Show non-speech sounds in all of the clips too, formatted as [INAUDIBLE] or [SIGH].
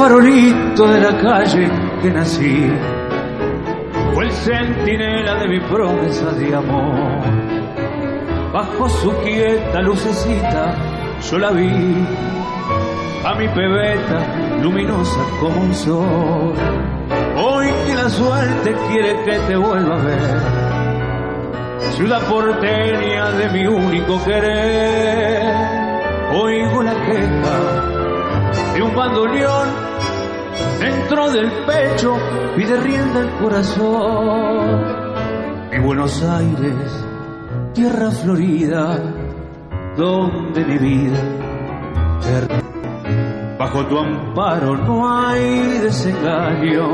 Farolito de la calle que nací fue el centinela de mi promesa de amor. Bajo su quieta lucecita yo la vi, a mi pebeta luminosa como un sol. Hoy que la suerte quiere que te vuelva a ver, ciudad porteña de mi único querer, oigo la queja de un bandoneón dentro del pecho y de rienda el corazón. Mi Buenos Aires, tierra florida, donde mi vida. Bajo tu amparo no hay desengaño,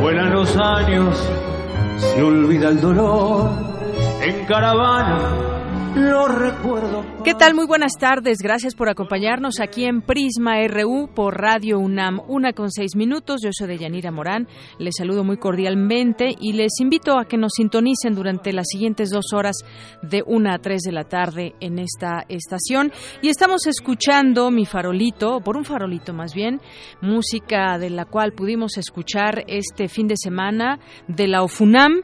vuelan los años, se olvida el dolor, en caravana lo recuerdo. ¿Qué tal? Muy buenas tardes. Gracias por acompañarnos aquí en Prisma RU por Radio UNAM, una con seis minutos. Yo soy Deyanira Morán. Les saludo muy cordialmente y les invito a que nos sintonicen durante las siguientes dos horas de una a tres de la tarde en esta estación. Y estamos escuchando mi farolito, por un farolito más bien, música de la cual pudimos escuchar este fin de semana de la OFUNAM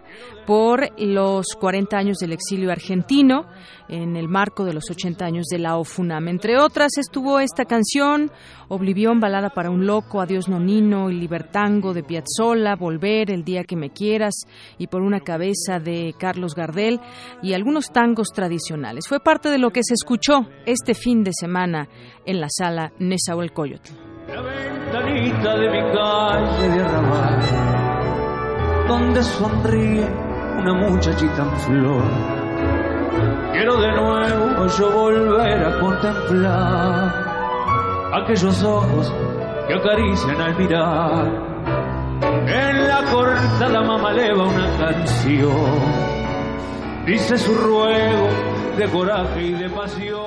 por los 40 años del exilio argentino en el marco de los 80 años de la OFUNAM. Entre otras estuvo esta canción, Oblivión, Balada para un Loco, Adiós Nonino, El Libertango de Piazzolla, Volver, El Día que Me Quieras y Por una Cabeza de Carlos Gardel y algunos tangos tradicionales. Fue parte de lo que se escuchó este fin de semana en la sala Nezahualcóyotl. La ventanita de mi calle de donde sonríe una muchachita en flor. Quiero de nuevo yo volver a contemplar aquellos ojos que acarician al mirar. En la cortada mamá leva una canción, dice su ruego de coraje y de pasión.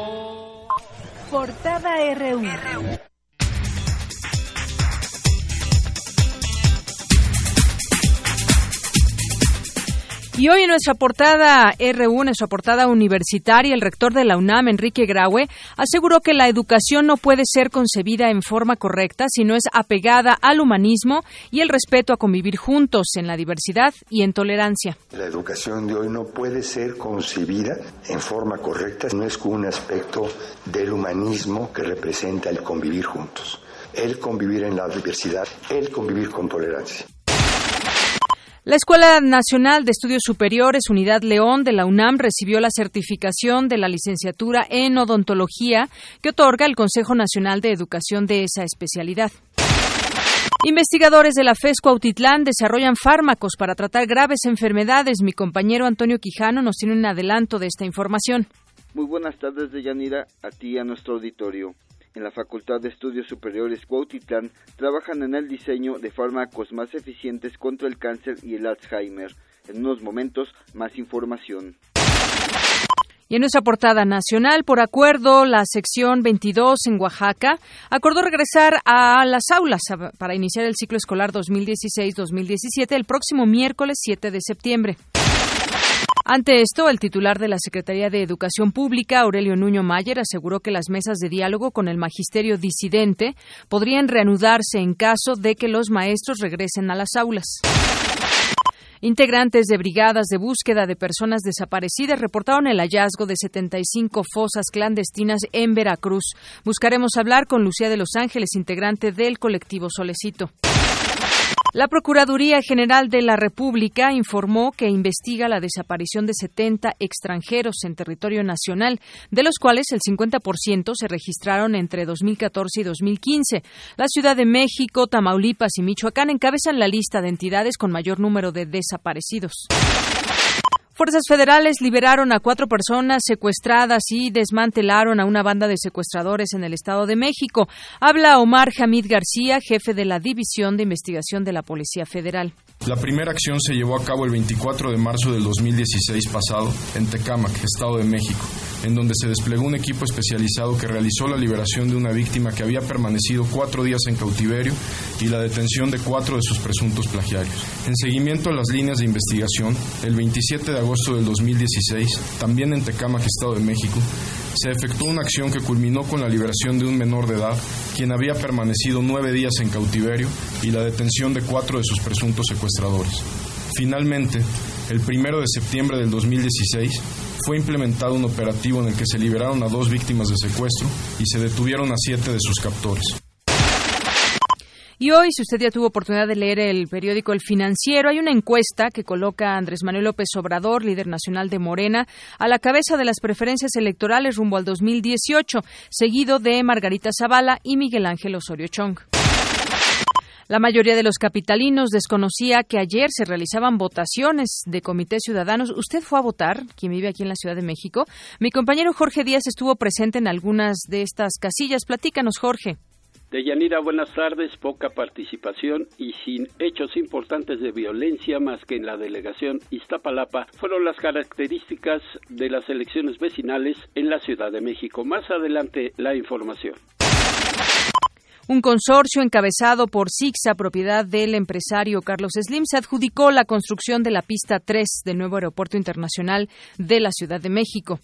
Portada RU. Y hoy en nuestra portada RU, en nuestra portada universitaria, el rector de la UNAM, Enrique Graue, aseguró que la educación no puede ser concebida en forma correcta si no es apegada al humanismo y el respeto a convivir juntos en la diversidad y en tolerancia. La educación de hoy no puede ser concebida en forma correcta si no es un aspecto del humanismo que representa el convivir juntos, el convivir en la diversidad, el convivir con tolerancia. La Escuela Nacional de Estudios Superiores Unidad León de la UNAM recibió la certificación de la licenciatura en odontología que otorga el Consejo Nacional de Educación de esa especialidad. Investigadores de la FESCO Autitlán desarrollan fármacos para tratar graves enfermedades. Mi compañero Antonio Quijano nos tiene un adelanto de esta información. Muy buenas tardes, Deyanira, a ti y a nuestro auditorio en la Facultad de Estudios Superiores Cuautitlán trabajan en el diseño de fármacos más eficientes contra el cáncer y el Alzheimer. En unos momentos, más información. Y en nuestra portada nacional, por acuerdo, la sección 22 en Oaxaca acordó regresar a las aulas para iniciar el ciclo escolar 2016-2017 el próximo miércoles 7 de septiembre. Ante esto, el titular de la Secretaría de Educación Pública, Aurelio Nuño Mayer, aseguró que las mesas de diálogo con el magisterio disidente podrían reanudarse en caso de que los maestros regresen a las aulas. Integrantes de brigadas de búsqueda de personas desaparecidas reportaron el hallazgo de 75 fosas clandestinas en Veracruz. Buscaremos hablar con Lucía de Los Ángeles, integrante del colectivo Solecito. La Procuraduría General de la República informó que investiga la desaparición de 70 extranjeros en territorio nacional, de los cuales el 50% se registraron entre 2014 y 2015. La Ciudad de México, Tamaulipas y Michoacán encabezan la lista de entidades con mayor número de desaparecidos. Fuerzas federales liberaron a cuatro personas secuestradas y desmantelaron a una banda de secuestradores en el Estado de México. Habla Omar Hamid García, jefe de la División de Investigación de la Policía Federal. La primera acción se llevó a cabo el 24 de marzo del 2016 pasado en Tecámac, Estado de México, en donde se desplegó un equipo especializado que realizó la liberación de una víctima que había permanecido cuatro días en cautiverio y la detención de cuatro de sus presuntos plagiarios. En seguimiento a las líneas de investigación, el 27 de agosto del 2016, también en Tecámac, Estado de México, se efectuó una acción que culminó con la liberación de un menor de edad, quien había permanecido nueve días en cautiverio, y la detención de cuatro de sus presuntos secuestradores. Finalmente, el primero de septiembre del 2016, fue implementado un operativo en el que se liberaron a dos víctimas de secuestro y se detuvieron a siete de sus captores. Y hoy, si usted ya tuvo oportunidad de leer el periódico El Financiero, hay una encuesta que coloca a Andrés Manuel López Obrador, líder nacional de Morena, a la cabeza de las preferencias electorales rumbo al 2018, seguido de Margarita Zavala y Miguel Ángel Osorio Chong. La mayoría de los capitalinos desconocía que ayer se realizaban votaciones de comités ciudadanos. ¿Usted fue a votar, quien vive aquí en la Ciudad de México? Mi compañero Jorge Díaz estuvo presente en algunas de estas casillas. Platícanos, Jorge. Deyanira, buenas tardes. Poca participación y sin hechos importantes de violencia más que en la delegación Iztapalapa fueron las características de las elecciones vecinales en la Ciudad de México. Más adelante la información. Un consorcio encabezado por Sixa, propiedad del empresario Carlos Slim, se adjudicó la construcción de la pista 3 del nuevo aeropuerto internacional de la Ciudad de México.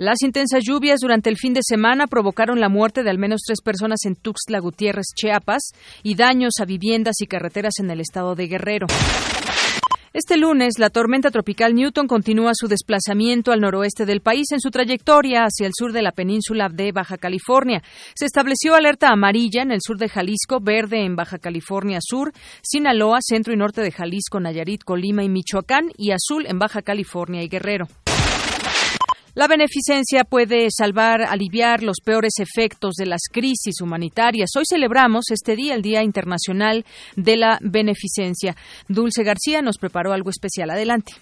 Las intensas lluvias durante el fin de semana provocaron la muerte de al menos tres personas en Tuxtla Gutiérrez, Chiapas, y daños a viviendas y carreteras en el estado de Guerrero. Este lunes, la tormenta tropical Newton continúa su desplazamiento al noroeste del país en su trayectoria hacia el sur de la península de Baja California. Se estableció alerta amarilla en el sur de Jalisco, verde en Baja California Sur, Sinaloa, centro y norte de Jalisco, Nayarit, Colima y Michoacán, y azul en Baja California y Guerrero. La beneficencia puede salvar, aliviar los peores efectos de las crisis humanitarias. Hoy celebramos este día, el Día Internacional de la Beneficencia. Dulce García nos preparó algo especial. Adelante.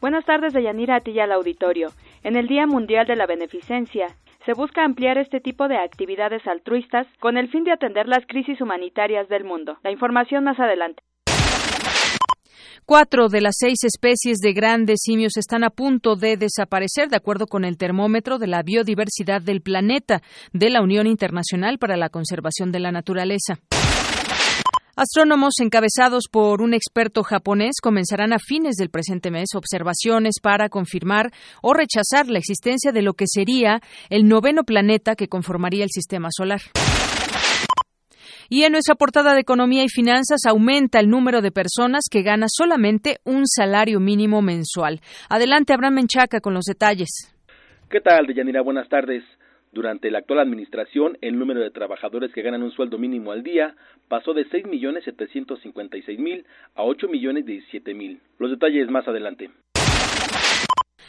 Buenas tardes, Deyanira, a ti y al auditorio. En el Día Mundial de la Beneficencia, se busca ampliar este tipo de actividades altruistas con el fin de atender las crisis humanitarias del mundo. La información más adelante. Cuatro de las seis especies de grandes simios están a punto de desaparecer, de acuerdo con el termómetro de la biodiversidad del planeta de la Unión Internacional para la Conservación de la Naturaleza. Astrónomos encabezados por un experto japonés comenzarán a fines del presente mes observaciones para confirmar o rechazar la existencia de lo que sería el noveno planeta que conformaría el sistema solar. Y en nuestra portada de Economía y Finanzas aumenta el número de personas que gana solamente un salario mínimo mensual. Adelante, Abraham Menchaca, con los detalles. ¿Qué tal, Deyanira? Buenas tardes. Durante la actual administración, el número de trabajadores que ganan un sueldo mínimo al día pasó de 6.756.000 a 8.017.000. Los detalles más adelante.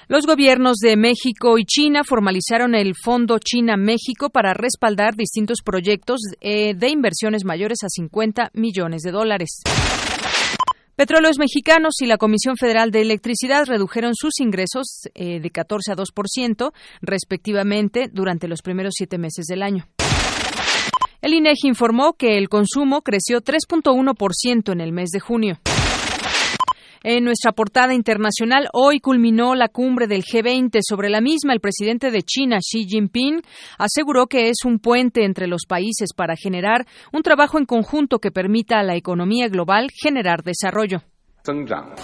Los gobiernos de México y China formalizaron el Fondo China-México para respaldar distintos proyectos eh, de inversiones mayores a 50 millones de dólares. Petróleos Mexicanos y la Comisión Federal de Electricidad redujeron sus ingresos eh, de 14 a 2%, respectivamente, durante los primeros siete meses del año. El INEGI informó que el consumo creció 3.1% en el mes de junio. En nuestra portada internacional, hoy culminó la cumbre del G20. Sobre la misma, el presidente de China, Xi Jinping, aseguró que es un puente entre los países para generar un trabajo en conjunto que permita a la economía global generar desarrollo.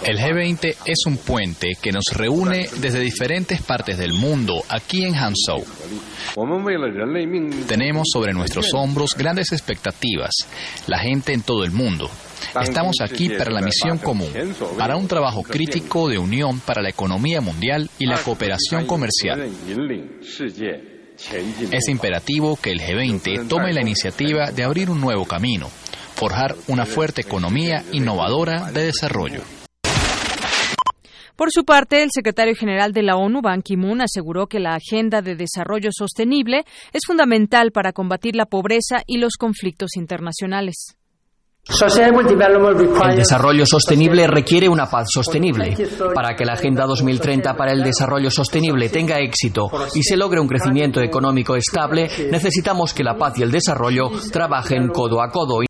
El G20 es un puente que nos reúne desde diferentes partes del mundo aquí en Hangzhou. Tenemos sobre nuestros hombros grandes expectativas, la gente en todo el mundo. Estamos aquí para la misión común, para un trabajo crítico de unión para la economía mundial y la cooperación comercial. Es imperativo que el G20 tome la iniciativa de abrir un nuevo camino, forjar una fuerte economía innovadora de desarrollo. Por su parte, el secretario general de la ONU, Ban Ki-moon, aseguró que la agenda de desarrollo sostenible es fundamental para combatir la pobreza y los conflictos internacionales. El desarrollo sostenible requiere una paz sostenible. Para que la Agenda 2030 para el Desarrollo Sostenible tenga éxito y se logre un crecimiento económico estable, necesitamos que la paz y el desarrollo trabajen codo a codo.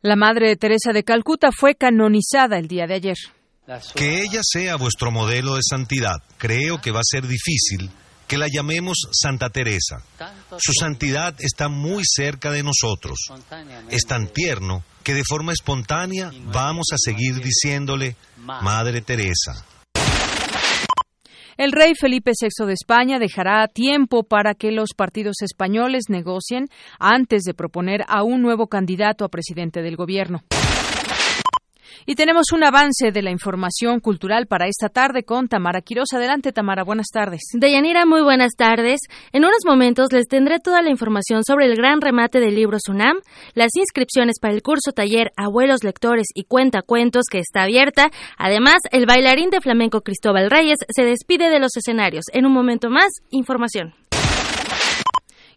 La Madre Teresa de Calcuta fue canonizada el día de ayer. Que ella sea vuestro modelo de santidad. Creo que va a ser difícil que la llamemos Santa Teresa. Su santidad está muy cerca de nosotros. Es tan tierno que de forma espontánea vamos a seguir diciéndole, Madre Teresa. El rey Felipe VI de España dejará tiempo para que los partidos españoles negocien antes de proponer a un nuevo candidato a presidente del gobierno. Y tenemos un avance de la información cultural para esta tarde con Tamara Quiroz. Adelante, Tamara, buenas tardes. Deyanira, muy buenas tardes. En unos momentos les tendré toda la información sobre el gran remate del libro Sunam, las inscripciones para el curso taller Abuelos Lectores y Cuenta Cuentos que está abierta. Además, el bailarín de flamenco Cristóbal Reyes se despide de los escenarios. En un momento más, información.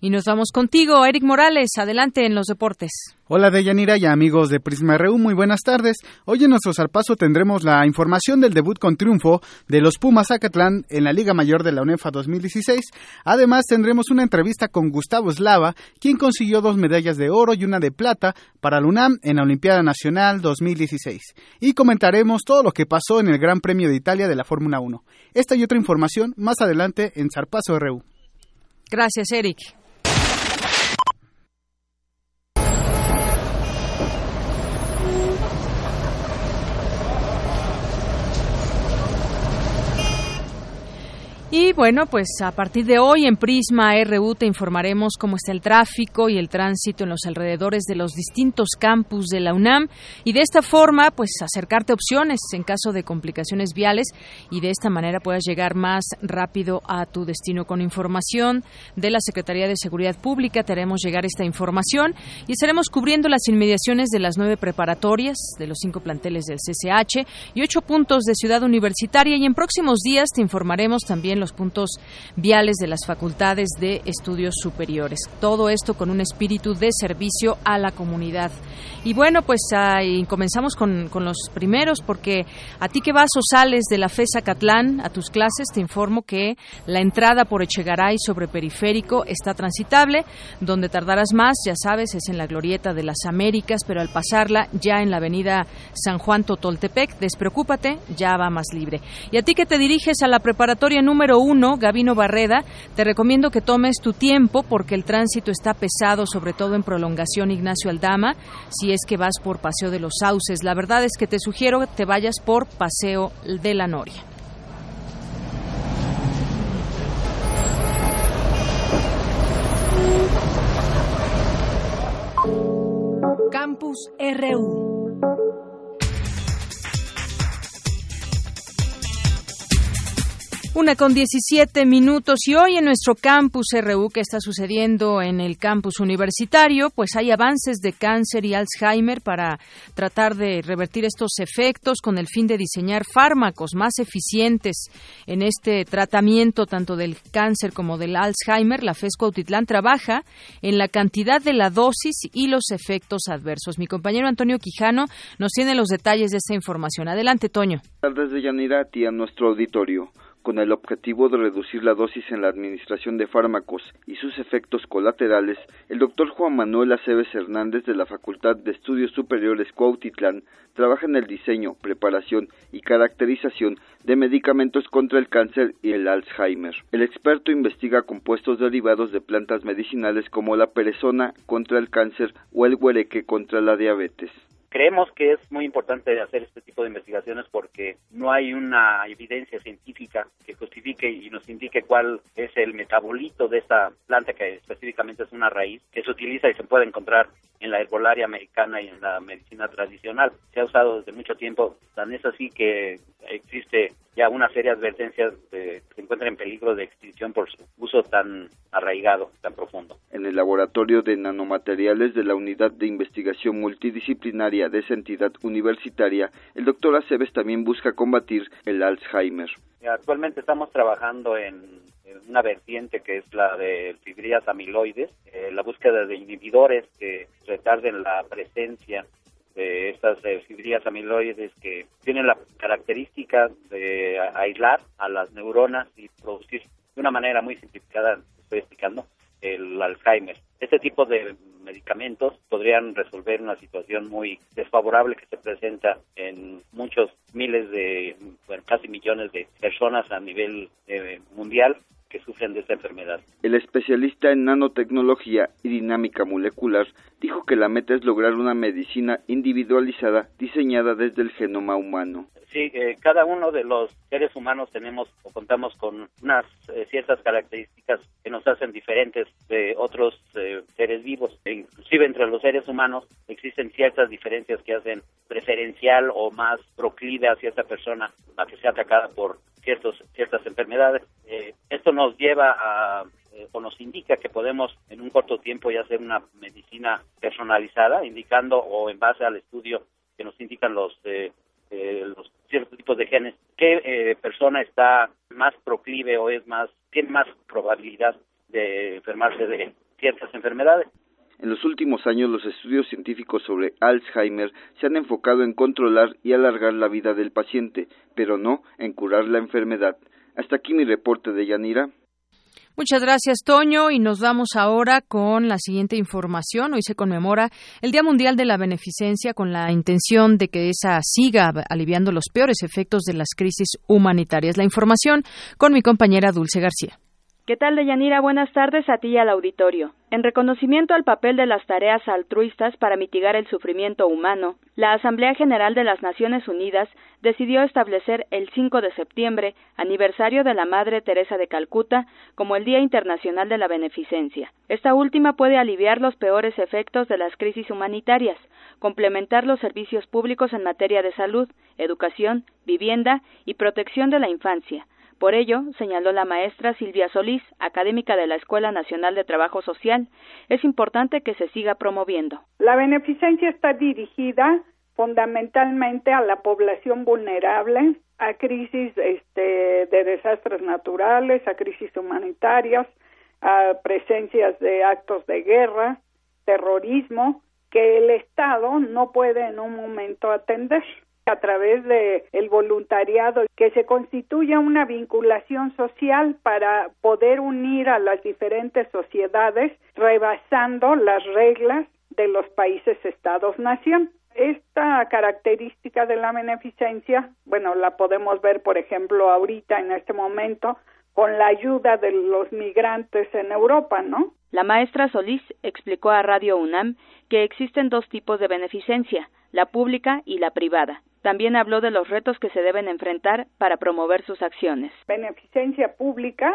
Y nos vamos contigo, Eric Morales. Adelante en los deportes. Hola Deyanira y amigos de Prisma RU, muy buenas tardes. Hoy en nuestro zarpazo tendremos la información del debut con triunfo de los Pumas Zacatlán en la Liga Mayor de la UNEFA 2016. Además tendremos una entrevista con Gustavo Slava, quien consiguió dos medallas de oro y una de plata para la UNAM en la Olimpiada Nacional 2016. Y comentaremos todo lo que pasó en el Gran Premio de Italia de la Fórmula 1. Esta y otra información más adelante en Zarpazo RU. Gracias, Eric. Y bueno, pues a partir de hoy en Prisma RU te informaremos cómo está el tráfico y el tránsito en los alrededores de los distintos campus de la UNAM y de esta forma pues acercarte opciones en caso de complicaciones viales y de esta manera puedas llegar más rápido a tu destino con información de la Secretaría de Seguridad Pública. Te haremos llegar esta información y estaremos cubriendo las inmediaciones de las nueve preparatorias de los cinco planteles del CCH y ocho puntos de Ciudad Universitaria y en próximos días te informaremos también los puntos viales de las facultades de estudios superiores. Todo esto con un espíritu de servicio a la comunidad. Y bueno, pues ahí comenzamos con, con, los primeros, porque a ti que vas o sales de la FESA Catlán a tus clases, te informo que la entrada por Echegaray sobre Periférico está transitable. Donde tardarás más, ya sabes, es en la Glorieta de las Américas, pero al pasarla ya en la avenida San Juan Totoltepec, despreocúpate, ya va más libre. Y a ti que te diriges a la preparatoria número uno, Gabino Barreda, te recomiendo que tomes tu tiempo porque el tránsito está pesado, sobre todo en prolongación Ignacio Aldama. Si es que vas por Paseo de los Sauces. La verdad es que te sugiero que te vayas por Paseo de la Noria. Campus RU. Una con 17 minutos y hoy en nuestro campus RU, que está sucediendo en el campus universitario? Pues hay avances de cáncer y Alzheimer para tratar de revertir estos efectos con el fin de diseñar fármacos más eficientes en este tratamiento tanto del cáncer como del Alzheimer. La FESCO Autitlán trabaja en la cantidad de la dosis y los efectos adversos. Mi compañero Antonio Quijano nos tiene los detalles de esta información. Adelante, Toño. Buenas tardes, a nuestro auditorio con el objetivo de reducir la dosis en la administración de fármacos y sus efectos colaterales, el doctor Juan Manuel Aceves Hernández de la Facultad de Estudios Superiores Cuautitlán trabaja en el diseño, preparación y caracterización de medicamentos contra el cáncer y el Alzheimer. El experto investiga compuestos derivados de plantas medicinales como la perezona contra el cáncer o el huereque contra la diabetes creemos que es muy importante hacer este tipo de investigaciones porque no hay una evidencia científica que justifique y nos indique cuál es el metabolito de esta planta que específicamente es una raíz que se utiliza y se puede encontrar en la herbolaria americana y en la medicina tradicional. Se ha usado desde mucho tiempo, tan es así que existe ya una serie de advertencias de que se encuentra en peligro de extinción por su uso tan arraigado, tan profundo. En el laboratorio de nanomateriales de la Unidad de Investigación Multidisciplinaria de esa entidad universitaria, el doctor Aceves también busca combatir el Alzheimer. Actualmente estamos trabajando en una vertiente que es la de fibrillas amiloides, la búsqueda de inhibidores que retarden la presencia de estas fibrillas amiloides que tienen la característica de aislar a las neuronas y producir de una manera muy simplificada, estoy explicando, el Alzheimer. Este tipo de medicamentos podrían resolver una situación muy desfavorable que se presenta en muchos miles de, bueno, casi millones de personas a nivel eh, mundial que sufren de esta enfermedad. El especialista en nanotecnología y dinámica molecular dijo que la meta es lograr una medicina individualizada diseñada desde el genoma humano. Sí, eh, cada uno de los seres humanos tenemos o contamos con unas eh, ciertas características que nos hacen diferentes de otros eh, seres vivos. E inclusive entre los seres humanos existen ciertas diferencias que hacen preferencial o más proclive a cierta persona a que sea atacada por ciertos, ciertas enfermedades. esto nos lleva a o nos indica que podemos en un corto tiempo ya hacer una medicina personalizada, indicando o en base al estudio que nos indican los los ciertos tipos de genes, qué eh, persona está más proclive o es más, tiene más probabilidad de enfermarse de ciertas enfermedades. En los últimos años, los estudios científicos sobre Alzheimer se han enfocado en controlar y alargar la vida del paciente, pero no en curar la enfermedad. Hasta aquí mi reporte de Yanira. Muchas gracias, Toño. Y nos vamos ahora con la siguiente información. Hoy se conmemora el Día Mundial de la Beneficencia con la intención de que esa siga aliviando los peores efectos de las crisis humanitarias. La información con mi compañera Dulce García. ¿Qué tal, Deyanira? Buenas tardes a ti y al auditorio. En reconocimiento al papel de las tareas altruistas para mitigar el sufrimiento humano, la Asamblea General de las Naciones Unidas decidió establecer el 5 de septiembre, aniversario de la Madre Teresa de Calcuta, como el Día Internacional de la Beneficencia. Esta última puede aliviar los peores efectos de las crisis humanitarias, complementar los servicios públicos en materia de salud, educación, vivienda y protección de la infancia, por ello, señaló la maestra Silvia Solís, académica de la Escuela Nacional de Trabajo Social, es importante que se siga promoviendo. La beneficencia está dirigida fundamentalmente a la población vulnerable, a crisis este, de desastres naturales, a crisis humanitarias, a presencias de actos de guerra, terrorismo, que el Estado no puede en un momento atender a través de el voluntariado que se constituya una vinculación social para poder unir a las diferentes sociedades rebasando las reglas de los países estados nación esta característica de la beneficencia, bueno, la podemos ver, por ejemplo, ahorita en este momento con la ayuda de los migrantes en Europa, ¿no? La maestra Solís explicó a Radio UNAM que existen dos tipos de beneficencia, la pública y la privada. También habló de los retos que se deben enfrentar para promover sus acciones. Beneficencia pública,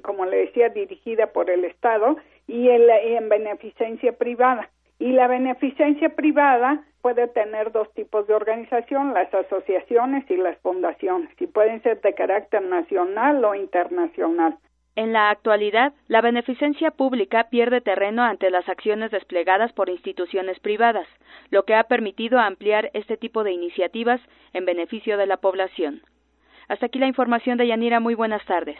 como le decía, dirigida por el Estado, y en beneficencia privada. Y la beneficencia privada puede tener dos tipos de organización, las asociaciones y las fundaciones, y pueden ser de carácter nacional o internacional. En la actualidad, la beneficencia pública pierde terreno ante las acciones desplegadas por instituciones privadas, lo que ha permitido ampliar este tipo de iniciativas en beneficio de la población. Hasta aquí la información de Yanira. Muy buenas tardes.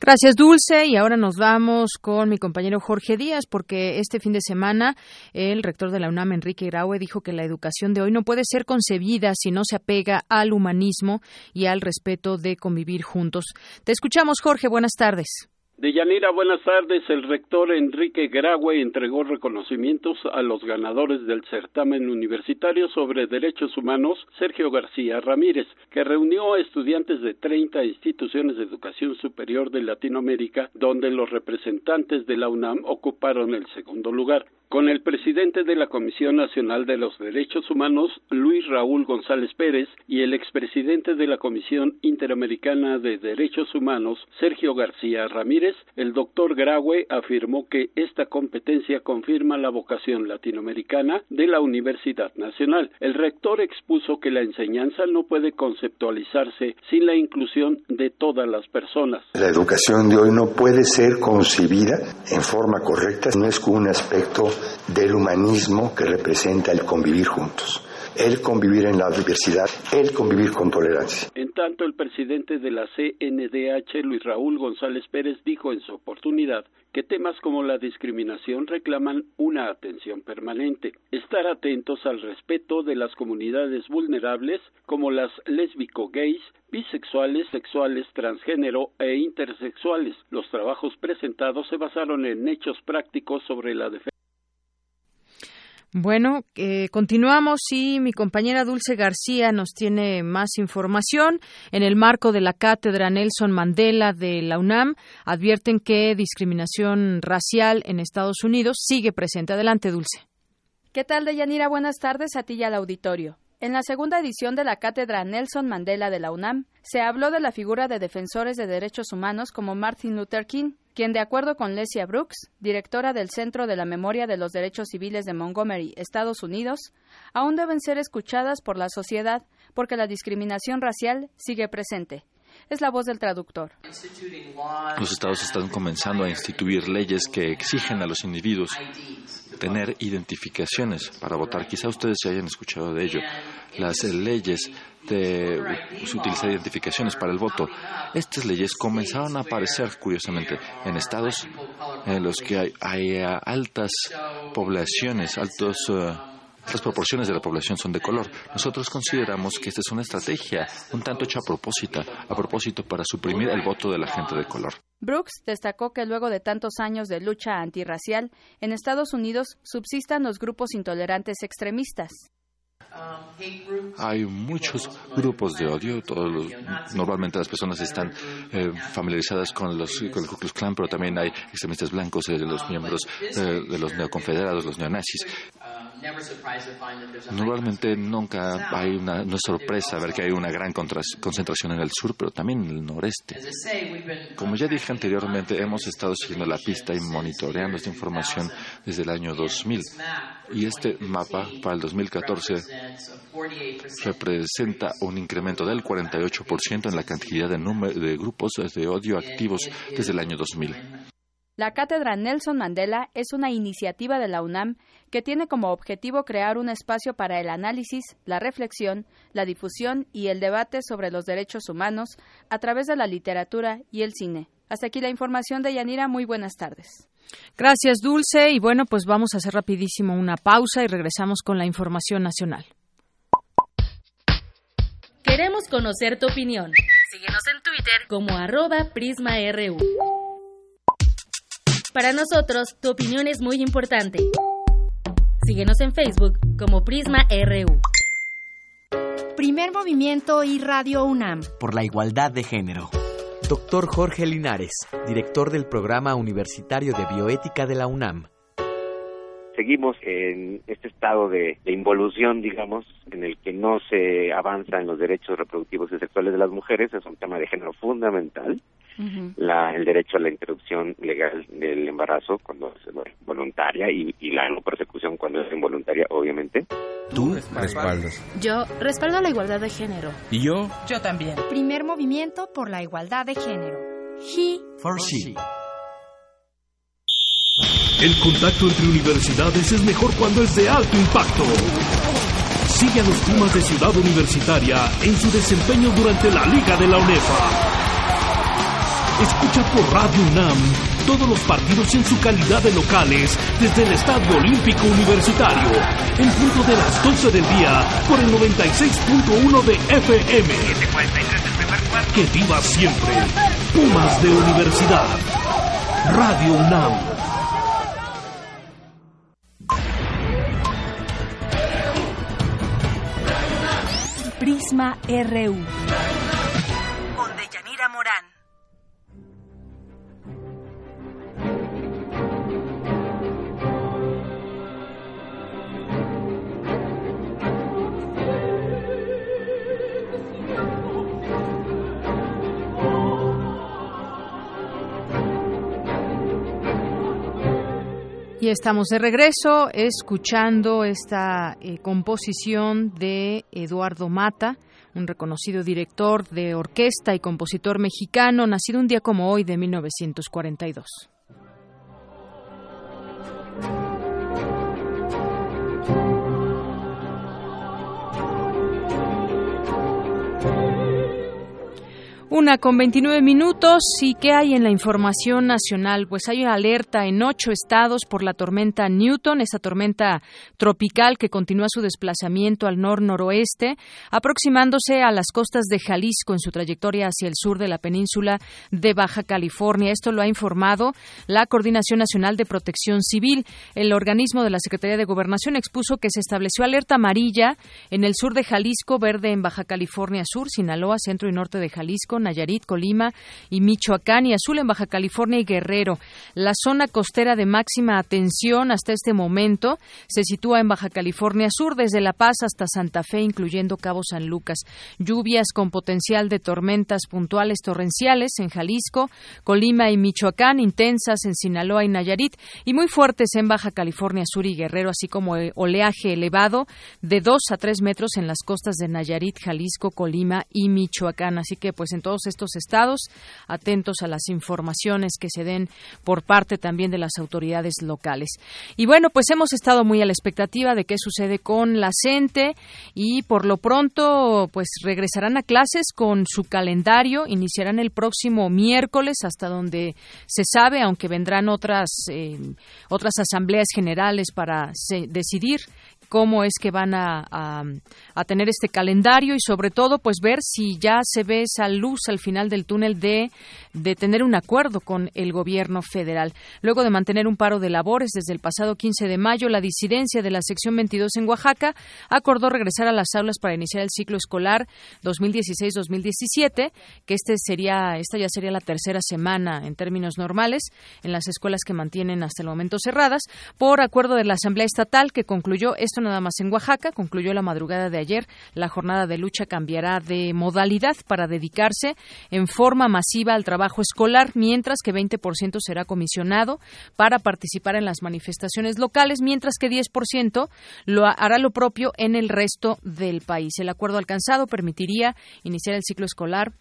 Gracias, Dulce. Y ahora nos vamos con mi compañero Jorge Díaz, porque este fin de semana el rector de la UNAM, Enrique Graue, dijo que la educación de hoy no puede ser concebida si no se apega al humanismo y al respeto de convivir juntos. Te escuchamos, Jorge. Buenas tardes. De Yanira, buenas tardes. El rector Enrique Graue entregó reconocimientos a los ganadores del certamen universitario sobre derechos humanos Sergio García Ramírez, que reunió a estudiantes de 30 instituciones de educación superior de Latinoamérica, donde los representantes de la UNAM ocuparon el segundo lugar con el presidente de la Comisión Nacional de los Derechos Humanos, Luis Raúl González Pérez, y el expresidente de la Comisión Interamericana de Derechos Humanos, Sergio García Ramírez, el doctor Graue afirmó que esta competencia confirma la vocación latinoamericana de la Universidad Nacional. El rector expuso que la enseñanza no puede conceptualizarse sin la inclusión de todas las personas. La educación de hoy no puede ser concebida en forma correcta, no es un aspecto del humanismo que representa el convivir juntos. el convivir en la diversidad, el convivir con tolerancia. En tanto, el presidente de la CNDH, Luis Raúl González Pérez, dijo en su oportunidad que temas como la discriminación reclaman una atención permanente, estar atentos al respeto de las comunidades vulnerables como las lésbico-gays, bisexuales, sexuales, transgénero e intersexuales. Los trabajos presentados se basaron en hechos prácticos sobre la defensa bueno, eh, continuamos y mi compañera Dulce García nos tiene más información. En el marco de la cátedra Nelson Mandela de la UNAM, advierten que discriminación racial en Estados Unidos sigue presente. Adelante, Dulce. ¿Qué tal, Deyanira? Buenas tardes a ti y al auditorio. En la segunda edición de la cátedra Nelson Mandela de la UNAM, se habló de la figura de defensores de derechos humanos como Martin Luther King, quien, de acuerdo con Lesia Brooks, directora del Centro de la Memoria de los Derechos Civiles de Montgomery, Estados Unidos, aún deben ser escuchadas por la sociedad porque la discriminación racial sigue presente. Es la voz del traductor. Los estados están comenzando a instituir leyes que exigen a los individuos tener identificaciones para votar. Quizá ustedes se hayan escuchado de ello. Las leyes de utilizar identificaciones para el voto. Estas leyes comenzaron a aparecer, curiosamente, en estados en los que hay, altas poblaciones, altos... las uh, proporciones de la población son de color. Nosotros consideramos que esta es una estrategia un tanto hecha a propósito, a propósito para suprimir el voto de la gente de color. Brooks destacó que luego de tantos años de lucha antirracial, en Estados Unidos subsistan los grupos intolerantes extremistas. Hay muchos grupos de odio. Todos normalmente las personas están eh, familiarizadas con, los, con el Ku Klux Klan, pero también hay extremistas blancos, eh, los miembros eh, de los neoconfederados, los neonazis. Normalmente nunca hay una, no es sorpresa ver que hay una gran concentración en el sur, pero también en el noreste. Como ya dije anteriormente, hemos estado siguiendo la pista y monitoreando esta información desde el año 2000. Y este mapa para el 2014 representa un incremento del 48% en la cantidad de, de grupos de odio activos desde el año 2000. La Cátedra Nelson Mandela es una iniciativa de la UNAM que tiene como objetivo crear un espacio para el análisis, la reflexión, la difusión y el debate sobre los derechos humanos a través de la literatura y el cine. Hasta aquí la información de Yanira. Muy buenas tardes. Gracias, Dulce. Y bueno, pues vamos a hacer rapidísimo una pausa y regresamos con la información nacional. Queremos conocer tu opinión. Síguenos en Twitter como arroba PrismaRU. Para nosotros, tu opinión es muy importante. Síguenos en Facebook como Prisma RU. Primer movimiento y Radio UNAM. Por la igualdad de género. Doctor Jorge Linares, director del Programa Universitario de Bioética de la UNAM seguimos en este estado de, involución, digamos, en el que no se avanza en los derechos reproductivos y sexuales de las mujeres, es un tema de género fundamental. La, el derecho a la interrupción legal del embarazo cuando es voluntaria y, y, la no persecución cuando es involuntaria, obviamente. Tú respaldas. Yo respaldo la igualdad de género. ¿Y yo? Yo también. Primer movimiento por la igualdad de género. He for she. El contacto entre universidades es mejor cuando es de alto impacto. Sigue a los Pumas de Ciudad Universitaria en su desempeño durante la Liga de la UNEFA. Escucha por Radio UNAM todos los partidos en su calidad de locales desde el Estadio Olímpico Universitario, en punto de las 12 del día por el 96.1 de FM. Que viva siempre Pumas de Universidad. Radio UNAM. Prisma RU. Con Deyanira Morán. Y estamos de regreso escuchando esta eh, composición de Eduardo Mata, un reconocido director de orquesta y compositor mexicano, nacido un día como hoy de 1942. Una con 29 minutos. ¿Y qué hay en la información nacional? Pues hay alerta en ocho estados por la tormenta Newton, esa tormenta tropical que continúa su desplazamiento al nor-noroeste, aproximándose a las costas de Jalisco en su trayectoria hacia el sur de la península de Baja California. Esto lo ha informado la Coordinación Nacional de Protección Civil. El organismo de la Secretaría de Gobernación expuso que se estableció alerta amarilla en el sur de Jalisco, verde en Baja California Sur, Sinaloa, centro y norte de Jalisco, Nayarit, Colima y Michoacán y azul en Baja California y Guerrero. La zona costera de máxima atención hasta este momento se sitúa en Baja California Sur, desde La Paz hasta Santa Fe, incluyendo Cabo San Lucas. Lluvias con potencial de tormentas puntuales torrenciales en Jalisco, Colima y Michoacán, intensas en Sinaloa y Nayarit y muy fuertes en Baja California Sur y Guerrero, así como oleaje elevado de 2 a 3 metros en las costas de Nayarit, Jalisco, Colima y Michoacán. Así que, pues, en todos estos estados, atentos a las informaciones que se den por parte también de las autoridades locales. Y bueno, pues hemos estado muy a la expectativa de qué sucede con la CENTE y por lo pronto, pues regresarán a clases con su calendario, iniciarán el próximo miércoles hasta donde se sabe, aunque vendrán otras eh, otras asambleas generales para decidir cómo es que van a, a, tener este calendario y sobre todo pues ver si ya se ve esa luz al final del túnel de, de tener un acuerdo con el gobierno federal. Luego de mantener un paro de labores desde el pasado 15 de mayo, la disidencia de la sección 22 en Oaxaca acordó regresar a las aulas para iniciar el ciclo escolar 2016-2017, que este sería, esta ya sería la tercera semana en términos normales en las escuelas que mantienen hasta el momento cerradas, por acuerdo de la Asamblea Estatal que concluyó esto nada más en Oaxaca. Concluyó la madrugada de ayer. La jornada de lucha cambiará de modalidad para dedicarse en forma masiva al trabajo escolar, mientras que 20% será comisionado para participar en las manifestaciones locales, mientras que 10% lo hará lo propio en el resto del país. El acuerdo alcanzado permitiría iniciar el ciclo escolar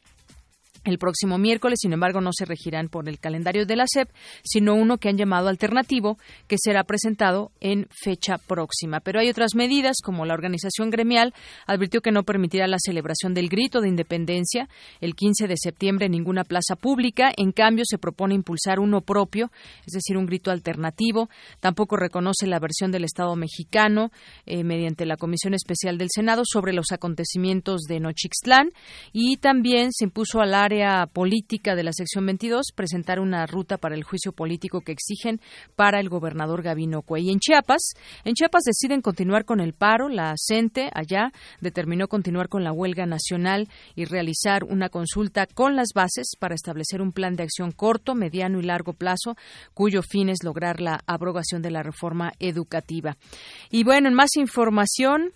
el próximo miércoles, sin embargo, no se regirán por el calendario de la SEP, sino uno que han llamado alternativo, que será presentado en fecha próxima. Pero hay otras medidas, como la organización gremial advirtió que no permitirá la celebración del grito de independencia el 15 de septiembre en ninguna plaza pública. En cambio, se propone impulsar uno propio, es decir, un grito alternativo. Tampoco reconoce la versión del Estado mexicano eh, mediante la Comisión Especial del Senado sobre los acontecimientos de Nochixtlán y también se impuso al área política de la sección 22 presentar una ruta para el juicio político que exigen para el gobernador Gavino Cuey. En Chiapas, en Chiapas deciden continuar con el paro. La CENTE allá determinó continuar con la huelga nacional y realizar una consulta con las bases para establecer un plan de acción corto, mediano y largo plazo, cuyo fin es lograr la abrogación de la reforma educativa. Y bueno, en más información,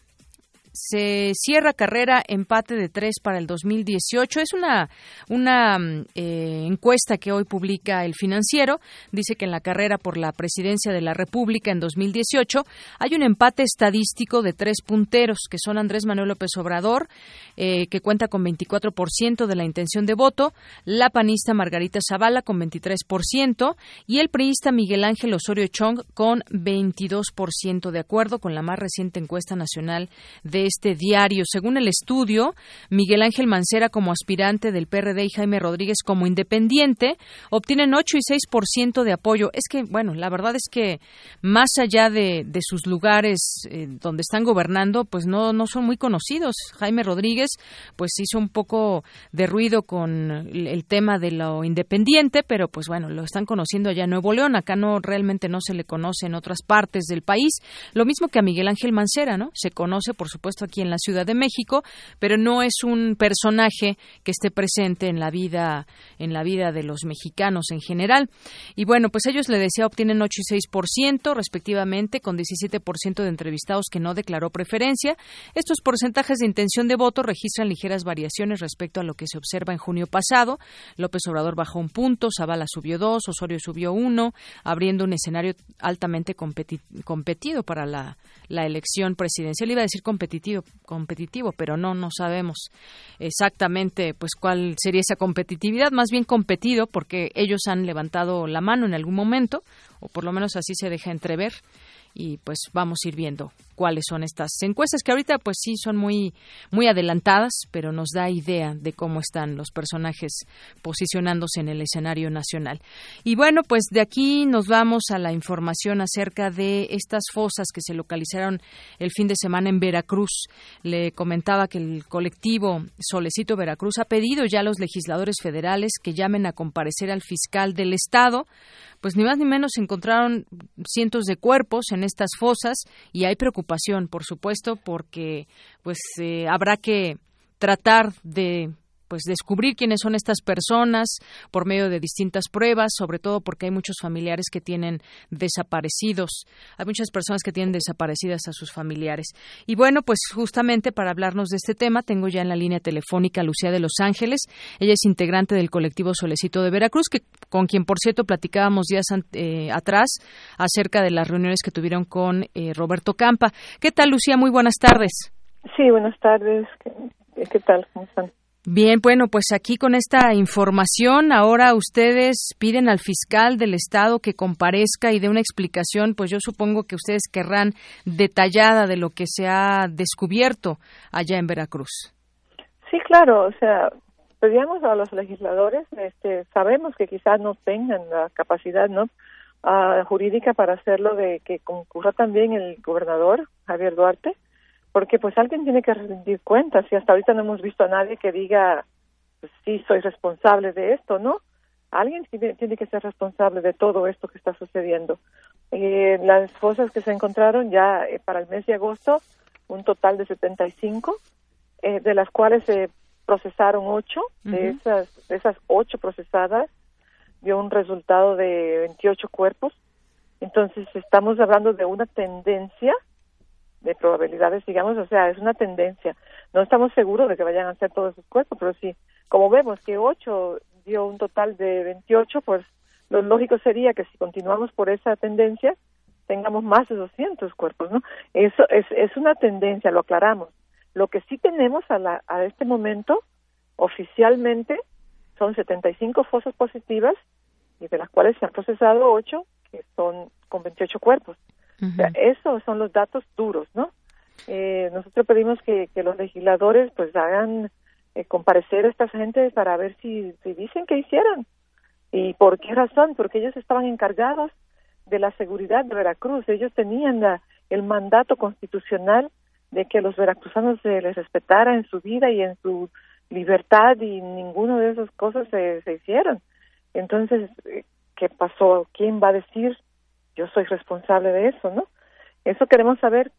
se cierra carrera empate de tres para el 2018. Es una, una eh, encuesta que hoy publica el financiero. Dice que en la carrera por la presidencia de la República en 2018 hay un empate estadístico de tres punteros, que son Andrés Manuel López Obrador, eh, que cuenta con 24% de la intención de voto, la panista Margarita Zavala con 23% y el priista Miguel Ángel Osorio Chong con 22%, de acuerdo con la más reciente encuesta nacional de este diario. Según el estudio, Miguel Ángel Mancera como aspirante del PRD y Jaime Rodríguez como independiente obtienen 8 y 6% de apoyo. Es que, bueno, la verdad es que más allá de, sus lugares eh, donde están gobernando, pues no, no son muy conocidos. Jaime Rodríguez, pues hizo un poco de ruido con el tema de lo independiente, pero pues bueno, lo están conociendo allá en Nuevo León. Acá no realmente no se le conoce en otras partes del país. Lo mismo que a Miguel Ángel Mancera, ¿no? Se conoce, por supuesto, aquí en la Ciudad de México, pero no es un personaje que esté presente en la vida en la vida de los mexicanos en general. Y bueno, pues ellos le decía obtienen 8 y 6% respectivamente con 17% de entrevistados que no declaró preferencia. Estos porcentajes de intención de voto registran ligeras variaciones respecto a lo que se observa en junio pasado. López Obrador bajó un punto, Zavala subió dos, Osorio subió uno, abriendo un escenario altamente competido para la, la elección presidencial. Iba a decir competitivo competitivo, pero no, no sabemos exactamente pues cuál sería esa competitividad, más bien competido porque ellos han levantado la mano en algún momento, o por lo menos así se deja entrever y pues vamos a ir viendo cuáles son estas encuestas que ahorita pues sí son muy muy adelantadas, pero nos da idea de cómo están los personajes posicionándose en el escenario nacional. Y bueno, pues de aquí nos vamos a la información acerca de estas fosas que se localizaron el fin de semana en Veracruz. Le comentaba que el colectivo Solecito Veracruz ha pedido ya a los legisladores federales que llamen a comparecer al fiscal del estado pues ni más ni menos se encontraron cientos de cuerpos en estas fosas y hay preocupación, por supuesto, porque pues eh, habrá que tratar de pues descubrir quiénes son estas personas por medio de distintas pruebas, sobre todo porque hay muchos familiares que tienen desaparecidos, hay muchas personas que tienen desaparecidas a sus familiares. Y bueno, pues justamente para hablarnos de este tema tengo ya en la línea telefónica a Lucía de Los Ángeles, ella es integrante del colectivo Solecito de Veracruz, que con quien por cierto platicábamos días eh, atrás acerca de las reuniones que tuvieron con eh, Roberto Campa. ¿Qué tal Lucía? Muy buenas tardes. Sí, buenas tardes. ¿Qué, qué tal? ¿Cómo están? Bien, bueno, pues aquí con esta información, ahora ustedes piden al fiscal del Estado que comparezca y dé una explicación, pues yo supongo que ustedes querrán detallada de lo que se ha descubierto allá en Veracruz. Sí, claro, o sea, pedíamos a los legisladores, este, sabemos que quizás no tengan la capacidad, ¿no? Uh, jurídica para hacerlo de que concurra también el gobernador Javier Duarte porque pues alguien tiene que rendir cuentas y hasta ahorita no hemos visto a nadie que diga pues, sí soy responsable de esto, ¿no? Alguien tiene, tiene que ser responsable de todo esto que está sucediendo. Eh, las fosas que se encontraron ya eh, para el mes de agosto, un total de 75, eh, de las cuales se procesaron ocho, de esas de esas ocho procesadas dio un resultado de 28 cuerpos. Entonces estamos hablando de una tendencia de probabilidades, digamos, o sea, es una tendencia. No estamos seguros de que vayan a ser todos esos cuerpos, pero sí, como vemos que 8 dio un total de 28, pues lo lógico sería que si continuamos por esa tendencia, tengamos más de 200 cuerpos, ¿no? Eso es, es una tendencia, lo aclaramos. Lo que sí tenemos a, la, a este momento, oficialmente, son 75 fosas positivas, y de las cuales se han procesado 8, que son con 28 cuerpos esos son los datos duros, ¿no? Eh, nosotros pedimos que, los legisladores pues hagan eh, comparecer a esta gente para ver si, si dicen que hicieran y por qué razón, porque ellos estaban encargados de la seguridad de Veracruz, ellos tenían la, el mandato constitucional de que los veracruzanos se les respetara en su vida y en su libertad y ninguno de esas cosas se, se hicieron. Entonces, eh, ¿qué pasó? ¿Quién va a decir yo soy responsable de eso, ¿no? Eso queremos saber,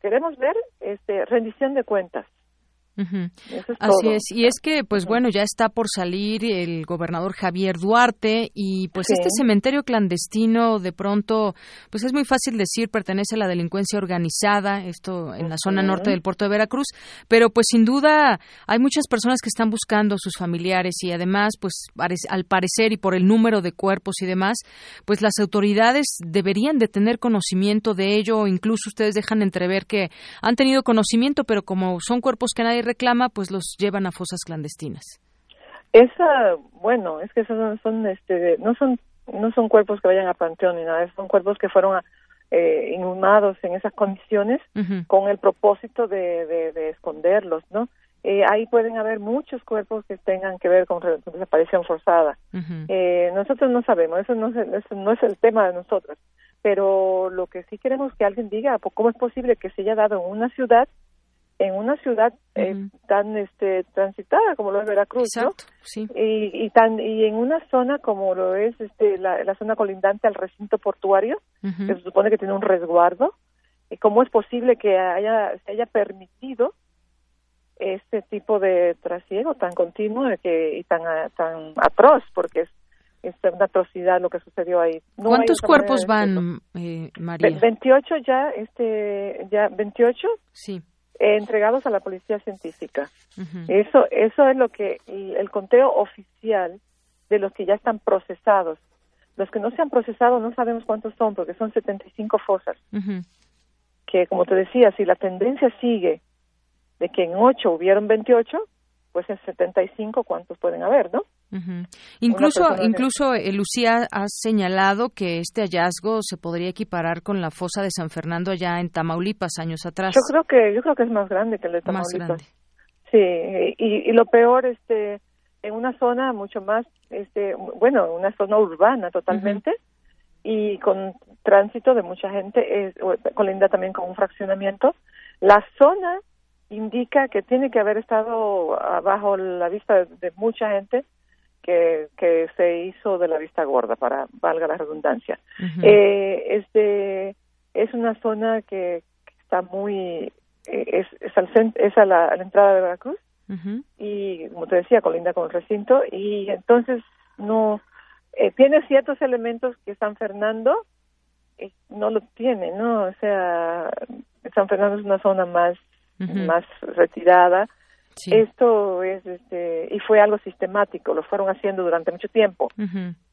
queremos ver este rendición de cuentas. Así es, y es que, pues bueno, ya está por salir el gobernador Javier Duarte y pues este cementerio clandestino de pronto, pues es muy fácil decir, pertenece a la delincuencia organizada, esto en la zona norte del puerto de Veracruz, pero pues sin duda hay muchas personas que están buscando a sus familiares y además, pues al parecer y por el número de cuerpos y demás, pues las autoridades deberían de tener conocimiento de ello. Incluso ustedes dejan entrever que han tenido conocimiento, pero como son cuerpos que nadie reclama, pues los llevan a fosas clandestinas. Esa, bueno, es que esos no son, este, no son, no son cuerpos que vayan a panteón ni nada, son cuerpos que fueron eh, inhumados en esas condiciones con el propósito de, de, esconderlos, ¿no? Eh, ahí pueden haber muchos cuerpos que tengan que ver con, desaparición forzada. eh, nosotros no sabemos, eso no, es, eso no es el tema de nosotros, pero lo que sí queremos que alguien diga, ¿cómo es posible que se haya dado en una ciudad en una ciudad eh, tan este transitada como lo es Veracruz, ¿no? Sí. Y, y tan y en una zona como lo es este la, la zona colindante al recinto portuario, que se supone que tiene un resguardo, y cómo es posible que haya se haya permitido este tipo de trasiego tan continuo que, y tan tan atroz, porque es es una atrocidad lo que sucedió ahí. ¿Cuántos cuerpos van, eh, María? 28 ya, este, ya 28. Sí entregados a la policía científica. Eso eso es lo que el, conteo oficial de los que ya están procesados. Los que no se han procesado no sabemos cuántos son porque son 75 fosas. Que como te decía, si la tendencia sigue de que en 8 hubieron 28, pues en 75 cuántos pueden haber, ¿no? Incluso, incluso eh, Lucía ha señalado que este hallazgo se podría equiparar con la fosa de San Fernando allá en Tamaulipas años atrás. Yo creo que yo creo que es más grande que el de Tamaulipas. Sí, y, y lo peor, este, en una zona mucho más, este, bueno, una zona urbana totalmente y con tránsito de mucha gente, es, colinda también con un fraccionamiento. La zona indica que tiene que haber estado bajo la vista de, mucha gente que, que se hizo de la vista gorda, para valga la redundancia. eh, este, es una zona que, está muy, eh, es, es, al, es a, la, a la entrada de Veracruz y como te decía, colinda con el recinto y entonces no eh, tiene ciertos elementos que San Fernando eh, no lo tiene, ¿no? O sea, San Fernando es una zona más más retirada. Esto es este y fue algo sistemático, lo fueron haciendo durante mucho tiempo.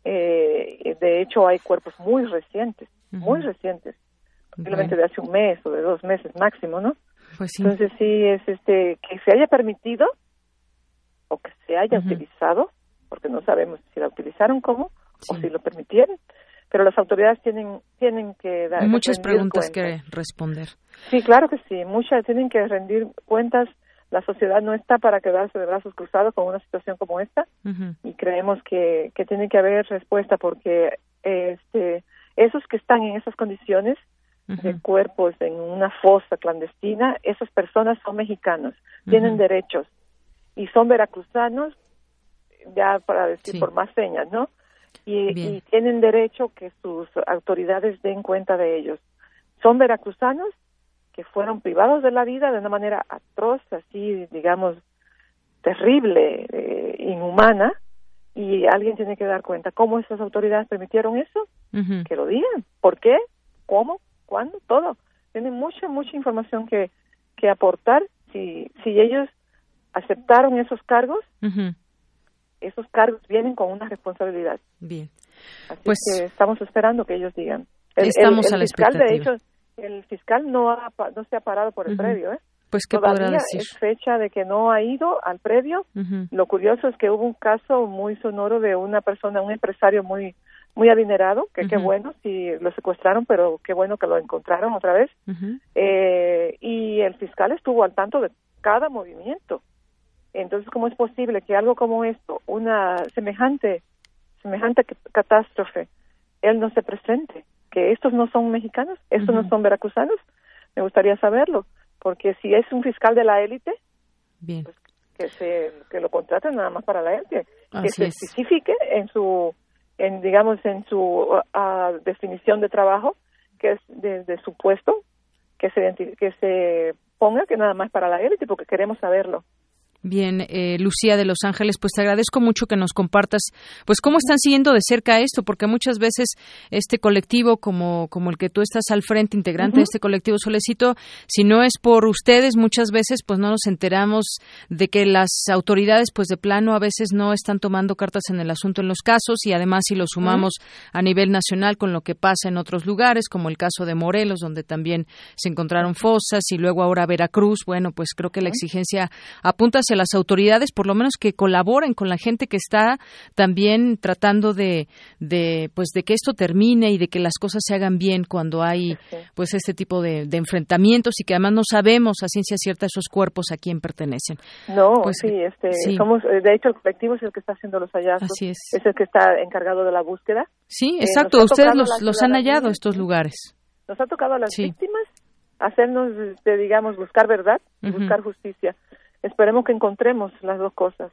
eh, de hecho, hay cuerpos muy recientes, muy recientes, posiblemente de hace un mes o de dos meses máximo, ¿no? Pues Entonces sí es este que se haya permitido o que se haya utilizado, porque no sabemos si la utilizaron como o si lo permitieron, pero las autoridades tienen tienen que dar muchas preguntas que responder. Sí, claro que sí, muchas tienen que rendir cuentas. La sociedad no está para quedarse de brazos cruzados con una situación como esta y creemos que, que tiene que haber respuesta porque este esos que están en esas condiciones de cuerpos en una fosa clandestina, esas personas son mexicanos, tienen derechos y son veracruzanos, ya para decir por más señas, ¿no? Y, y, tienen derecho que sus autoridades den cuenta de ellos. Son veracruzanos que fueron privados de la vida de una manera atroz, así, digamos, terrible, eh, inhumana, y alguien tiene que dar cuenta. ¿Cómo esas autoridades permitieron eso? Que lo digan. ¿Por qué? ¿Cómo? ¿Cuándo? Todo. Tienen mucha, mucha información que, que aportar. Si, si ellos aceptaron esos cargos, esos cargos vienen con una responsabilidad. Bien. Así pues que estamos esperando que ellos digan. El, estamos el, a la fiscal, de expectativa. hecho, el fiscal no, ha, no se ha parado por el Ujú. previo, ¿eh? Pues qué Todavía podrá decir. es fecha de que no ha ido al previo. Ujú. Lo curioso es que hubo un caso muy sonoro de una persona, un empresario muy muy adinerado, que qué Ujú. bueno si lo secuestraron, pero qué bueno que lo encontraron otra vez. Ujú. Eh, y el fiscal estuvo al tanto de cada movimiento. Entonces, ¿cómo es posible que algo como esto, una semejante, semejante catástrofe, él no se presente? Que estos no son mexicanos, estos no son veracruzanos. Me gustaría saberlo, porque si es un fiscal de la élite, Bien. que se que lo contraten nada más para la élite, que se es. especifique en su, en digamos en su ah, definición de trabajo, que es de, de su puesto, que se que se ponga que nada más para la élite, porque queremos saberlo. Bien, eh, Lucía de Los Ángeles, pues te agradezco mucho que nos compartas, pues cómo están siguiendo de cerca esto, porque muchas veces este colectivo, como como el que tú estás al frente, integrante de este colectivo Solecito, si no es por ustedes, muchas veces pues no nos enteramos de que las autoridades, pues de plano a veces no están tomando cartas en el asunto en los casos y además si lo sumamos a nivel nacional con lo que pasa en otros lugares, como el caso de Morelos, donde también se encontraron fosas y luego ahora Veracruz, bueno, pues creo que la exigencia apunta hacia las autoridades, por lo menos que colaboren con la gente que está también tratando de, de pues de que esto termine y de que las cosas se hagan bien cuando hay pues este tipo de, de enfrentamientos y que además no sabemos a ciencia cierta esos cuerpos a quién pertenecen. No, Pues, sí, este, sí. somos, eh, de hecho el colectivo es el que está haciendo los hallazgos, Así es. el que está encargado de la búsqueda. Sí, Eh, exacto, ustedes los, los han hallado estos lugares. Nos ha tocado a las Sí. víctimas hacernos, este, digamos, buscar verdad, Ujú. buscar justicia. Esperemos que encontremos las dos cosas.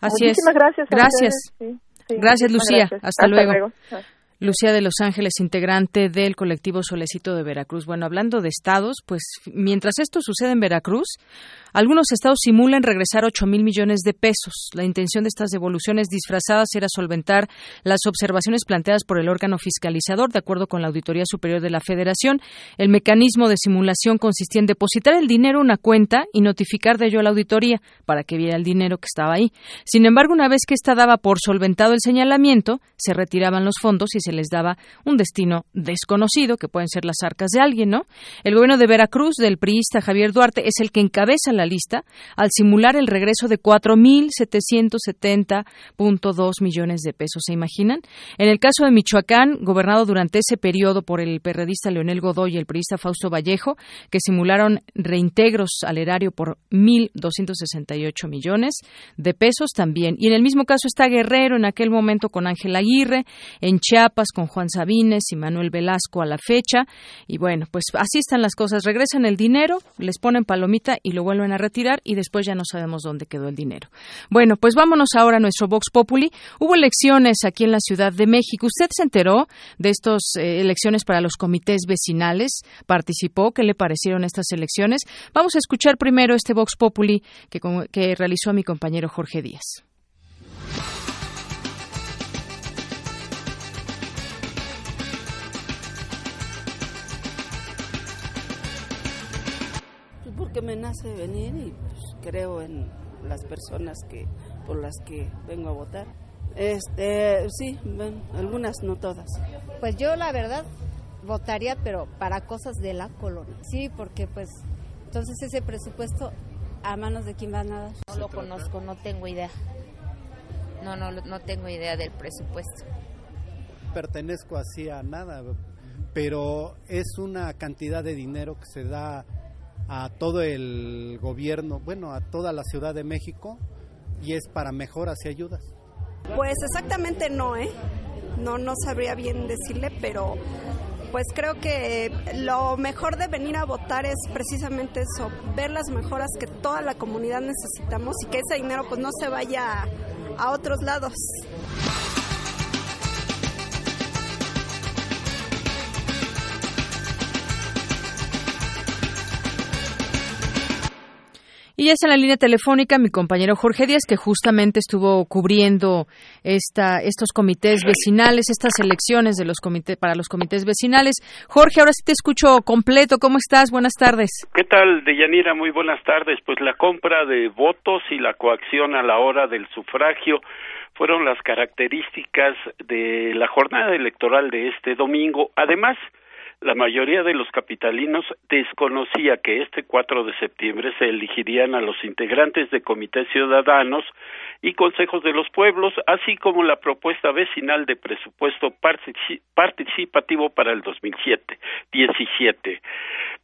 Así Muchísimas es. gracias. Gracias. ustedes, sí, sí, Gracias, Lucía. gracias. Hasta luego. Ah. Lucía de Los Ángeles, integrante del colectivo Solecito de Veracruz. Bueno, hablando de estados, pues mientras esto sucede en Veracruz, algunos estados simulan regresar 8 mil millones de pesos. La intención de estas devoluciones disfrazadas era solventar las observaciones planteadas por el órgano fiscalizador, de acuerdo con la Auditoría Superior de la Federación. El mecanismo de simulación consistía en depositar el dinero en una cuenta y notificar de ello a la auditoría para que viera el dinero que estaba ahí. Sin embargo, una vez que ésta daba por solventado el señalamiento, se retiraban los fondos y se les daba un destino desconocido, que pueden ser las arcas de alguien, ¿no? El gobierno de Veracruz, del priista Javier Duarte, es el que encabeza la lista al simular el regreso de 4.770.2 millones de pesos. ¿Se imaginan? En el caso de Michoacán, gobernado durante ese periodo por el perredista Leonel Godoy y el periodista Fausto Vallejo, que simularon reintegros al erario por 1.268 millones de pesos también. Y en el mismo caso está Guerrero, en aquel momento con Ángel Aguirre, en Chiapas con Juan Sabines y Manuel Velasco a la fecha. Y bueno, pues así están las cosas. Regresan el dinero, les ponen palomita y lo vuelven a retirar y después ya no sabemos dónde quedó el dinero. Bueno, pues vámonos ahora a nuestro Vox Populi. Hubo elecciones aquí en la Ciudad de México. ¿Usted se enteró de estas eh, elecciones para los comités vecinales? ¿Participó? ¿Qué le parecieron estas elecciones? Vamos a escuchar primero este Vox Populi que, que realizó mi compañero Jorge Díaz. Que me nace venir y pues, creo en las personas que por las que vengo a votar. Este, sí, algunas, no todas. Pues yo la verdad votaría, pero para cosas de la colonia. Sí, porque pues entonces ese presupuesto a manos de quién va nada. No lo conozco, no tengo idea. No, no, no tengo idea del presupuesto. Pertenezco así a nada, pero es una cantidad de dinero que se da a todo el gobierno, bueno, a toda la Ciudad de México y es para mejoras y ayudas. Pues exactamente no, ¿eh? No, no sabría bien decirle, pero pues creo que lo mejor de venir a votar es precisamente eso, ver las mejoras que toda la comunidad necesitamos y que ese dinero pues no se vaya a otros lados. Y ya está en la línea telefónica mi compañero Jorge Díaz, que justamente estuvo cubriendo esta, estos comités vecinales, estas elecciones de los comités, para los comités vecinales. Jorge, ahora sí te escucho completo. ¿Cómo estás? Buenas tardes. ¿Qué tal, Deyanira? Muy buenas tardes. Pues la compra de votos y la coacción a la hora del sufragio fueron las características de la jornada electoral de este domingo. Además, la mayoría de los capitalinos desconocía que este 4 de septiembre se elegirían a los integrantes de comités ciudadanos y consejos de los pueblos, así como la propuesta vecinal de presupuesto participativo para el 2017.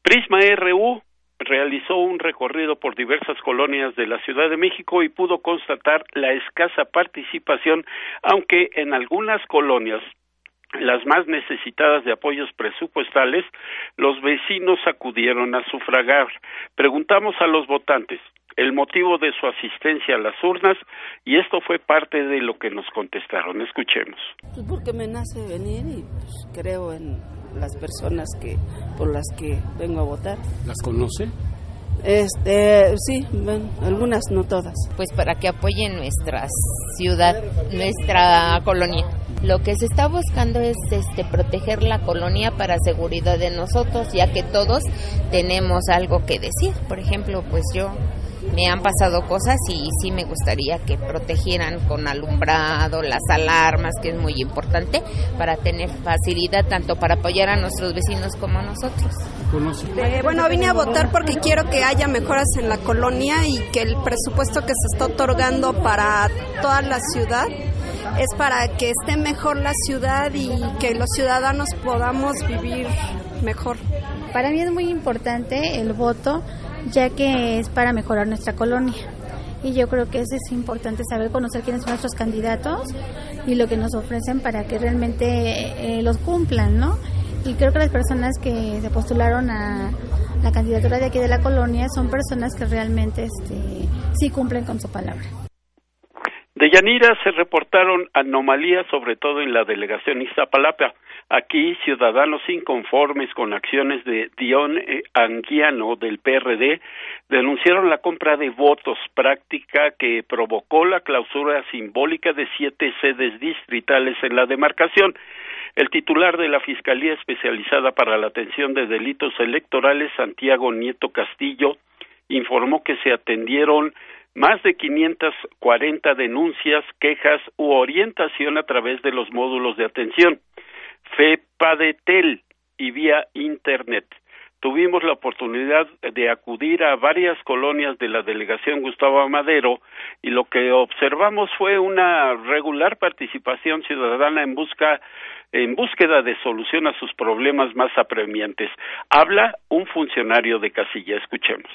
Prisma RU realizó un recorrido por diversas colonias de la Ciudad de México y pudo constatar la escasa participación, aunque en algunas colonias las más necesitadas de apoyos presupuestales, los vecinos acudieron a sufragar. Preguntamos a los votantes el motivo de su asistencia a las urnas y esto fue parte de lo que nos contestaron. Escuchemos. Pues porque me nace venir y pues creo en las personas que por las que vengo a votar. ¿Las conoce? Este, sí, algunas, no todas. Pues para que apoyen nuestra ciudad, nuestra colonia. Lo que se está buscando es este proteger la colonia para seguridad de nosotros, ya que todos tenemos algo que decir. Por ejemplo, pues yo me han pasado cosas y sí me gustaría que protegieran con alumbrado, las alarmas, que es muy importante, para tener facilidad tanto para apoyar a nuestros vecinos como a nosotros. Eh, bueno, vine a votar porque quiero que haya mejoras en la colonia y que el presupuesto que se está otorgando para toda la ciudad es para que esté mejor la ciudad y que los ciudadanos podamos vivir mejor. Para mí es muy importante el voto ya que es para mejorar nuestra colonia. Y yo creo que eso es importante saber conocer quiénes son nuestros candidatos y lo que nos ofrecen para que realmente eh, los cumplan, ¿no? Y creo que las personas que se postularon a la candidatura de aquí de la colonia son personas que realmente este, sí cumplen con su palabra. De Yanira se reportaron anomalías, sobre todo en la delegación Iztapalapa. Aquí, ciudadanos inconformes con acciones de Dion eh, Anguiano del PRD denunciaron la compra de votos, práctica que provocó la clausura simbólica de siete sedes distritales en la demarcación. El titular de la Fiscalía Especializada para la Atención de Delitos Electorales, Santiago Nieto Castillo, informó que se atendieron más de 540 denuncias, quejas u orientación a través de los módulos de atención. FEPADETEL y vía Internet. tuvimos la oportunidad de acudir a varias colonias de la delegación Gustavo Amadero y lo que observamos fue una regular participación ciudadana en busca en búsqueda de solución a sus problemas más apremiantes. Habla un funcionario de casilla, escuchemos.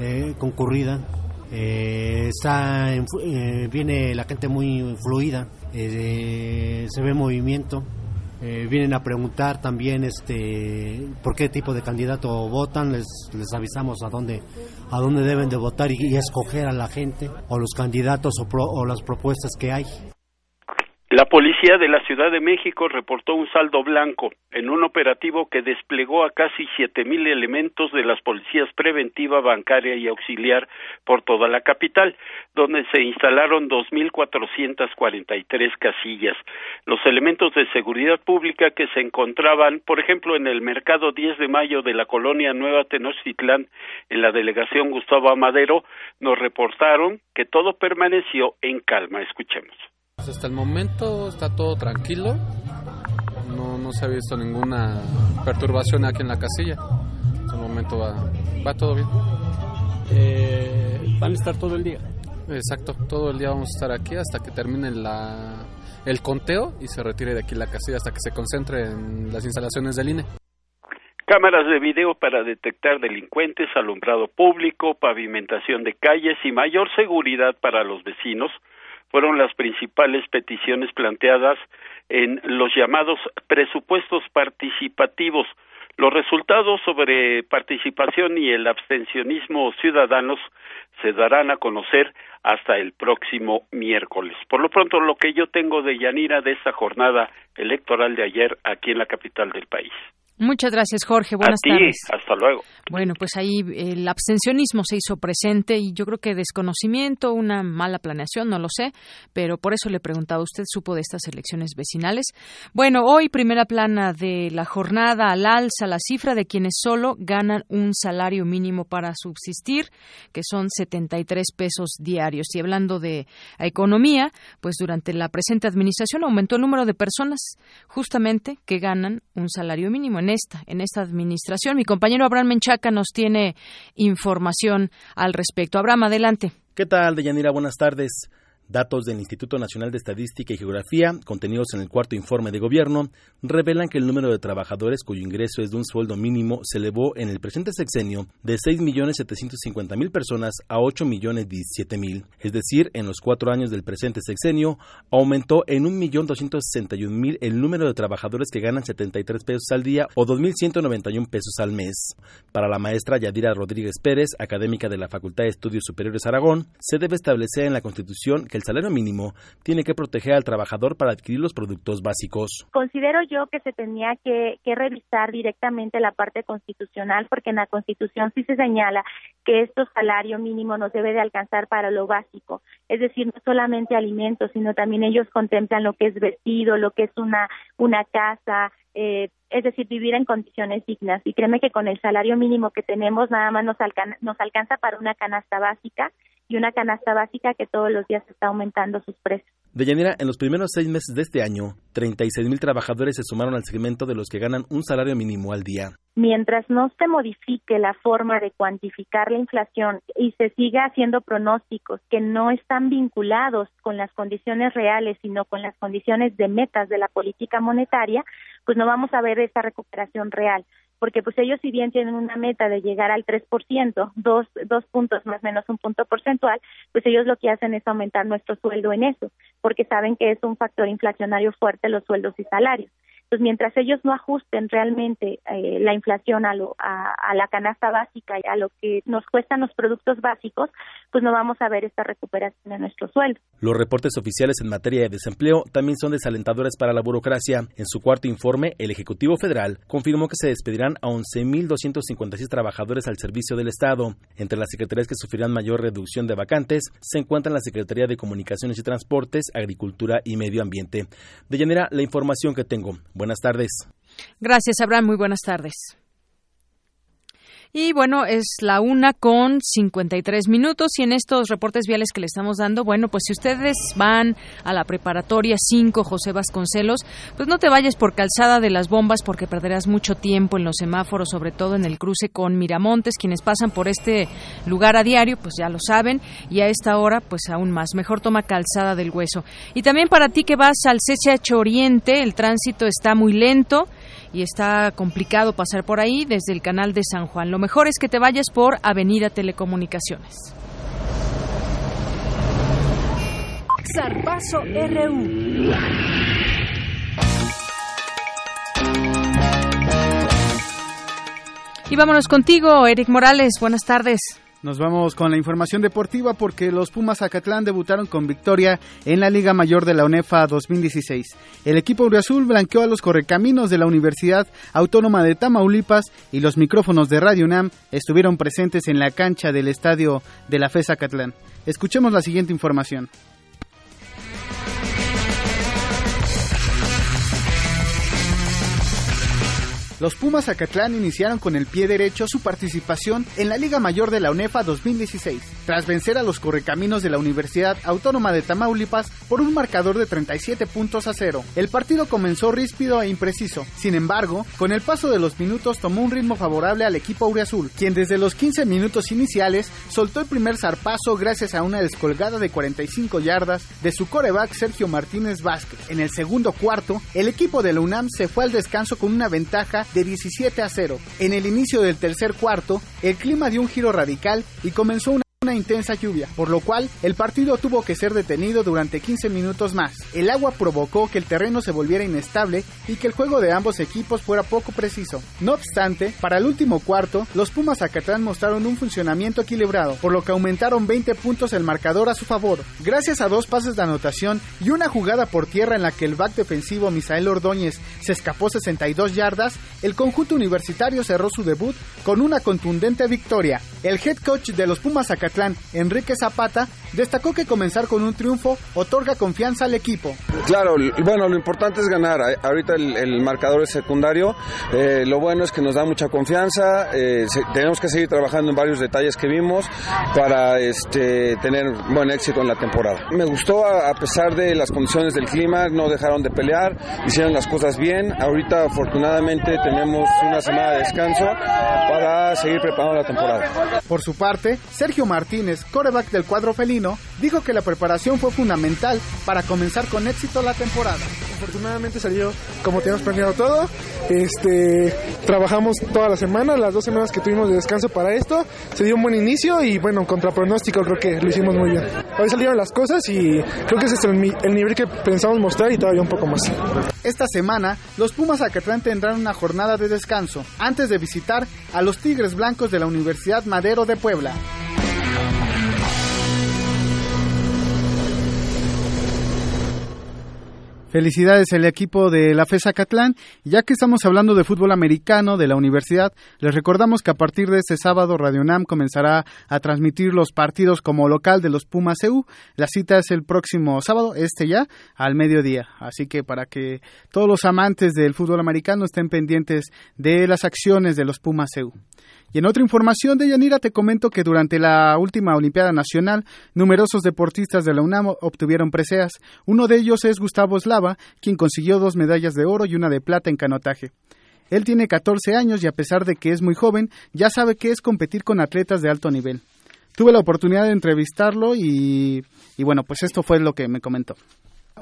Eh, concurrida, eh, está eh, viene la gente muy fluida, se ve movimiento, eh, vienen a preguntar también este por qué tipo de candidato votan, les, les avisamos a dónde a dónde deben de votar y, escoger a la gente o los candidatos o, o las propuestas que hay. La policía de la Ciudad de México reportó un saldo blanco en un operativo que desplegó a casi siete mil elementos de las policías preventiva, bancaria y auxiliar por toda la capital, donde se instalaron dos mil cuatrocientas cuarenta y tres casillas. Los elementos de seguridad pública que se encontraban, por ejemplo, en el mercado 10 de mayo de la colonia Nueva Tenochtitlán, en la delegación Gustavo Amadero, nos reportaron que todo permaneció en calma. Escuchemos. Pues hasta el momento está todo tranquilo, no, no se ha visto ninguna perturbación aquí en la casilla. Hasta el momento va, va todo bien. Eh, ¿Van a estar todo el día? Exacto, todo el día vamos a estar aquí hasta que termine la, el conteo y se retire de aquí la casilla hasta que se concentre en las instalaciones del INE. Cámaras de video para detectar delincuentes, alumbrado público, pavimentación de calles y mayor seguridad para los vecinos fueron las principales peticiones planteadas en los llamados presupuestos participativos. Los resultados sobre participación y el abstencionismo ciudadanos se darán a conocer hasta el próximo miércoles. Por lo pronto, lo que yo tengo de Yanira de esta jornada electoral de ayer aquí en la capital del país. Muchas gracias, Jorge. Buenas a ti, tardes. Hasta luego. Bueno, pues ahí el abstencionismo se hizo presente y yo creo que desconocimiento, una mala planeación, no lo sé, pero por eso le preguntaba, ¿usted supo de estas elecciones vecinales? Bueno, hoy primera plana de la jornada al alza la cifra de quienes solo ganan un salario mínimo para subsistir, que son 73 pesos diarios. Y hablando de economía, pues durante la presente administración aumentó el número de personas justamente que ganan un salario mínimo en esta, en esta administración. Mi compañero Abraham Menchaca nos tiene información al respecto. Abraham, adelante. ¿Qué tal, Deyanira? Buenas tardes. Datos del Instituto Nacional de Estadística y Geografía, contenidos en el cuarto informe de gobierno, revelan que el número de trabajadores cuyo ingreso es de un sueldo mínimo se elevó en el presente sexenio de 6.750.000 personas a 8.017.000. Es decir, en los cuatro años del presente sexenio, aumentó en 1.261.000 el número de trabajadores que ganan 73 pesos al día o 2.191 pesos al mes. Para la maestra Yadira Rodríguez Pérez, académica de la Facultad de Estudios Superiores Aragón, se debe establecer en la Constitución que el salario mínimo tiene que proteger al trabajador para adquirir los productos básicos. Considero yo que se tenía que, revisar directamente la parte constitucional porque en la Constitución sí se señala que este salario mínimo nos debe de alcanzar para lo básico, es decir, no solamente alimentos, sino también ellos contemplan lo que es vestido, lo que es una, una casa, eh, es decir, vivir en condiciones dignas. Y créeme que con el salario mínimo que tenemos nada más nos, nos alcanza para una canasta básica y una canasta básica que todos los días está aumentando sus precios. Deyanira, en los primeros seis meses de este año, 36 mil trabajadores se sumaron al segmento de los que ganan un salario mínimo al día. Mientras no se modifique la forma de cuantificar la inflación y se siga haciendo pronósticos que no están vinculados con las condiciones reales, sino con las condiciones de metas de la política monetaria, pues no vamos a ver esa recuperación real porque pues ellos si bien tienen una meta de llegar al 3%, dos, dos puntos más menos un punto porcentual, pues ellos lo que hacen es aumentar nuestro sueldo en eso, porque saben que es un factor inflacionario fuerte los sueldos y salarios pues mientras ellos no ajusten realmente eh, la inflación a, lo, a, la canasta básica y a lo que nos cuestan los productos básicos, pues no vamos a ver esta recuperación de nuestro sueldo. Los reportes oficiales en materia de desempleo también son desalentadores para la burocracia. En su cuarto informe, el Ejecutivo Federal confirmó que se despedirán a 11.256 trabajadores al servicio del Estado. Entre las secretarías que sufrirán mayor reducción de vacantes se encuentran la Secretaría de Comunicaciones y Transportes, Agricultura y Medio Ambiente. De llanera, la información que tengo. Buenas tardes. Gracias, Abraham. Muy buenas tardes. Y bueno, es la una con 53 minutos y en estos reportes viales que le estamos dando, bueno, pues si ustedes van a la preparatoria 5 José Vasconcelos, pues no te vayas por calzada de las bombas porque perderás mucho tiempo en los semáforos, sobre todo en el cruce con Miramontes. Quienes pasan por este lugar a diario, pues ya lo saben y a esta hora, pues aún más. Mejor toma calzada del hueso. Y también para ti que vas al CCH Oriente, el tránsito está muy lento y está complicado pasar por ahí desde el canal de San Juan. Lo mejor es que te vayas por Avenida Telecomunicaciones. Zarpazo RU. Y vámonos contigo, Eric Morales. Buenas tardes. Nos vamos con la información deportiva porque los Pumas Acatlán debutaron con victoria en la Liga Mayor de la UNEFA 2016. El equipo Azul blanqueó a los correcaminos de la Universidad Autónoma de Tamaulipas y los micrófonos de Radio UNAM estuvieron presentes en la cancha del estadio de la FES Acatlán. Escuchemos la siguiente información. Los Pumas Acatlán iniciaron con el pie derecho su participación en la Liga Mayor de la UNEFA 2016, tras vencer a los correcaminos de la Universidad Autónoma de Tamaulipas por un marcador de 37 puntos a cero. El partido comenzó ríspido e impreciso, sin embargo, con el paso de los minutos tomó un ritmo favorable al equipo auriazul, quien desde los 15 minutos iniciales soltó el primer zarpazo gracias a una descolgada de 45 yardas de su coreback Sergio Martínez Vázquez. En el segundo cuarto, el equipo de la UNAM se fue al descanso con una ventaja de 17 a 0. En el inicio del tercer cuarto, el clima dio un giro radical y comenzó una intensa lluvia, por lo cual el partido tuvo que ser detenido durante 15 minutos más. El agua provocó que el terreno se volviera inestable y que el juego de ambos equipos fuera poco preciso. No obstante, para el último cuarto, los Pumas Acatlán mostraron un funcionamiento equilibrado, por lo que aumentaron 20 puntos el marcador a su favor. Gracias a dos pases de anotación y una jugada por tierra en la que el back defensivo Misael Ordóñez se escapó 62 yardas, el conjunto universitario cerró su debut con una contundente victoria. El head coach de los Pumas Acatlán Enrique Zapata, destacó que comenzar con un triunfo otorga confianza al equipo. Claro, bueno, lo importante es ganar. Ahorita el, marcador es secundario. Eh, lo bueno es que nos da mucha confianza. Eh, tenemos que seguir trabajando en varios detalles que vimos para este, tener buen éxito en la temporada. Me gustó a, pesar de las condiciones del clima, no dejaron de pelear, hicieron las cosas bien. Ahorita afortunadamente tenemos una semana de descanso para seguir preparando la temporada. Por su parte, Sergio Martínez, coreback del cuadro felino, dijo que la preparación fue fundamental para comenzar con éxito la temporada. Afortunadamente salió como teníamos planeado todo. Este, trabajamos toda la semana, las dos semanas que tuvimos de descanso para esto. Se dio un buen inicio y bueno, contra pronóstico creo que lo hicimos muy bien. Hoy salieron las cosas y creo que ese es el, el nivel que pensamos mostrar y todavía un poco más. Esta semana, los Pumas Acatlán tendrán una jornada de descanso antes de visitar a los Tigres Blancos de la Universidad Madero de Puebla. Felicidades al equipo de la FESA Catlán. Ya que estamos hablando de fútbol americano de la universidad, les recordamos que a partir de este sábado Radio Nam comenzará a transmitir los partidos como local de los Pumas EU. La cita es el próximo sábado, este ya, al mediodía. Así que para que todos los amantes del fútbol americano estén pendientes de las acciones de los Pumas EU. Y en otra información de Yanira te comento que durante la última Olimpiada Nacional, numerosos deportistas de la UNAM obtuvieron preseas. Uno de ellos es Gustavo Slava, quien consiguió dos medallas de oro y una de plata en canotaje. Él tiene 14 años y a pesar de que es muy joven, ya sabe qué es competir con atletas de alto nivel. Tuve la oportunidad de entrevistarlo y, y bueno, pues esto fue lo que me comentó.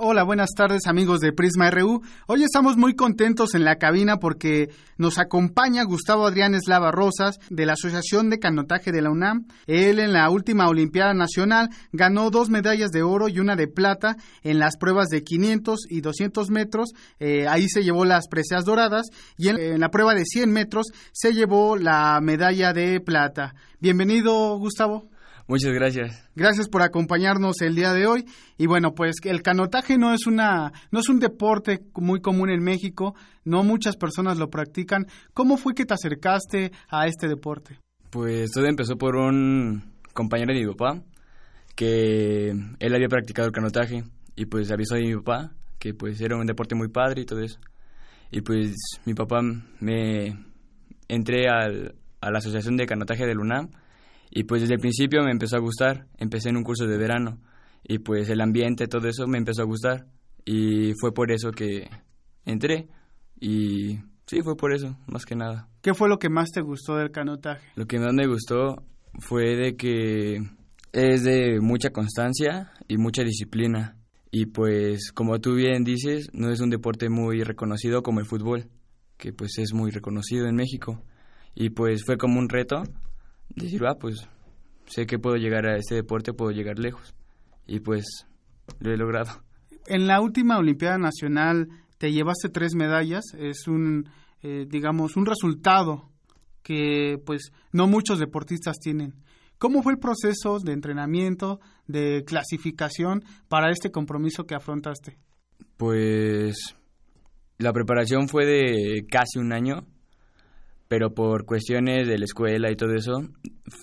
Hola, buenas tardes amigos de Prisma RU. Hoy estamos muy contentos en la cabina porque nos acompaña Gustavo Adrián Eslava Rosas de la Asociación de Canotaje de la UNAM. Él en la última Olimpiada Nacional ganó dos medallas de oro y una de plata en las pruebas de 500 y 200 metros. Eh, ahí se llevó las preseas doradas y en, en la prueba de 100 metros se llevó la medalla de plata. Bienvenido, Gustavo. Muchas gracias. Gracias por acompañarnos el día de hoy. Y bueno, pues el canotaje no es una no es un deporte muy común en México, no muchas personas lo practican. ¿Cómo fue que te acercaste a este deporte? Pues todo empezó por un compañero de mi papá que él había practicado el canotaje y pues avisó a mi papá que pues era un deporte muy padre y todo eso. Y pues mi papá me entré al, a la Asociación de Canotaje del UNAM y pues desde el principio me empezó a gustar, empecé en un curso de verano y pues el ambiente, todo eso me empezó a gustar y fue por eso que entré y sí, fue por eso, más que nada. ¿Qué fue lo que más te gustó del canotaje? Lo que más me gustó fue de que es de mucha constancia y mucha disciplina. Y pues, como tú bien dices, no es un deporte muy reconocido como el fútbol, que pues es muy reconocido en México. Y pues fue como un reto decir, ah, pues sé que puedo llegar a este deporte, puedo llegar lejos. Y pues lo he logrado. En la última Olimpiada Nacional te llevaste tres medallas, es un, eh, digamos, un resultado que pues no muchos deportistas tienen. ¿Cómo fue el proceso de entrenamiento, de clasificación para este compromiso que afrontaste? Pues la preparación fue de casi un año, pero por cuestiones de la escuela y todo eso,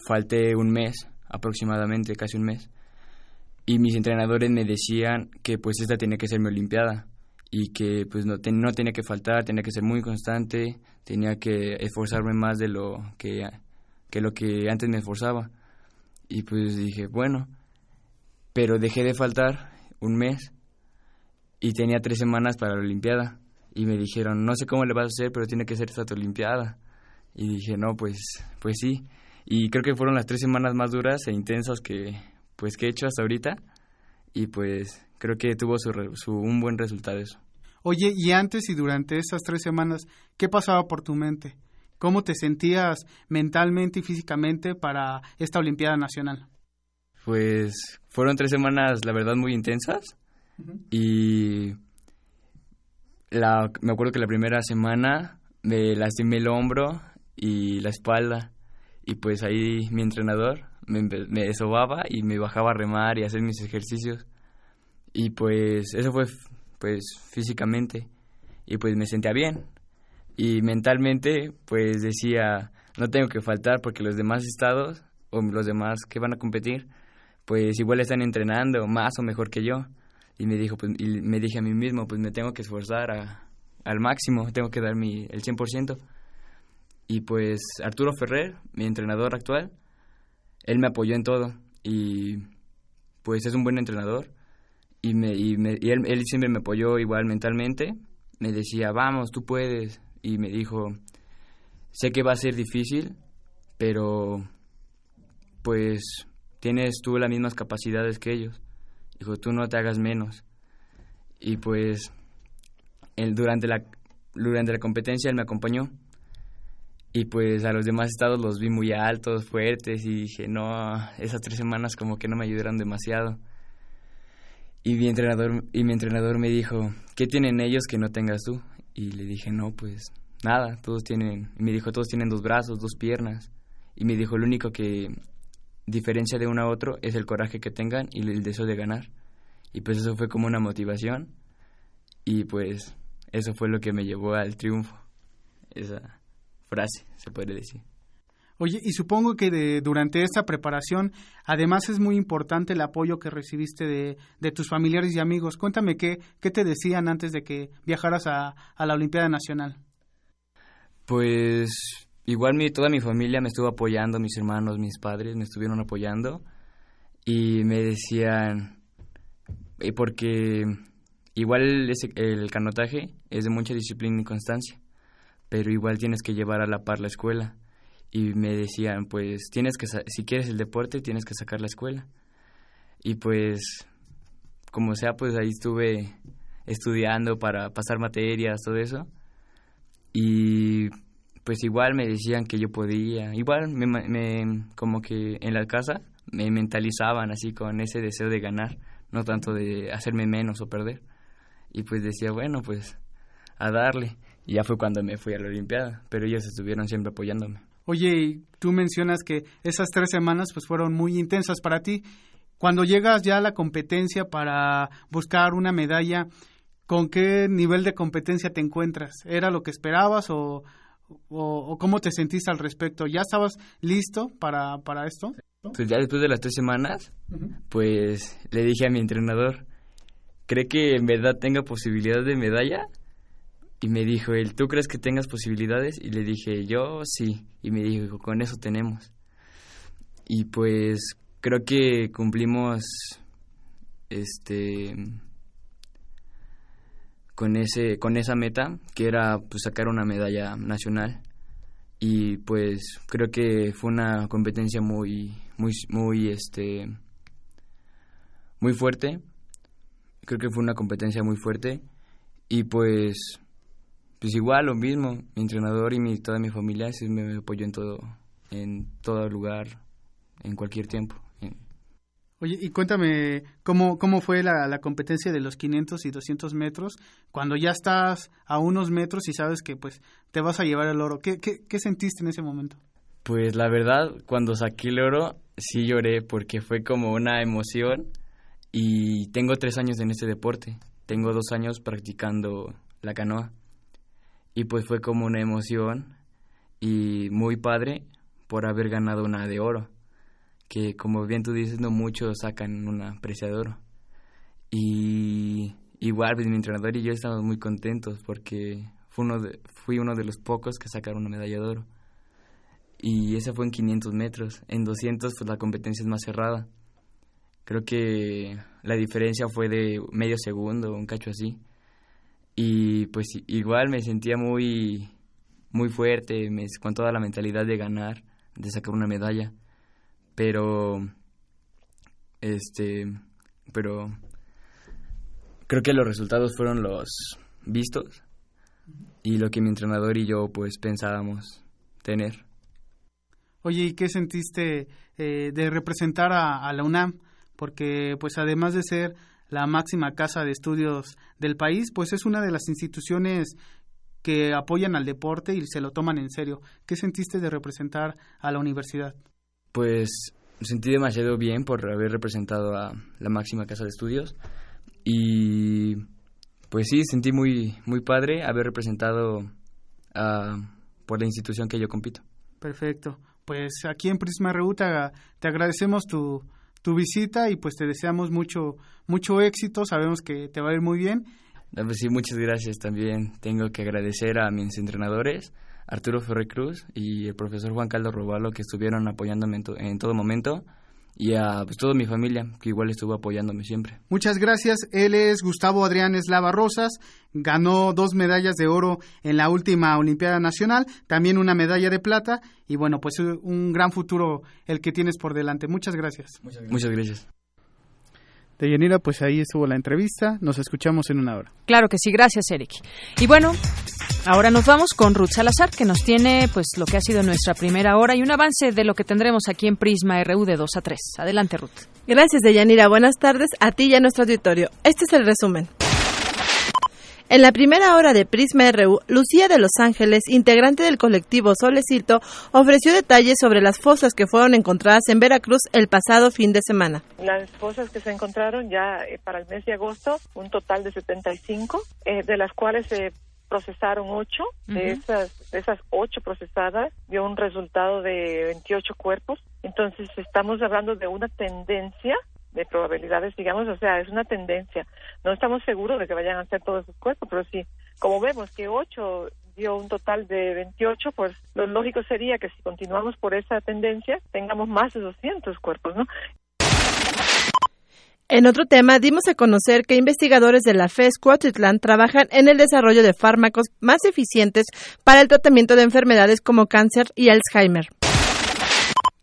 falté un mes, aproximadamente, casi un mes. Y mis entrenadores me decían que pues esta tenía que ser mi olimpiada y que pues no, no tenía que faltar, tenía que ser muy constante, tenía que esforzarme más de lo que, que lo que antes me esforzaba. Y pues dije, bueno, pero dejé de faltar un mes y tenía tres semanas para la Olimpiada. Y me dijeron, no sé cómo le vas a hacer, pero tiene que ser esta Olimpiada. Y dije, no, pues, pues sí. Y creo que fueron las tres semanas más duras e intensas que, pues, que he hecho hasta ahorita. Y pues creo que tuvo su, su, un buen resultado eso. Oye, y antes y durante esas tres semanas, ¿qué pasaba por tu mente? ¿Cómo te sentías mentalmente y físicamente para esta Olimpiada Nacional? Pues fueron tres semanas, la verdad, muy intensas. Y la, me acuerdo que la primera semana me lastimé el hombro y la espalda. Y pues ahí mi entrenador me, me sobaba y me bajaba a remar y hacer mis ejercicios. Y pues eso fue pues físicamente. Y pues me sentía bien y mentalmente pues decía no tengo que faltar porque los demás estados o los demás que van a competir pues igual están entrenando más o mejor que yo y me dijo pues y me dije a mí mismo pues me tengo que esforzar a, al máximo tengo que dar mi el 100% y pues Arturo Ferrer mi entrenador actual él me apoyó en todo y pues es un buen entrenador y me y, él, él siempre me apoyó igual mentalmente me decía vamos tú puedes y me dijo, sé que va a ser difícil, pero pues tienes tú las mismas capacidades que ellos. Dijo, tú no te hagas menos. Y pues él, durante, la, durante la competencia él me acompañó. Y pues a los demás estados los vi muy altos, fuertes, y dije, no, esas tres semanas como que no me ayudaron demasiado. Y mi entrenador, y mi entrenador me dijo, ¿qué tienen ellos que no tengas tú? Y le dije, no, pues nada, todos tienen, y me dijo, todos tienen dos brazos, dos piernas. Y me dijo, lo único que diferencia de uno a otro es el coraje que tengan y el deseo de ganar. Y pues eso fue como una motivación y pues eso fue lo que me llevó al triunfo. Esa frase, se puede decir. Oye, y supongo que de, durante esta preparación, además es muy importante el apoyo que recibiste de, de tus familiares y amigos. Cuéntame qué, qué te decían antes de que viajaras a, a la Olimpiada Nacional. Pues igual mi, toda mi familia me estuvo apoyando, mis hermanos, mis padres me estuvieron apoyando y me decían, eh, porque igual ese, el canotaje es de mucha disciplina y constancia, pero igual tienes que llevar a la par la escuela y me decían, pues tienes que, si quieres el deporte, tienes que sacar la escuela. Y pues, como sea, pues ahí estuve estudiando para pasar materias, todo eso. Y pues igual me decían que yo podía, igual me, me como que en la casa me mentalizaban así con ese deseo de ganar, no tanto de hacerme menos o perder. Y pues decía, bueno, pues a darle. Y ya fue cuando me fui a la Olimpiada, pero ellos estuvieron siempre apoyándome. Oye, tú mencionas que esas tres semanas pues fueron muy intensas para ti. Cuando llegas ya a la competencia para buscar una medalla, ¿con qué nivel de competencia te encuentras? ¿Era lo que esperabas o, o, cómo te sentiste al respecto? ¿Ya estabas listo para, para esto? Pues ya después de las tres semanas, pues le dije a mi entrenador, ¿cree que en verdad tenga posibilidad de medalla? Y me dijo él, ¿tú crees que tengas posibilidades? Y le dije, yo sí. Y me dijo, con eso tenemos. Y pues creo que cumplimos este con ese con esa meta que era pues sacar una medalla nacional y pues creo que fue una competencia muy muy muy este muy fuerte creo que fue una competencia muy fuerte y pues pues igual lo mismo mi entrenador y mi toda mi familia sí me apoyó en todo en todo lugar en cualquier tiempo Oye, y cuéntame cómo, cómo fue la, la, competencia de los 500 y 200 metros cuando ya estás a unos metros y sabes que pues te vas a llevar el oro. ¿Qué, qué, qué sentiste en ese momento? Pues la verdad, cuando saqué el oro, sí lloré porque fue como una emoción y tengo tres años en este deporte. Tengo dos años practicando la canoa y pues fue como una emoción y muy padre por haber ganado una de oro que como bien tú dices, no muchos sacan una apreciador. Y igual pues, mi entrenador y yo estamos muy contentos porque fue uno de, fui uno de los pocos que sacaron una medalla de oro. Y esa fue en 500 metros. En 200 pues la competencia es más cerrada. Creo que la diferencia fue de medio segundo, un cacho así. Y pues igual me sentía muy, muy fuerte, con toda la mentalidad de ganar, de sacar una medalla pero este pero creo que los resultados fueron los vistos y lo que mi entrenador y yo pues pensábamos tener. Oye, ¿y qué sentiste eh, de representar a, a, la UNAM? Porque pues además de ser la máxima casa de estudios del país, pues es una de las instituciones que apoyan al deporte y se lo toman en serio. ¿Qué sentiste de representar a la universidad? pues me sentí demasiado bien por haber representado a la máxima casa de estudios y pues sí, sentí muy, muy padre haber representado por la institución que yo compito. Perfecto. Pues aquí en Prisma RU te, te agradecemos tu, tu visita y pues te deseamos mucho, mucho éxito. Sabemos que te va a ir muy bien. Pues sí, muchas gracias también. Tengo que agradecer a mis entrenadores, Arturo Ferrer Cruz y el profesor Juan Carlos Robalo que estuvieron apoyándome en, todo momento y a pues, toda mi familia que igual estuvo apoyándome siempre. Muchas gracias. Él es Gustavo Adrián Eslava Rosas, ganó dos medallas de oro en la última Olimpiada Nacional, también una medalla de plata y bueno, pues un gran futuro el que tienes por delante. Muchas gracias. Muchas gracias. Muchas gracias. Deyanira, pues ahí estuvo la entrevista. Nos escuchamos en una hora. Claro que sí, gracias, Eric. Y bueno, ahora nos vamos con Ruth Salazar, que nos tiene pues lo que ha sido nuestra primera hora y un avance de lo que tendremos aquí en Prisma RU de 2 a 3. Adelante, Ruth. Gracias, Deyanira. Buenas tardes a ti y a nuestro auditorio. Este es el resumen. En la primera hora de Prisma RU, Lucía de Los Ángeles, integrante del colectivo Solecito, ofreció detalles sobre las fosas que fueron encontradas en Veracruz el pasado fin de semana. Las fosas que se encontraron ya eh, para el mes de agosto, un total de 75, eh, de las cuales se procesaron ocho. De esas, de esas ocho procesadas dio un resultado de 28 cuerpos. Entonces estamos hablando de una tendencia de probabilidades, digamos, o sea, es una tendencia. No estamos seguros de que vayan a ser todos esos cuerpos, pero sí, como vemos que 8 dio un total de 28, pues lo lógico sería que si continuamos por esa tendencia, tengamos más de 200 cuerpos, ¿no? En otro tema, dimos a conocer que investigadores de la FES Cuautitlán trabajan en el desarrollo de fármacos más eficientes para el tratamiento de enfermedades como cáncer y Alzheimer.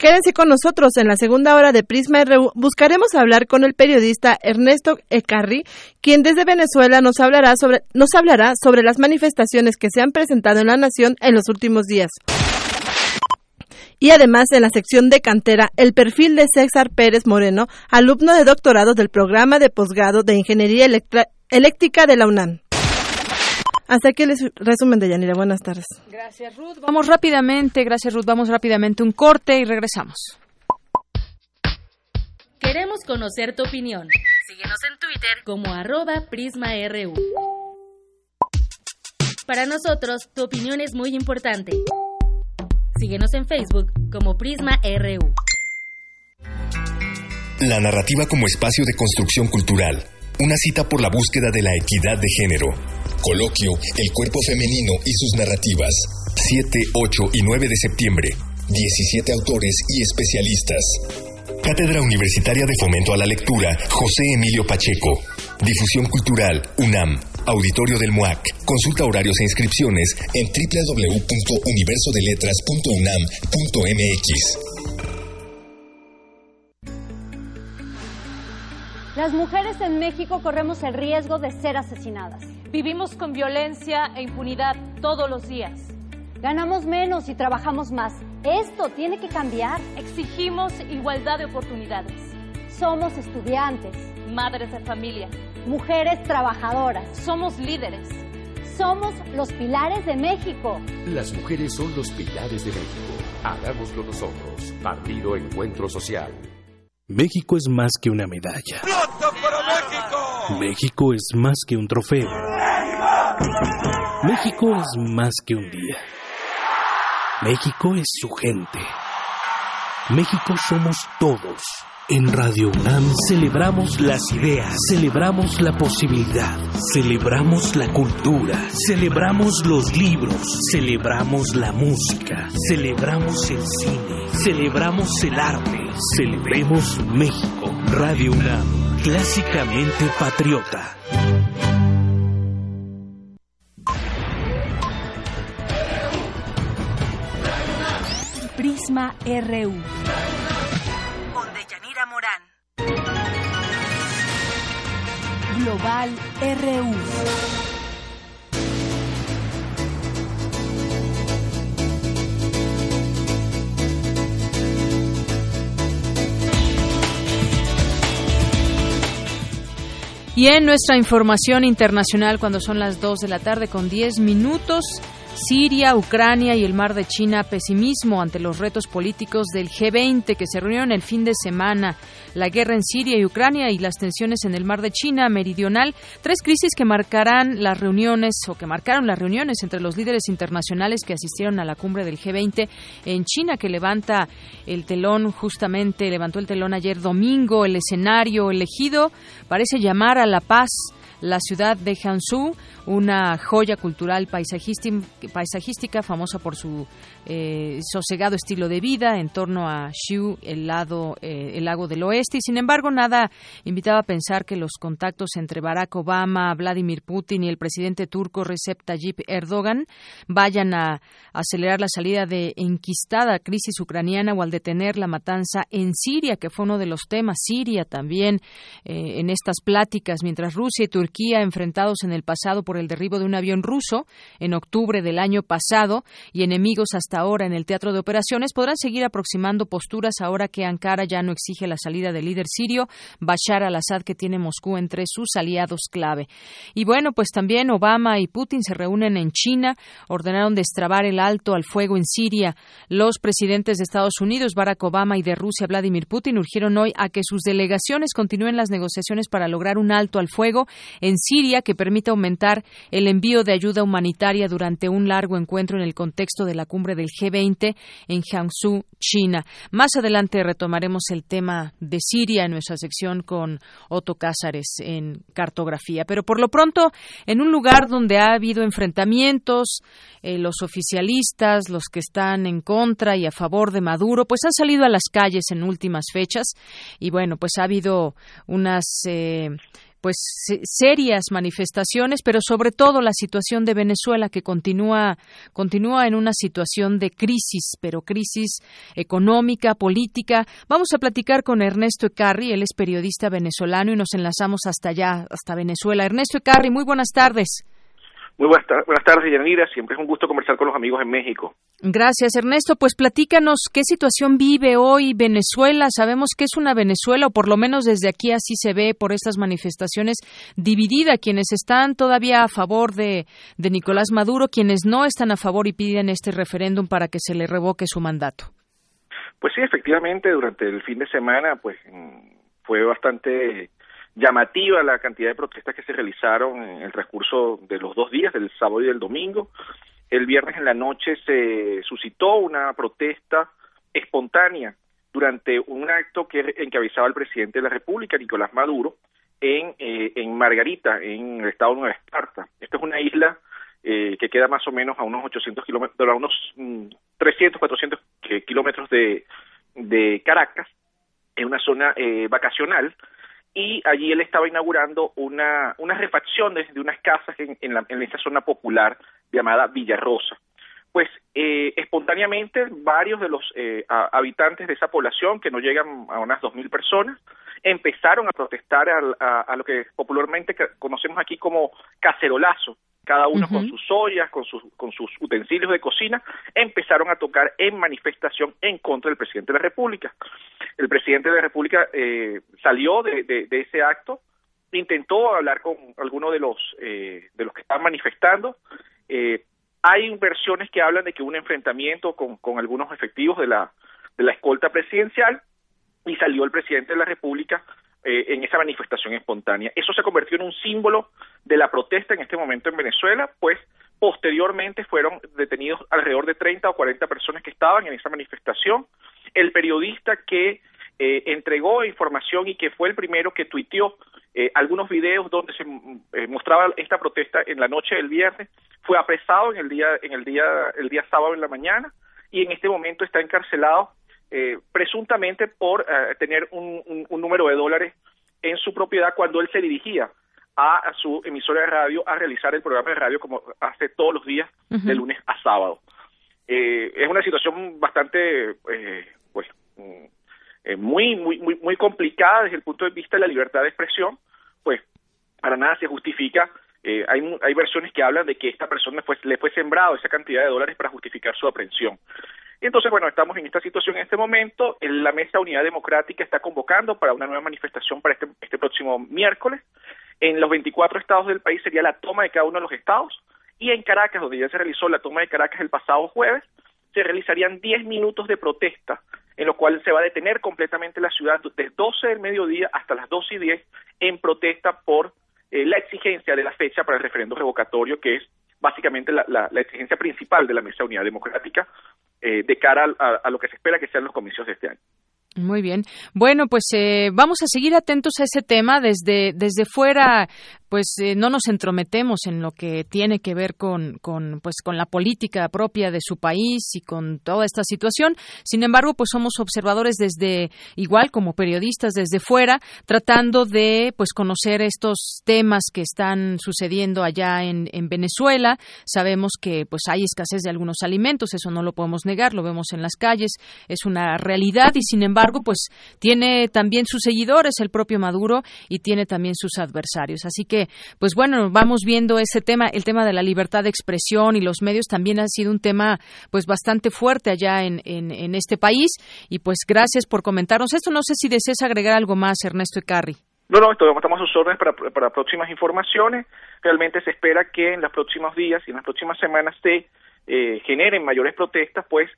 Quédense con nosotros en la segunda hora de Prisma RU. Buscaremos hablar con el periodista Ernesto Ecarri, quien desde Venezuela nos hablará sobre nos hablará sobre las manifestaciones que se han presentado en la nación en los últimos días. Y además, en la sección de cantera, el perfil de César Pérez Moreno, alumno de doctorado del programa de posgrado de Ingeniería Eléctrica de la UNAM. Hasta aquí el resumen de Yanira. Buenas tardes. Gracias, Ruth. Vamos rápidamente, gracias, Ruth. Vamos rápidamente un corte y regresamos. Queremos conocer tu opinión. Síguenos en Twitter como arroba PrismaRU. Para nosotros, tu opinión es muy importante. Síguenos en Facebook como PrismaRU. La narrativa como espacio de construcción cultural. Una cita por la búsqueda de la equidad de género Coloquio El cuerpo femenino y sus narrativas. 7, 8 y 9 de septiembre. 17 autores y especialistas. Cátedra Universitaria de Fomento a la Lectura, José Emilio Pacheco. Difusión Cultural, UNAM. Auditorio del MUAC. Consulta horarios e inscripciones en www.universodeletras.unam.mx. Las mujeres en México corremos el riesgo de ser asesinadas. Vivimos con violencia e impunidad todos los días. Ganamos menos y trabajamos más. Esto tiene que cambiar. Exigimos igualdad de oportunidades. Somos estudiantes, madres de familia, mujeres trabajadoras. Somos líderes. Somos los pilares de México. Las mujeres son los pilares de México. Hagámoslo nosotros. Partido Encuentro Social. México es más que una medalla. México! México es más que un trofeo. México es más que un día. México es su gente. México somos todos. En Radio UNAM celebramos las ideas, celebramos la posibilidad, celebramos la cultura, celebramos los libros, celebramos la música, celebramos el cine, celebramos el arte, celebremos México. Radio UNAM, clásicamente patriota. Prisma RU. Con Deyanira Morán. Global RU. Y en nuestra información internacional, cuando son las 2 de la tarde con 10 minutos, Siria, Ucrania y el Mar de China, pesimismo ante los retos políticos del G20 que se reunieron el fin de semana. La guerra en Siria y Ucrania y las tensiones en el Mar de China meridional, tres crisis que marcarán las reuniones o que marcaron las reuniones entre los líderes internacionales que asistieron a la cumbre del G20 en China que levanta el telón justamente, levantó el telón ayer domingo, el escenario elegido parece llamar a la paz la ciudad de Jiangsu, una joya cultural paisajística famosa por su eh, sosegado estilo de vida en torno a Xiu, el, lado, eh, el lago del oeste. Y sin embargo, nada invitaba a pensar que los contactos entre Barack Obama, Vladimir Putin y el presidente turco Recep Tayyip Erdogan vayan a acelerar la salida de enquistada crisis ucraniana o al detener la matanza en Siria, que fue uno de los temas. Siria también eh, en estas pláticas, mientras Rusia y Turquía enfrentados en el pasado por el derribo de un avión ruso en octubre del año pasado y enemigos hasta ahora en el teatro de operaciones podrán seguir aproximando posturas ahora que Ankara ya no exige la salida del líder sirio Bashar al-Assad que tiene Moscú entre sus aliados clave. Y bueno, pues también Obama y Putin se reúnen en China, ordenaron destrabar el alto al fuego en Siria. Los presidentes de Estados Unidos, Barack Obama, y de Rusia, Vladimir Putin, urgieron hoy a que sus delegaciones continúen las negociaciones para lograr un alto al fuego en Siria que permita aumentar el envío de ayuda humanitaria durante un largo encuentro en el contexto de la cumbre del G20 en Jiangsu, China. Más adelante retomaremos el tema de Siria en nuestra sección con Otto Cázares en cartografía. Pero por lo pronto, en un lugar donde ha habido enfrentamientos, eh, los oficialistas, los que están en contra y a favor de Maduro, pues han salido a las calles en últimas fechas y bueno, pues ha habido unas eh, pues serias manifestaciones, pero sobre todo la situación de Venezuela que continúa continúa en una situación de crisis, pero crisis económica, política. Vamos a platicar con Ernesto Ecarri, él es periodista venezolano y nos enlazamos hasta allá, hasta Venezuela. Ernesto Ecarri, muy buenas tardes. Muy buenas, buenas tardes, Yanira. Siempre es un gusto conversar con los amigos en México. Gracias, Ernesto. Pues platícanos qué situación vive hoy Venezuela. Sabemos que es una Venezuela, o por lo menos desde aquí así se ve por estas manifestaciones, dividida. Quienes están todavía a favor de, de Nicolás Maduro, quienes no están a favor y piden este referéndum para que se le revoque su mandato. Pues sí, efectivamente, durante el fin de semana, pues mm, fue bastante llamativa la cantidad de protestas que se realizaron en el transcurso de los dos días, del sábado y del domingo. El viernes en la noche se suscitó una protesta espontánea durante un acto que encabezaba el presidente de la República, Nicolás Maduro, en, eh, en Margarita, en el estado de Nueva Esparta. Esta es una isla eh, que queda más o menos a unos 800 kilómetros, a unos 300, 400 kilómetros de, de Caracas, en una zona eh, vacacional, y allí él estaba inaugurando una, una refacción de, unas casas en, en, la, en esa zona popular llamada Villarrosa. Pues eh, espontáneamente varios de los eh, habitantes de esa población, que no llegan a unas 2.000 personas, empezaron a protestar a, a, lo que popularmente conocemos aquí como cacerolazo, cada uno con sus ollas, con sus, con sus utensilios de cocina, empezaron a tocar en manifestación en contra del presidente de la República. El presidente de la República eh, salió de, de, ese acto, intentó hablar con alguno de los, eh, de los que están manifestando. Eh, hay versiones que hablan de que un enfrentamiento con, con algunos efectivos de la, de la escolta presidencial y salió el presidente de la República eh, en esa manifestación espontánea. Eso se convirtió en un símbolo de la protesta en este momento en Venezuela, pues posteriormente fueron detenidos alrededor de 30 o 40 personas que estaban en esa manifestación. El periodista que eh, entregó información y que fue el primero que tuiteó eh, algunos videos donde se mostraba esta protesta en la noche del viernes fue apresado en el día en el día el día sábado en la mañana y en este momento está encarcelado eh, presuntamente por eh, tener un, número de dólares en su propiedad cuando él se dirigía a, su emisora de radio a realizar el programa de radio como hace todos los días de lunes a sábado. Eh, es una situación bastante, pues, mm, muy, muy, muy, muy complicada desde el punto de vista de la libertad de expresión, pues, para nada se justifica hay, hay versiones que hablan de que esta persona le fue sembrado esa cantidad de dólares para justificar su aprehensión. Y entonces, bueno, estamos en esta situación en este momento. La Mesa Unidad Democrática está convocando para una nueva manifestación para este, este próximo miércoles. En los 24 estados del país sería la toma de cada uno de los estados. Y en Caracas, donde ya se realizó la toma de Caracas el pasado jueves, se realizarían 10 minutos de protesta, en lo cual se va a detener completamente la ciudad desde 12 del mediodía hasta las 12 y 10 en protesta por eh, la exigencia de la fecha para el referendo revocatorio, que es básicamente la, exigencia principal de la Mesa Unidad Democrática, eh, de cara a, lo que se espera que sean los comicios de este año. Muy bien. Bueno, pues eh, vamos a seguir atentos a ese tema desde desde fuera pues eh, no nos entrometemos en lo que tiene que ver con, con, pues con la política propia de su país y con toda esta situación. Sin embargo, pues somos observadores desde igual como periodistas desde fuera, tratando de pues conocer estos temas que están sucediendo allá en, en Venezuela. Sabemos que pues hay escasez de algunos alimentos, eso no lo podemos negar, lo vemos en las calles, es una realidad y sin embargo, pues tiene también sus seguidores el propio Maduro y tiene también sus adversarios. Así que pues bueno, vamos viendo ese tema, el tema de la libertad de expresión y los medios también ha sido un tema pues bastante fuerte allá en, en, este país y pues gracias por comentarnos esto. No sé si deseas agregar algo más, Ernesto Ecarri. No, no, estamos a sus órdenes para, para próximas informaciones. Realmente se espera que en los próximos días y en las próximas semanas se eh, generen mayores protestas, pues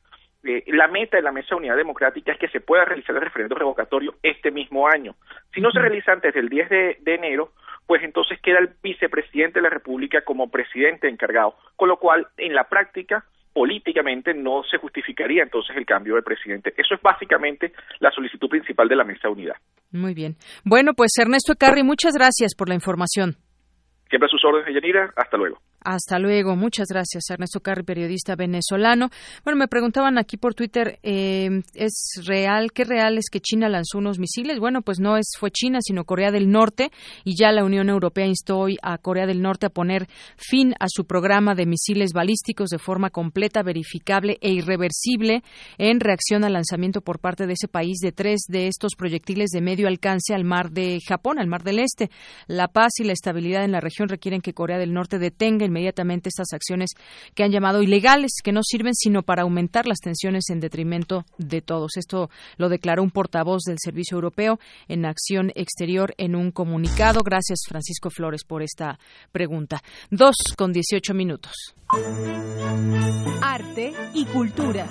eh, la meta de la Mesa de Unidad Democrática es que se pueda realizar el referendo revocatorio este mismo año. Si no se realiza antes del 10 de enero, pues entonces queda el vicepresidente de la República como presidente encargado, con lo cual en la práctica políticamente no se justificaría entonces el cambio de presidente. Eso es básicamente la solicitud principal de la mesa de unidad. Muy bien. Bueno, pues Ernesto Carri, muchas gracias por la información. Siempre a sus órdenes, Yanira. Hasta luego. Hasta luego. Muchas gracias, Ernesto Carri, periodista venezolano. Bueno, me preguntaban aquí por Twitter, eh, ¿es real? ¿Qué real es que China lanzó unos misiles? Bueno, pues no es fue China, sino Corea del Norte, y ya la Unión Europea instó hoy a Corea del Norte a poner fin a su programa de misiles balísticos de forma completa, verificable e irreversible en reacción al lanzamiento por parte de ese país de tres de estos proyectiles de medio alcance al mar de Japón, al mar del Este. La paz y la estabilidad en la región requieren que Corea del Norte detenga inmediatamente estas acciones que han llamado ilegales, que no sirven sino para aumentar las tensiones en detrimento de todos. Esto lo declaró un portavoz del Servicio Europeo en Acción Exterior en un comunicado. Gracias, Francisco Flores, por esta pregunta. Dos con dieciocho minutos. Arte y cultura.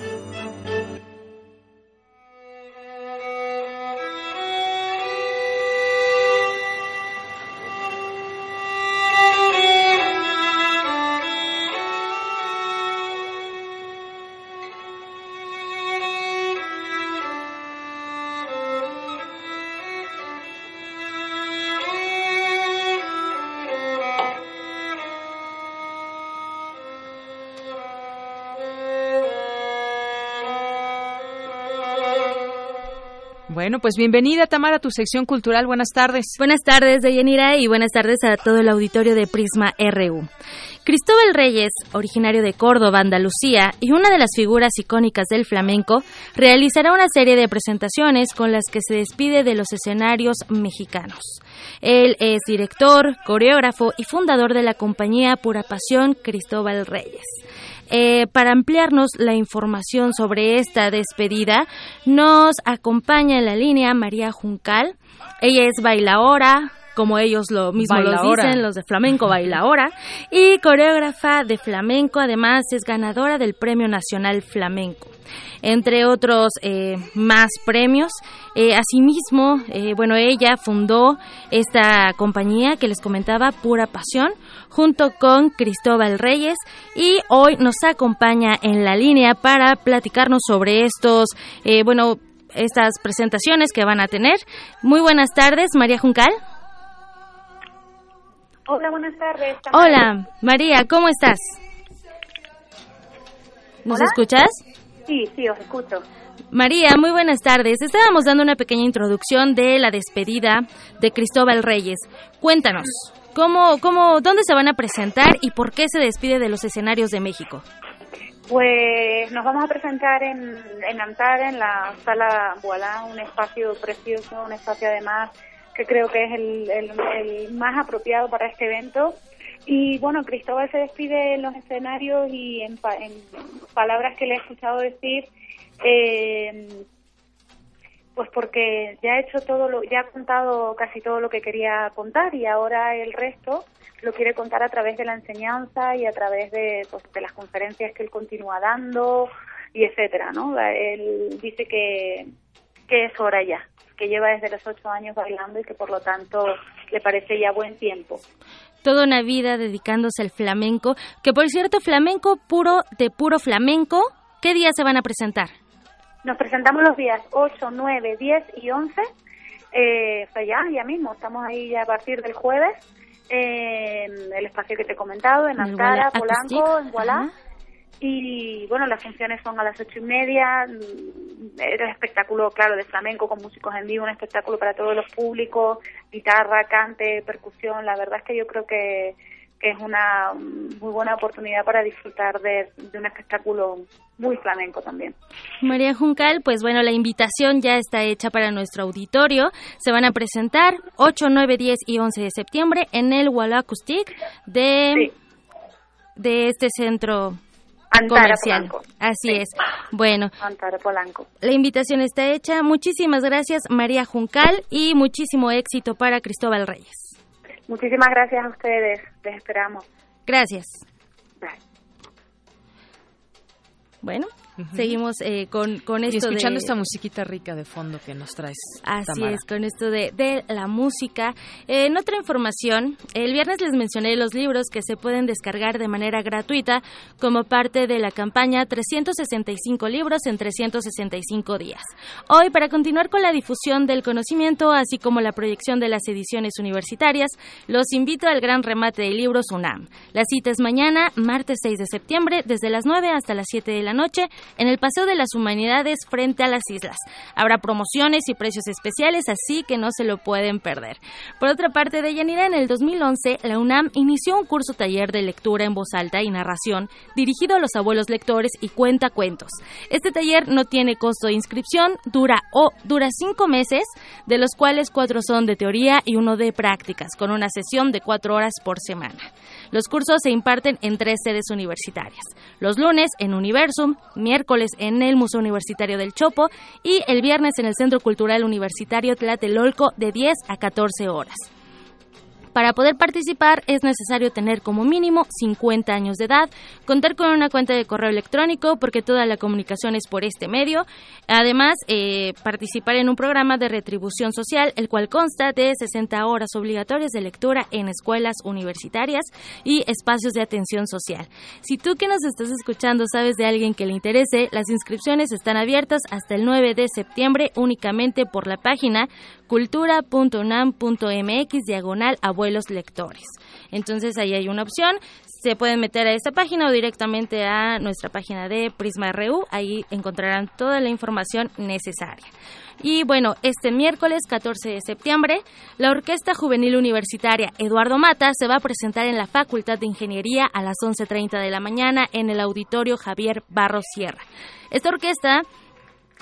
Bueno, pues bienvenida Tamara a tu sección cultural. Buenas tardes. Buenas tardes, Deyanira, y buenas tardes a todo el auditorio de Prisma RU. Cristóbal Reyes, originario de Córdoba, Andalucía, y una de las figuras icónicas del flamenco, realizará una serie de presentaciones con las que se despide de los escenarios mexicanos. Él es director, coreógrafo y fundador de la compañía Pura Pasión Cristóbal Reyes. Eh, para ampliarnos la información sobre esta despedida, nos acompaña en la línea María Juncal. Ella es bailaora, como ellos lo mismo lo dicen, los de flamenco bailaora, y coreógrafa de flamenco, además es ganadora del Premio Nacional Flamenco entre otros eh, más premios. Eh, asimismo, eh, bueno, ella fundó esta compañía que les comentaba, Pura Pasión, junto con Cristóbal Reyes y hoy nos acompaña en la línea para platicarnos sobre estos, bueno, estas presentaciones que van a tener. Muy buenas tardes, María Juncal. Hola, buenas tardes. Hola, María, ¿cómo estás? ¿Nos escuchas? Sí, sí, os escucho. María, muy buenas tardes. Estábamos dando una pequeña introducción de la despedida de Cristóbal Reyes. Cuéntanos, ¿cómo, cómo, ¿dónde se van a presentar y por qué se despide de los escenarios de México? Pues nos vamos a presentar en, en Antara, en la sala Voilà, un espacio precioso, un espacio además que creo que es el, el más apropiado para este evento y bueno, Cristóbal se despide en los escenarios y en, palabras que le he escuchado decir, eh, pues porque ya ha hecho todo lo, ya ha contado casi todo lo que quería contar y ahora el resto lo quiere contar a través de la enseñanza y a través de, pues, de las conferencias que él continúa dando y etcétera, ¿no? Él dice que, que es hora ya, que lleva desde los ocho años bailando y que por lo tanto le parece ya buen tiempo toda una vida dedicándose al flamenco, que por cierto, flamenco puro de puro flamenco, ¿qué días se van a presentar? Nos presentamos los días 8, 9, 10 y 11, eh, ya, ya mismo, estamos ahí ya a partir del jueves, en el espacio que te he comentado, en Ankara, Polanco, en Gualá. Y bueno, las funciones son a las ocho y media. Era espectáculo, claro, de flamenco con músicos en vivo, un espectáculo para todos los públicos, guitarra, cante, percusión. La verdad es que yo creo que, es una muy buena oportunidad para disfrutar de, un espectáculo muy flamenco también. María Juncal, pues bueno, la invitación ya está hecha para nuestro auditorio. Se van a presentar 8, 9, 10 y 11 de septiembre en el Walla Acoustic de, de este centro Antara Así es. Bueno, Polanco. la invitación está hecha. Muchísimas gracias, María Juncal, y muchísimo éxito para Cristóbal Reyes. Muchísimas gracias a ustedes. Les esperamos. Gracias. Bueno, Seguimos eh, con, con esto y escuchando esta musiquita rica de fondo que nos traes. Así es, con esto de, de la música. Eh, en otra información, el viernes les mencioné los libros que se pueden descargar de manera gratuita como parte de la campaña 365 libros en 365 días. Hoy, para continuar con la difusión del conocimiento, así como la proyección de las ediciones universitarias, los invito al gran remate de libros UNAM. La cita es mañana, martes 6 de septiembre, desde las 9 hasta las 7 de la noche en el Paseo de las Humanidades frente a las islas. Habrá promociones y precios especiales, así que no se lo pueden perder. Por otra parte, de Yanira, en el 2011, la UNAM inició un curso taller de lectura en voz alta y narración dirigido a los abuelos lectores y cuenta cuentos. Este taller no tiene costo de inscripción, dura o dura cinco meses, de los cuales cuatro son de teoría y uno de prácticas, con una sesión de cuatro horas por semana. Los cursos se imparten en tres sedes universitarias. Los lunes en Universum, miércoles en el Museo Universitario del Chopo y el viernes en el Centro Cultural Universitario Tlatelolco de 10 a 14 horas. Para poder participar es necesario tener como mínimo 50 años de edad, contar con una cuenta de correo electrónico porque toda la comunicación es por este medio, además eh, participar en un programa de retribución social el cual consta de 60 horas obligatorias de lectura en escuelas universitarias y espacios de atención social. Si tú que nos estás escuchando sabes de alguien que le interese, las inscripciones están abiertas hasta el 9 de septiembre únicamente por la página cultura.unam.mx diagonal abuelo abuelos lectores. Entonces ahí hay una opción, se pueden meter a esta página o directamente a nuestra página de Prisma RU, ahí encontrarán toda la información necesaria. Y bueno, este miércoles 14 de septiembre, la Orquesta Juvenil Universitaria Eduardo Mata se va a presentar en la Facultad de Ingeniería a las 11.30 de la mañana en el Auditorio Javier Barros Sierra. Esta orquesta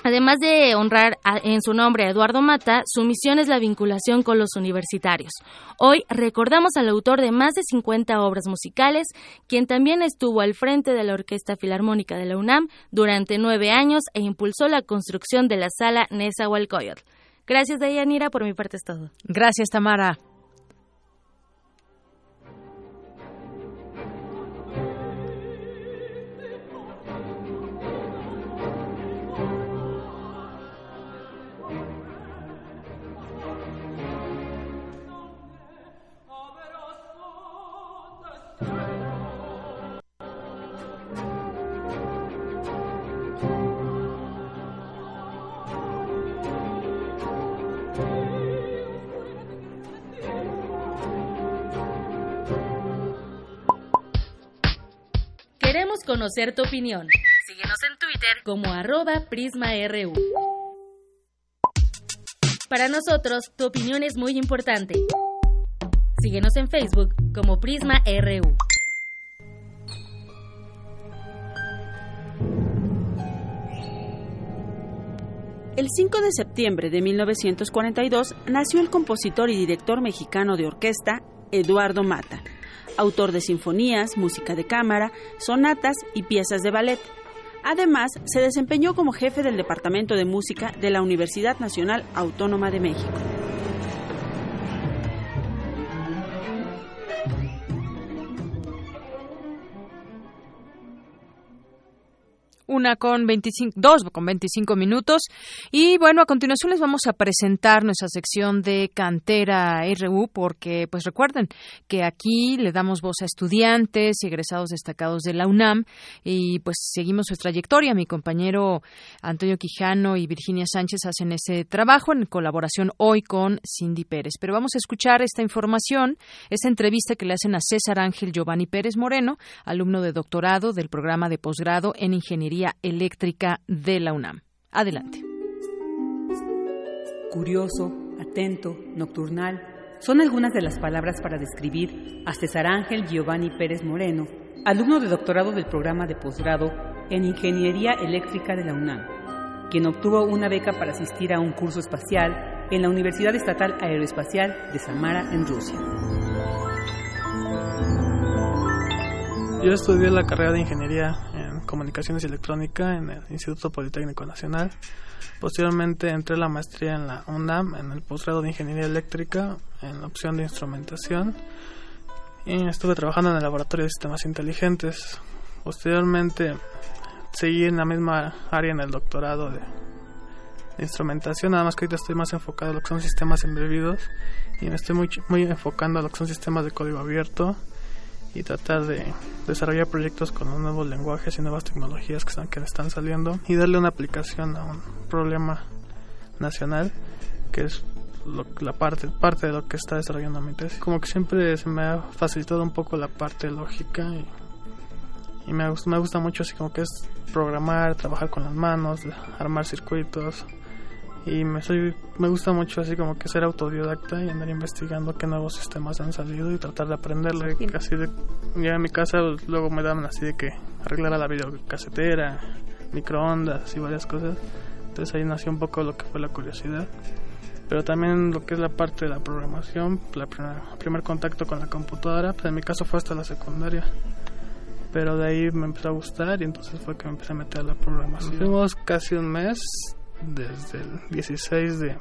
Además de honrar en su nombre a Eduardo Mata, su misión es la vinculación con los universitarios. Hoy recordamos al autor de más de 50 obras musicales, quien también estuvo al frente de la Orquesta Filarmónica de la UNAM durante nueve años e impulsó la construcción de la sala Nezahualcóyotl. Gracias, Dayanira. Por mi parte es todo. Gracias, Tamara. Queremos conocer tu opinión. Síguenos en Twitter como arroba PrismaRU. Para nosotros, tu opinión es muy importante. Síguenos en Facebook como PrismaRU. El 5 de septiembre de 1942 nació el compositor y director mexicano de orquesta Eduardo Mata autor de sinfonías, música de cámara, sonatas y piezas de ballet. Además, se desempeñó como jefe del Departamento de Música de la Universidad Nacional Autónoma de México. Una con 25, dos con 25 minutos. Y bueno, a continuación les vamos a presentar nuestra sección de Cantera RU, porque pues recuerden que aquí le damos voz a estudiantes y egresados destacados de la UNAM y pues seguimos su trayectoria. Mi compañero Antonio Quijano y Virginia Sánchez hacen ese trabajo en colaboración hoy con Cindy Pérez. Pero vamos a escuchar esta información, esta entrevista que le hacen a César Ángel Giovanni Pérez Moreno, alumno de doctorado del programa de posgrado en Ingeniería Eléctrica de la UNAM. Adelante. Curioso, atento, nocturnal, son algunas de las palabras para describir a César Ángel Giovanni Pérez Moreno, alumno de doctorado del programa de posgrado en Ingeniería Eléctrica de la UNAM, quien obtuvo una beca para asistir a un curso espacial en la Universidad Estatal Aeroespacial de Samara, en Rusia. Yo estudié la carrera de Ingeniería Comunicaciones y Electrónica en el Instituto Politécnico Nacional. Posteriormente entré a la maestría en la UNAM, en el posgrado de Ingeniería Eléctrica, en la opción de instrumentación. Y estuve trabajando en el laboratorio de sistemas inteligentes. Posteriormente seguí en la misma área en el doctorado de, instrumentación, nada más que ahorita estoy más enfocado en lo que son sistemas embebidos y me estoy muy, muy enfocando a lo que son sistemas de código abierto y tratar de desarrollar proyectos con nuevos lenguajes y nuevas tecnologías que están, que están saliendo y darle una aplicación a un problema nacional que es la parte parte de lo que está desarrollando mi tesis. Como que siempre se me ha facilitado un poco la parte lógica y, y me, me gusta mucho así como que es programar, trabajar con las manos, armar circuitos, y me soy me gusta mucho así como que ser autodidacta y andar investigando qué nuevos sistemas han salido y tratar de aprenderlo así de ya en mi casa luego me daban así de que arreglar a la videocasetera microondas y varias cosas. Entonces ahí nació un poco lo que fue la curiosidad. Pero también lo que es la parte de la programación el primer contacto con la computadora pues en mi caso fue hasta la secundaria. Pero de ahí me empezó a gustar y entonces fue que me empecé a meter a la programación. Fuimos casi un mes desde el 16 de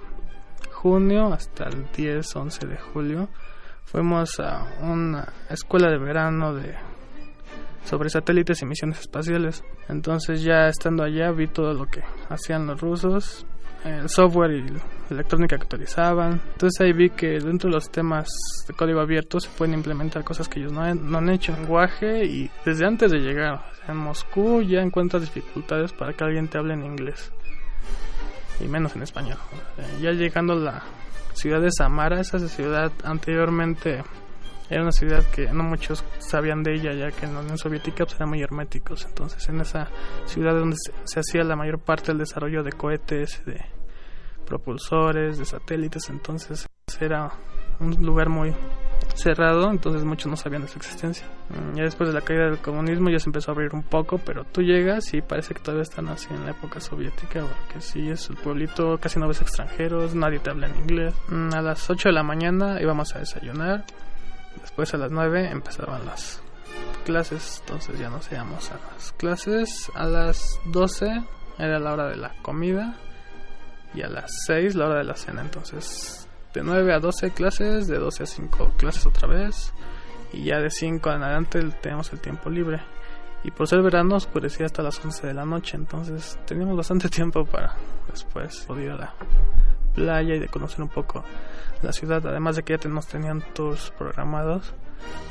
junio hasta el 10, 11 de julio. Fuimos a una escuela de verano de sobre satélites y misiones espaciales. Entonces ya estando allá vi todo lo que hacían los rusos, el software y la electrónica que utilizaban. Entonces ahí vi que dentro de los temas de código abierto se pueden implementar cosas que ellos no han, no han hecho. Lenguaje y desde antes de llegar en Moscú ya encuentras dificultades para que alguien te hable en inglés y menos en español. ya llegando la, ciudad de Samara. Esa ciudad anteriormente era una ciudad que no muchos sabían de ella, ya que en la Unión Soviética pues, eran muy herméticos. Entonces, en esa ciudad donde se, se hacía la mayor parte del desarrollo de cohetes, de propulsores, de satélites, entonces era un lugar muy cerrado, entonces muchos no sabían de su existencia. Mm, Ya después de la caída del comunismo ya se empezó a abrir un poco, pero tú llegas y parece que todavía están así en la época soviética, porque sí, es el pueblito, casi no ves extranjeros, nadie te habla en inglés. Mm, A las 8 de la mañana íbamos a desayunar, después a las 9 empezaban las clases, entonces ya nos íbamos a las clases. A las 12 era la hora de la comida y a las 6 la hora de la cena, entonces de 9 a 12 clases, de 12 a 5 clases otra vez y ya de 5 en adelante tenemos el tiempo libre. Y por ser verano oscurecía hasta las 11 de la noche, entonces teníamos bastante [LAUGHS] tiempo para después poder ir a la playa y de conocer un poco la ciudad, además de que ya nos tenían tours programados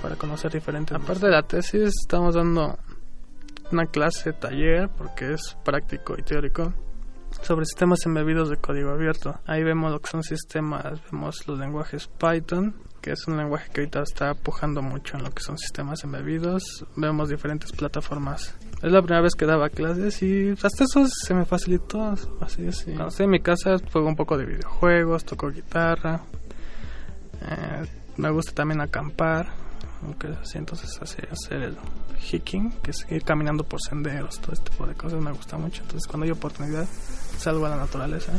para conocer diferentes. Aparte de la tesis, estamos dando una clase taller porque es práctico y teórico sobre sistemas embebidos de código abierto. Ahí vemos lo que son sistemas, vemos los lenguajes Python, que es un lenguaje que ahorita está pujando mucho en lo que son sistemas embebidos. Vemos diferentes plataformas. Es la primera vez que daba clases y hasta eso se me facilitó. Así es. En mi casa juego un poco de videojuegos, toco guitarra. Eh, me gusta también acampar. Aunque así entonces hacer, hacer el hiking, que es ir caminando por senderos, todo este tipo de cosas me gusta mucho. Entonces cuando hay oportunidad salgo a la naturaleza.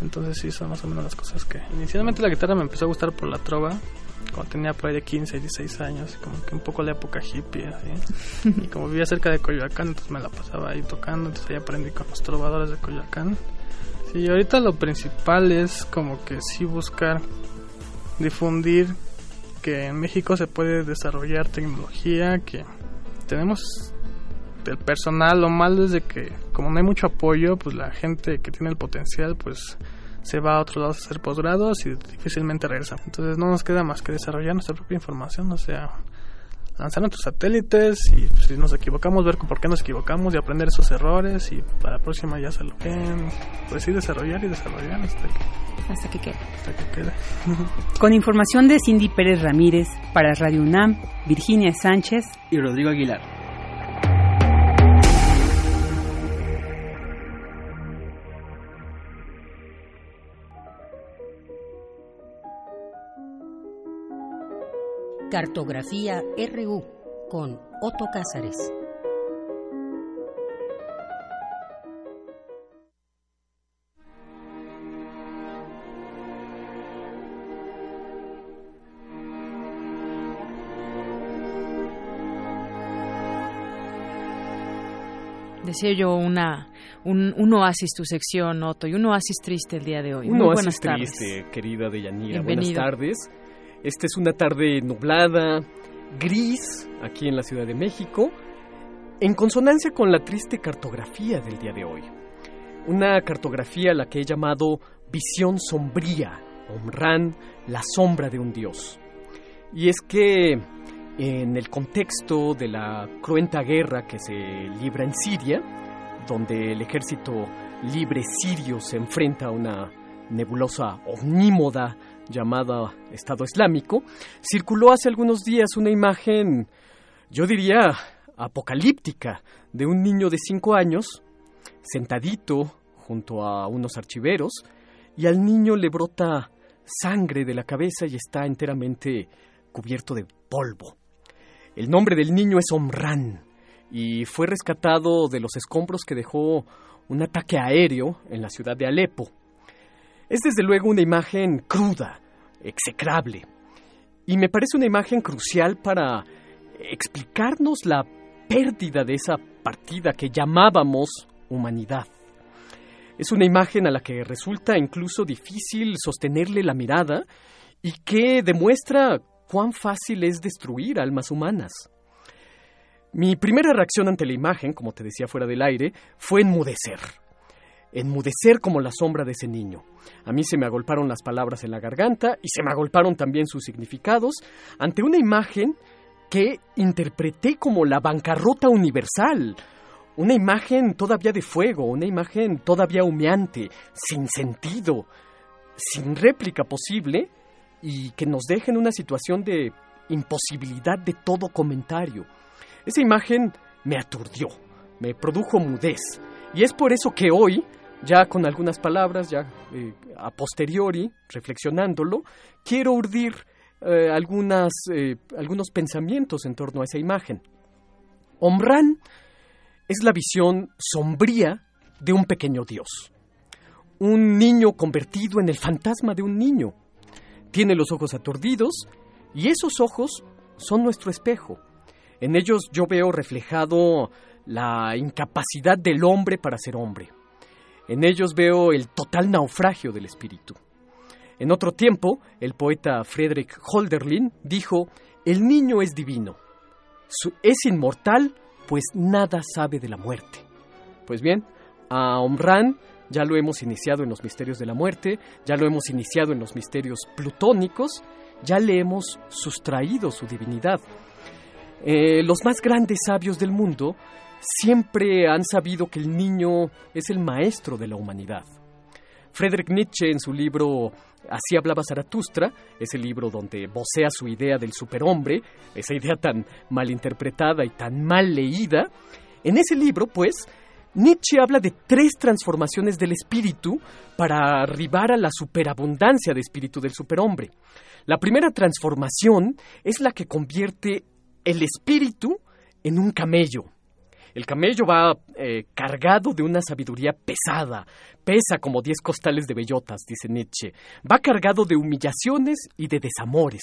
Entonces sí, son más o menos las cosas que... Inicialmente la guitarra me empezó a gustar por la trova, cuando tenía por ahí de 15, 16 años, como que un poco la época hippie, así. [LAUGHS] y como vivía cerca de Coyoacán, entonces me la pasaba ahí tocando, entonces ahí aprendí con los trovadores de Coyoacán. Y ahorita lo principal es como que sí buscar difundir que en México se puede desarrollar tecnología, que tenemos el personal, lo malo es de que como no hay mucho apoyo, pues la gente que tiene el potencial, pues se va a otros lados a hacer posgrados y difícilmente regresa. Entonces no nos queda más que desarrollar nuestra propia información, o sea, lanzar nuestros satélites y pues, si nos equivocamos, ver por qué nos equivocamos y aprender esos errores y para la próxima ya se lo queden. Pues sí, desarrollar y desarrollar hasta que, Hasta que quede. hasta que quede. [LAUGHS] Con información de Cindy Pérez Ramírez para Radio UNAM, Virginia Sánchez y Rodrigo Aguilar. Cartografía RU con Otto Cázares. Decía yo una, un, un oasis tu sección, Otto, y un oasis triste el día de hoy. Un Muy oasis buenas tardes. triste, querida Deyanira. Buenas Bienvenido. tardes. Esta es una tarde nublada, gris, aquí en la Ciudad de México, en consonancia con la triste cartografía del día de hoy. Una cartografía a la que he llamado Visión Sombría, Omran, la sombra de un dios. Y es que en el contexto de la cruenta guerra que se libra en Siria, donde el ejército libre sirio se enfrenta a una nebulosa omnímoda llamada Estado Islámico, circuló hace algunos días una imagen, yo diría, apocalíptica, de un niño de cinco años, sentadito junto a unos archiveros, y al niño le brota sangre de la cabeza y está enteramente cubierto de polvo. El nombre del niño es Omran y fue rescatado de los escombros que dejó un ataque aéreo en la ciudad de Alepo. Es desde luego una imagen cruda, execrable, y me parece una imagen crucial para explicarnos la pérdida de esa partida que llamábamos humanidad. Es una imagen a la que resulta incluso difícil sostenerle la mirada y que demuestra cuán fácil es destruir almas humanas. Mi primera reacción ante la imagen, como te decía fuera del aire, fue enmudecer. Enmudecer como la sombra de ese niño. A mí se me agolparon las palabras en la garganta y se me agolparon también sus significados ante una imagen que interpreté como la bancarrota universal. Una imagen todavía de fuego, una imagen todavía humeante, sin sentido. sin réplica posible y que nos deja en una situación de imposibilidad de todo comentario. Esa imagen me aturdió, me produjo mudez. Y es por eso que hoy, ya con algunas palabras, ya eh, a posteriori, reflexionándolo, quiero urdir eh, algunas, eh, algunos pensamientos en torno a esa imagen. Omran es la visión sombría de un pequeño dios. Un niño convertido en el fantasma de un niño. Tiene los ojos aturdidos y esos ojos son nuestro espejo. En ellos yo veo reflejado la incapacidad del hombre para ser hombre. En ellos veo el total naufragio del espíritu. En otro tiempo, el poeta Friedrich Holderlin dijo, el niño es divino, es inmortal, pues nada sabe de la muerte. Pues bien, a Omran ya lo hemos iniciado en los misterios de la muerte, ya lo hemos iniciado en los misterios plutónicos, ya le hemos sustraído su divinidad. Eh, los más grandes sabios del mundo siempre han sabido que el niño es el maestro de la humanidad. Friedrich Nietzsche en su libro Así hablaba Zaratustra, ese libro donde vocea su idea del superhombre, esa idea tan mal interpretada y tan mal leída, en ese libro, pues, Nietzsche habla de tres transformaciones del espíritu para arribar a la superabundancia de espíritu del superhombre. La primera transformación es la que convierte el espíritu en un camello. El camello va eh, cargado de una sabiduría pesada, pesa como diez costales de bellotas, dice Nietzsche. Va cargado de humillaciones y de desamores.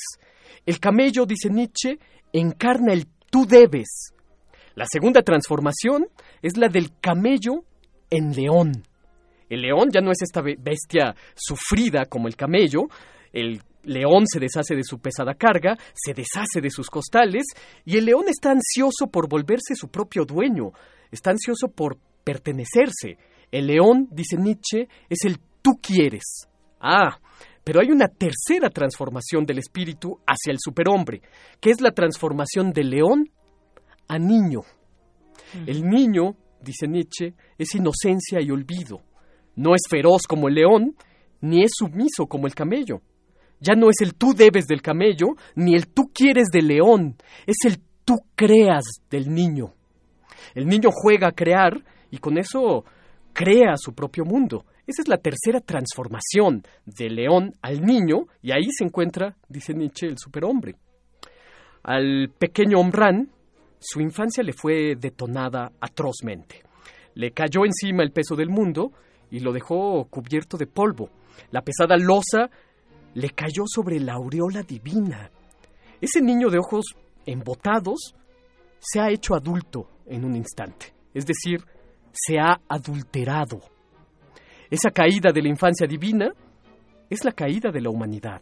El camello, dice Nietzsche, encarna el tú debes. La segunda transformación es la del camello en león. El león ya no es esta bestia sufrida como el camello, el león se deshace de su pesada carga, se deshace de sus costales, y el león está ansioso por volverse su propio dueño, está ansioso por pertenecerse. El león, dice Nietzsche, es el tú quieres. Ah, pero hay una tercera transformación del espíritu hacia el superhombre, que es la transformación del león a niño. El niño, dice Nietzsche, es inocencia y olvido. No es feroz como el león, ni es sumiso como el camello. Ya no es el tú debes del camello, ni el tú quieres del león, es el tú creas del niño. El niño juega a crear y con eso crea su propio mundo. Esa es la tercera transformación del león al niño y ahí se encuentra, dice Nietzsche, el superhombre. Al pequeño Omran, su infancia le fue detonada atrozmente. Le cayó encima el peso del mundo y lo dejó cubierto de polvo. La pesada losa le cayó sobre la aureola divina. Ese niño de ojos embotados se ha hecho adulto en un instante, es decir, se ha adulterado. Esa caída de la infancia divina es la caída de la humanidad.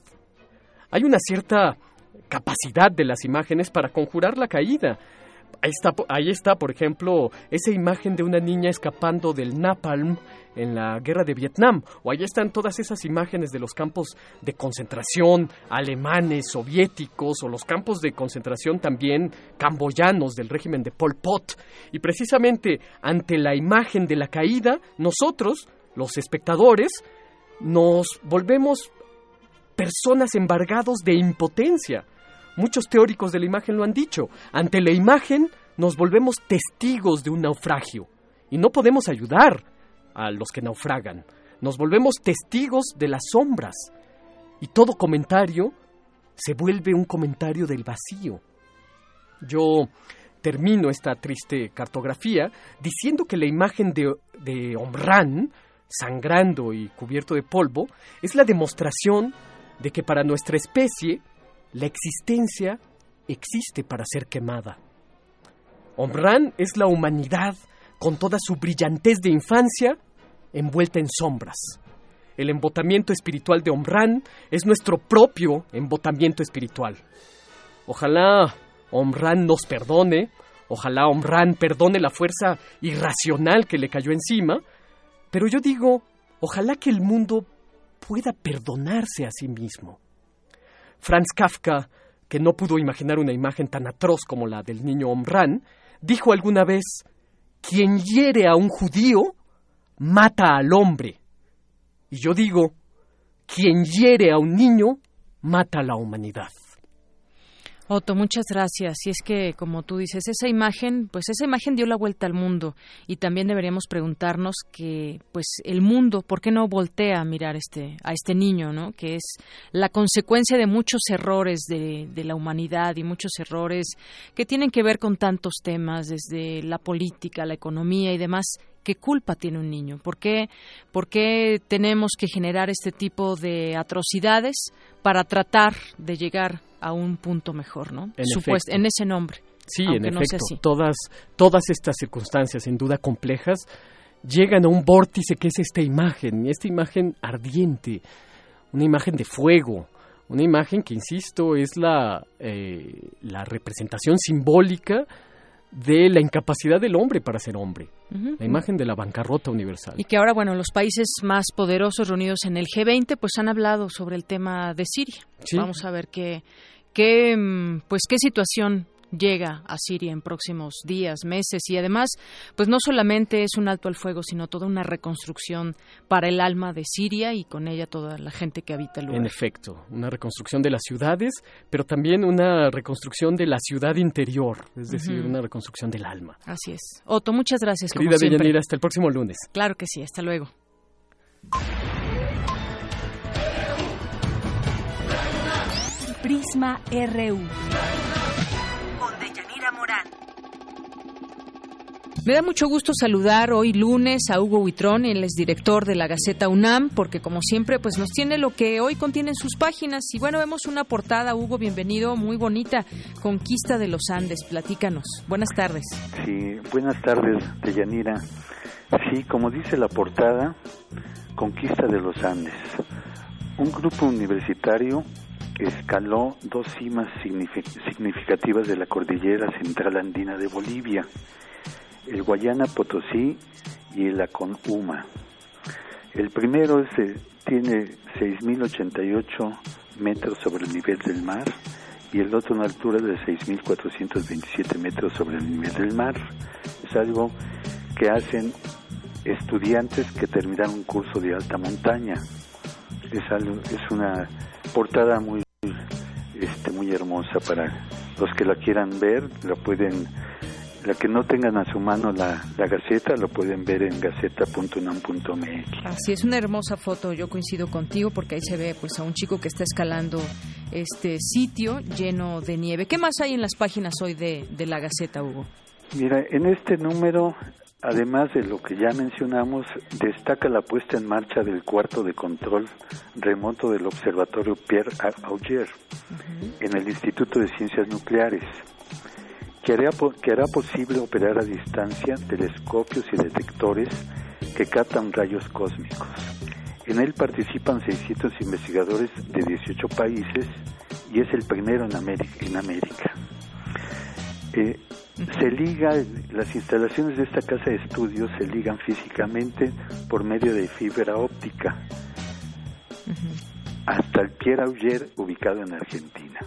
Hay una cierta capacidad de las imágenes para conjurar la caída. Ahí está, ahí está, por ejemplo, esa imagen de una niña escapando del napalm en la guerra de Vietnam, o ahí están todas esas imágenes de los campos de concentración alemanes, soviéticos, o los campos de concentración también camboyanos del régimen de Pol Pot. Y precisamente ante la imagen de la caída, nosotros, los espectadores, nos volvemos personas embargados de impotencia. Muchos teóricos de la imagen lo han dicho. Ante la imagen nos volvemos testigos de un naufragio y no podemos ayudar a los que naufragan. Nos volvemos testigos de las sombras y todo comentario se vuelve un comentario del vacío. Yo termino esta triste cartografía diciendo que la imagen de, Omran, sangrando y cubierto de polvo, es la demostración de que para nuestra especie la existencia existe para ser quemada. Omran es la humanidad con toda su brillantez de infancia envuelta en sombras. El embotamiento espiritual de Omran es nuestro propio embotamiento espiritual. Ojalá Omran nos perdone, ojalá Omran perdone la fuerza irracional que le cayó encima, pero yo digo, ojalá que el mundo pueda perdonarse a sí mismo. Franz Kafka, que no pudo imaginar una imagen tan atroz como la del niño Omran, dijo alguna vez, quien hiere a un judío, mata al hombre. Y yo digo, quien hiere a un niño mata a la humanidad. Otto, muchas gracias. Y es que, como tú dices, esa imagen, pues esa imagen dio la vuelta al mundo y también deberíamos preguntarnos que, pues, el mundo, ¿por qué no voltea a mirar este, a este niño, no? Que es la consecuencia de muchos errores de, de la humanidad y muchos errores que tienen que ver con tantos temas, desde la política, la economía y demás. ¿Qué culpa tiene un niño? ¿Por qué, ¿Por qué tenemos que generar este tipo de atrocidades para tratar de llegar a un punto mejor, ¿no? En Supuest- en ese nombre. Sí, en no efecto, todas, todas estas circunstancias, sin duda complejas, llegan a un vórtice que es esta imagen, esta imagen ardiente, una imagen de fuego, una imagen que, insisto, es la, eh, la representación simbólica de la incapacidad del hombre para ser hombre, la imagen de la bancarrota universal. Y que ahora, bueno, los países más poderosos reunidos en el G20, pues han hablado sobre el tema de Siria. Sí. Vamos a ver qué, qué, mm, pues qué situación llega a Siria en próximos días, meses y además, pues no solamente es un alto al fuego, sino toda una reconstrucción para el alma de Siria y con ella toda la gente que habita el lugar. En efecto, una reconstrucción de las ciudades, pero también una reconstrucción de la ciudad interior, es decir, una reconstrucción del alma. Así es. Otto, muchas gracias. como Querida siempre. Deyanira, hasta el próximo lunes. Claro que sí, hasta luego. Prisma RU. Me da mucho gusto saludar hoy lunes a Hugo Huitrón, él es director de la Gaceta UNAM, porque como siempre pues nos tiene lo que hoy contiene en sus páginas. Y bueno, vemos una portada, Hugo, bienvenido, muy bonita, Conquista de los Andes, platícanos. Buenas tardes. Sí, buenas tardes, Deyanira. Sí, como dice la portada, Conquista de los Andes. Un grupo universitario escaló dos cimas signifi- significativas de la cordillera central andina de Bolivia, el Guayana Potosí y el Aconuma. El primero es, eh, tiene 6.088 metros sobre el nivel del mar y el otro una altura de 6.427 metros sobre el nivel del mar. Es algo que hacen estudiantes que terminaron un curso de alta montaña. Es, algo, es una portada muy, este, muy hermosa para los que la quieran ver, la pueden la que no tengan a su mano la, la Gaceta, lo pueden ver en gaceta.unam.mx. Así es una hermosa foto, yo coincido contigo porque ahí se ve pues a un chico que está escalando este sitio lleno de nieve. ¿Qué más hay en las páginas hoy de, de la Gaceta, Hugo? Mira, en este número, además de lo que ya mencionamos, destaca la puesta en marcha del cuarto de control remoto del Observatorio Pierre Auger en el Instituto de Ciencias Nucleares, que hará, po- que hará posible operar a distancia telescopios y detectores que captan rayos cósmicos. En él participan 600 investigadores de 18 países y es el primero en América. En América. Eh, se liga, las instalaciones de esta casa de estudios se ligan físicamente por medio de fibra óptica hasta el Pierre Auger ubicado en Argentina.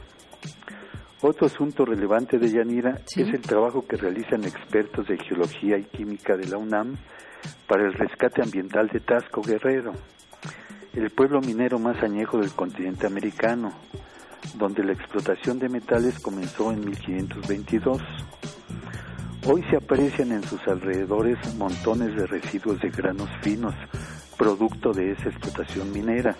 Otro asunto relevante de Yanira es el trabajo que realizan expertos de geología y química de la UNAM para el rescate ambiental de Tasco Guerrero, el pueblo minero más añejo del continente americano, donde la explotación de metales comenzó en 1522. Hoy se aprecian en sus alrededores montones de residuos de granos finos, producto de esa explotación minera,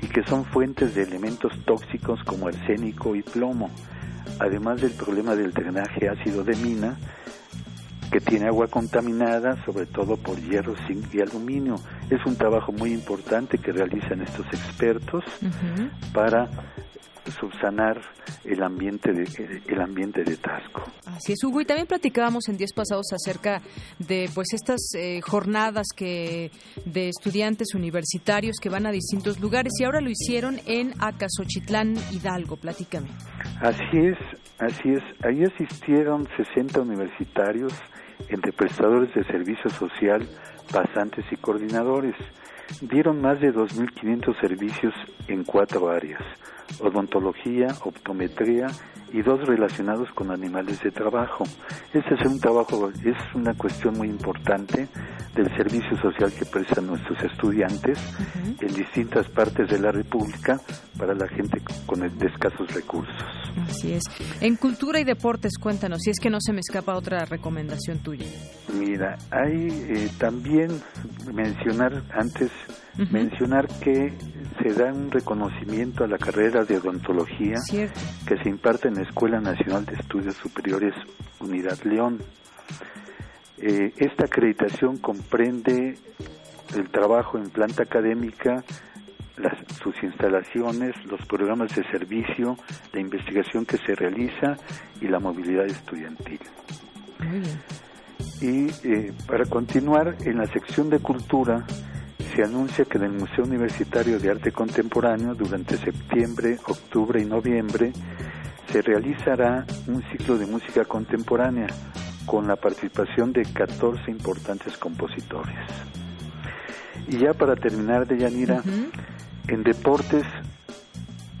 y que son fuentes de elementos tóxicos como arsénico y plomo, además del problema del drenaje ácido de mina, que tiene agua contaminada, sobre todo por hierro, zinc y aluminio. Es un trabajo muy importante que realizan estos expertos para subsanar el ambiente de, el ambiente de Tasco. Así es, Hugo. Y también platicábamos en días pasados acerca de pues estas eh, jornadas que de estudiantes universitarios que van a distintos lugares y ahora lo hicieron en Acasochitlán, Hidalgo. Platícame. Así es, así es. Ahí asistieron 60 universitarios entre prestadores de servicio social, pasantes y coordinadores. Dieron más de 2.500 servicios en cuatro áreas, odontología, optometría y dos relacionados con animales de trabajo. Este es un trabajo, es una cuestión muy importante del servicio social que prestan nuestros estudiantes en distintas partes de la República para la gente con de escasos recursos. Así es. En cultura y deportes, cuéntanos, si es que no se me escapa otra recomendación tuya. Mira, hay eh, también mencionar antes mencionar que se da un reconocimiento a la carrera de odontología que se imparte en la Escuela Nacional de Estudios Superiores Unidad León. Eh, esta acreditación comprende el trabajo en planta académica, las, sus instalaciones, los programas de servicio, la investigación que se realiza y la movilidad estudiantil. Y eh, para continuar, en la sección de cultura se anuncia que en el Museo Universitario de Arte Contemporáneo durante septiembre, octubre y noviembre se realizará un ciclo de música contemporánea con la participación de 14 importantes compositores. Y ya para terminar de Yanira, en deportes,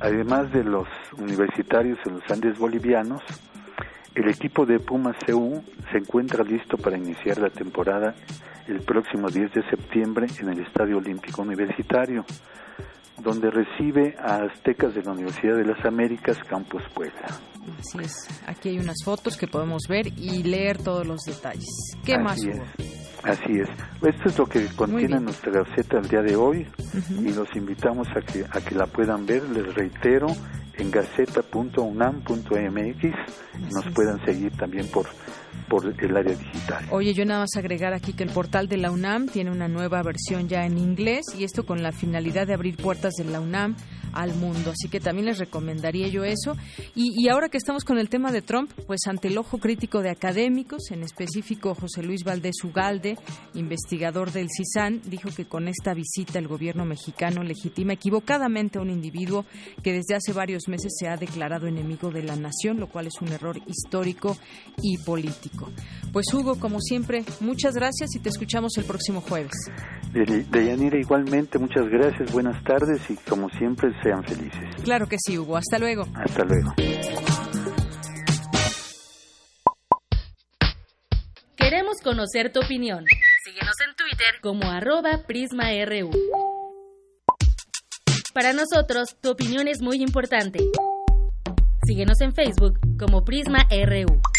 además de los universitarios en los Andes bolivianos, el equipo de Pumas CU se encuentra listo para iniciar la temporada el próximo 10 de septiembre en el Estadio Olímpico Universitario, donde recibe a aztecas de la Universidad de las Américas Campus Puebla. Así es, aquí hay unas fotos que podemos ver y leer todos los detalles. ¿Qué más hubo? Así es. Esto es lo que contiene nuestra gaceta el día de hoy y los invitamos a que, a que la puedan ver. Les reitero, en gaceta.unam.mx nos puedan seguir también por por el área digital. Oye, yo nada más agregar aquí que el portal de la UNAM tiene una nueva versión ya en inglés y esto con la finalidad de abrir puertas de la UNAM al mundo. Así que también les recomendaría yo eso. Y, ahora que estamos con el tema de Trump, pues ante el ojo crítico de académicos, en específico José Luis Valdés Ugalde, investigador del CISAN, dijo que con esta visita el gobierno mexicano legitima equivocadamente a un individuo que desde hace varios meses se ha declarado enemigo de la nación, lo cual es un error histórico y político. Pues Hugo, como siempre, muchas gracias y te escuchamos el próximo jueves. De, Yanira igualmente, muchas gracias, buenas tardes y como siempre sean felices. Claro que sí, Hugo. Hasta luego. Hasta luego. Queremos conocer tu opinión. Síguenos en Twitter como arroba PrismaRU. Para nosotros, tu opinión es muy importante. Síguenos en Facebook como PrismaRU. I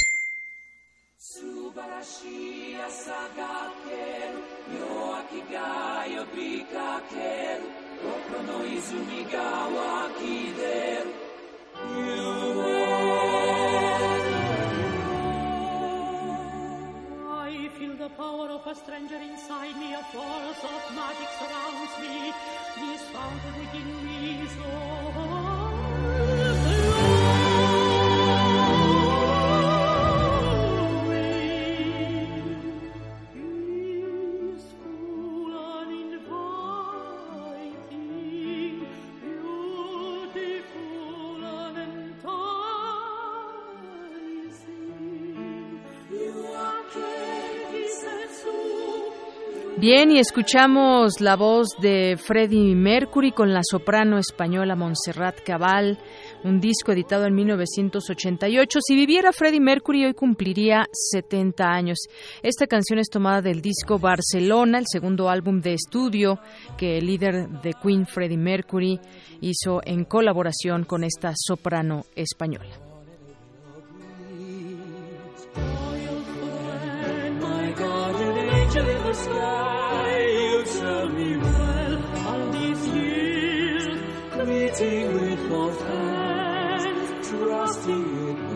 surrounds me. This fountain within me is Bien, y escuchamos la voz de Freddie Mercury con la soprano española Montserrat Cabal, un disco editado en 1988. Si viviera Freddie Mercury hoy cumpliría 70 años. Esta canción es tomada del disco Barcelona, el segundo álbum de estudio que el líder de Queen Freddie Mercury hizo en colaboración con esta soprano española. Sky, you serve me well all these years, meeting with both hands, trusting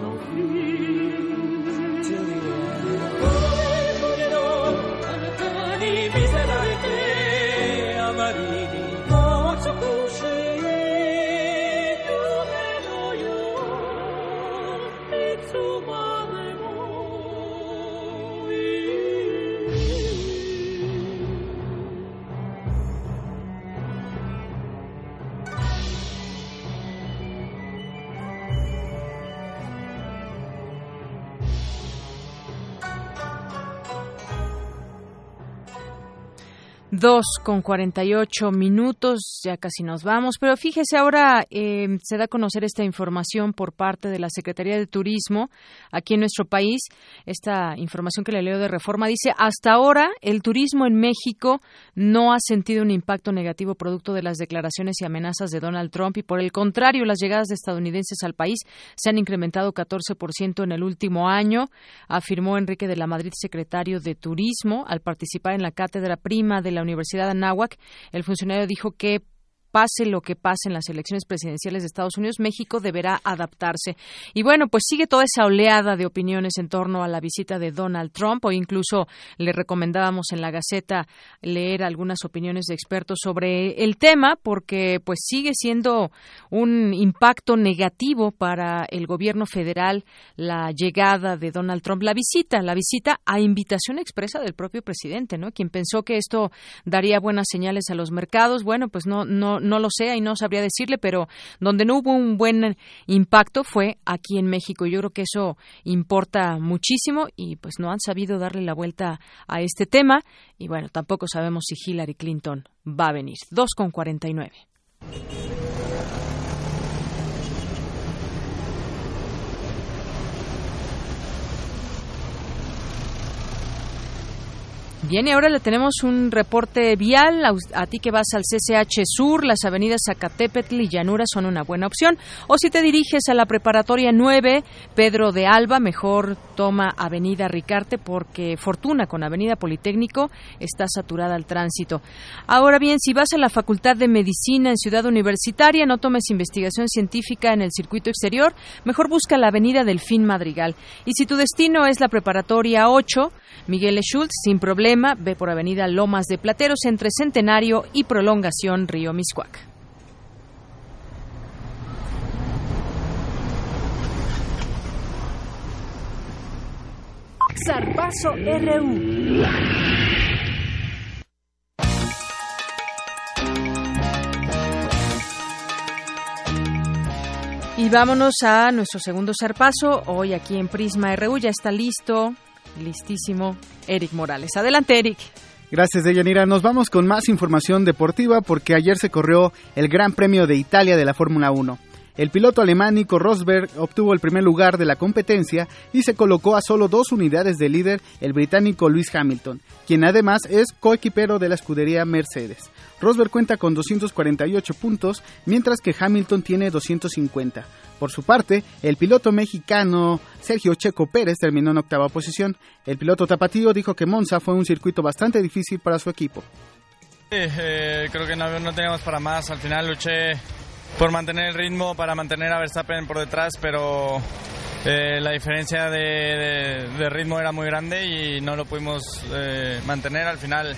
2 con 48 minutos, ya casi nos vamos, pero fíjese ahora eh, se da a conocer esta información por parte de la Secretaría de Turismo aquí en nuestro país. Esta información que le leo de reforma dice, hasta ahora el turismo en México no ha sentido un impacto negativo producto de las declaraciones y amenazas de Donald Trump y por el contrario las llegadas de estadounidenses al país se han incrementado 14% en el último año, afirmó Enrique de la Madrid, secretario de Turismo, al participar en la cátedra prima de la Universidad de Anáhuac, el funcionario dijo que pase lo que pase en las elecciones presidenciales de Estados Unidos, México deberá adaptarse. Y bueno, pues sigue toda esa oleada de opiniones en torno a la visita de Donald Trump o incluso le recomendábamos en la Gaceta leer algunas opiniones de expertos sobre el tema porque pues sigue siendo un impacto negativo para el gobierno federal la llegada de Donald Trump, la visita, la visita a invitación expresa del propio presidente, ¿no? Quien pensó que esto daría buenas señales a los mercados, bueno, pues no no no lo sé y no sabría decirle, pero donde no hubo un buen impacto fue aquí en México. Yo creo que eso importa muchísimo y pues no han sabido darle la vuelta a este tema y bueno, tampoco sabemos si Hillary Clinton va a venir. 2 con 49. Bien, y ahora le tenemos un reporte vial. A, ti que vas al CCH Sur, las avenidas Zacatepetl y Llanura son una buena opción. O si te diriges a la preparatoria 9, Pedro de Alba, mejor toma Avenida Ricarte porque Fortuna con Avenida Politécnico está saturada al tránsito. Ahora bien, si vas a la Facultad de Medicina en Ciudad Universitaria, no tomes investigación científica en el circuito exterior, mejor busca la Avenida Delfín Madrigal. Y si tu destino es la preparatoria 8, Miguel Schultz, sin problema, ve por Avenida Lomas de Plateros entre Centenario y Prolongación Río Miscuac. Zarpazo RU. Y vámonos a nuestro segundo zarpazo. Hoy aquí en Prisma RU ya está listo listísimo Eric Morales. Adelante, Eric. Gracias, Deyanira. Nos vamos con más información deportiva porque ayer se corrió el Gran Premio de Italia de la Fórmula 1. El piloto alemán Nico Rosberg obtuvo el primer lugar de la competencia y se colocó a solo dos unidades de líder el británico Lewis Hamilton, quien además es coequipero de la escudería Mercedes. Rosberg cuenta con 248 puntos, mientras que Hamilton tiene 250. Por su parte, el piloto mexicano Sergio Checo Pérez terminó en octava posición. El piloto tapatío dijo que Monza fue un circuito bastante difícil para su equipo. Eh, creo que no, no teníamos para más. Al final luché por mantener el ritmo, para mantener a Verstappen por detrás, pero eh, la diferencia de, ritmo era muy grande y no lo pudimos eh, mantener. Al final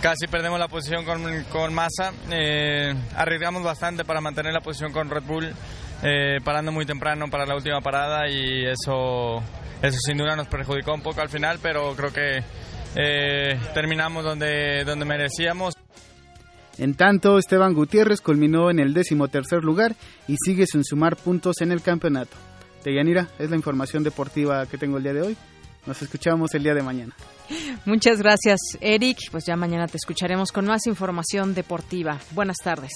casi perdemos la posición con, con Massa. Eh, arriesgamos bastante para mantener la posición con Red Bull, parando muy temprano para la última parada y eso, eso sin duda nos perjudicó un poco al final, pero creo que terminamos donde, donde merecíamos. En tanto, Esteban Gutiérrez culminó en el décimo tercer lugar y sigue sin sumar puntos en el campeonato. Deyanira, es la información deportiva que tengo el día de hoy. Nos escuchamos el día de mañana. Muchas gracias, Eric. Pues ya mañana te escucharemos con más información deportiva. Buenas tardes.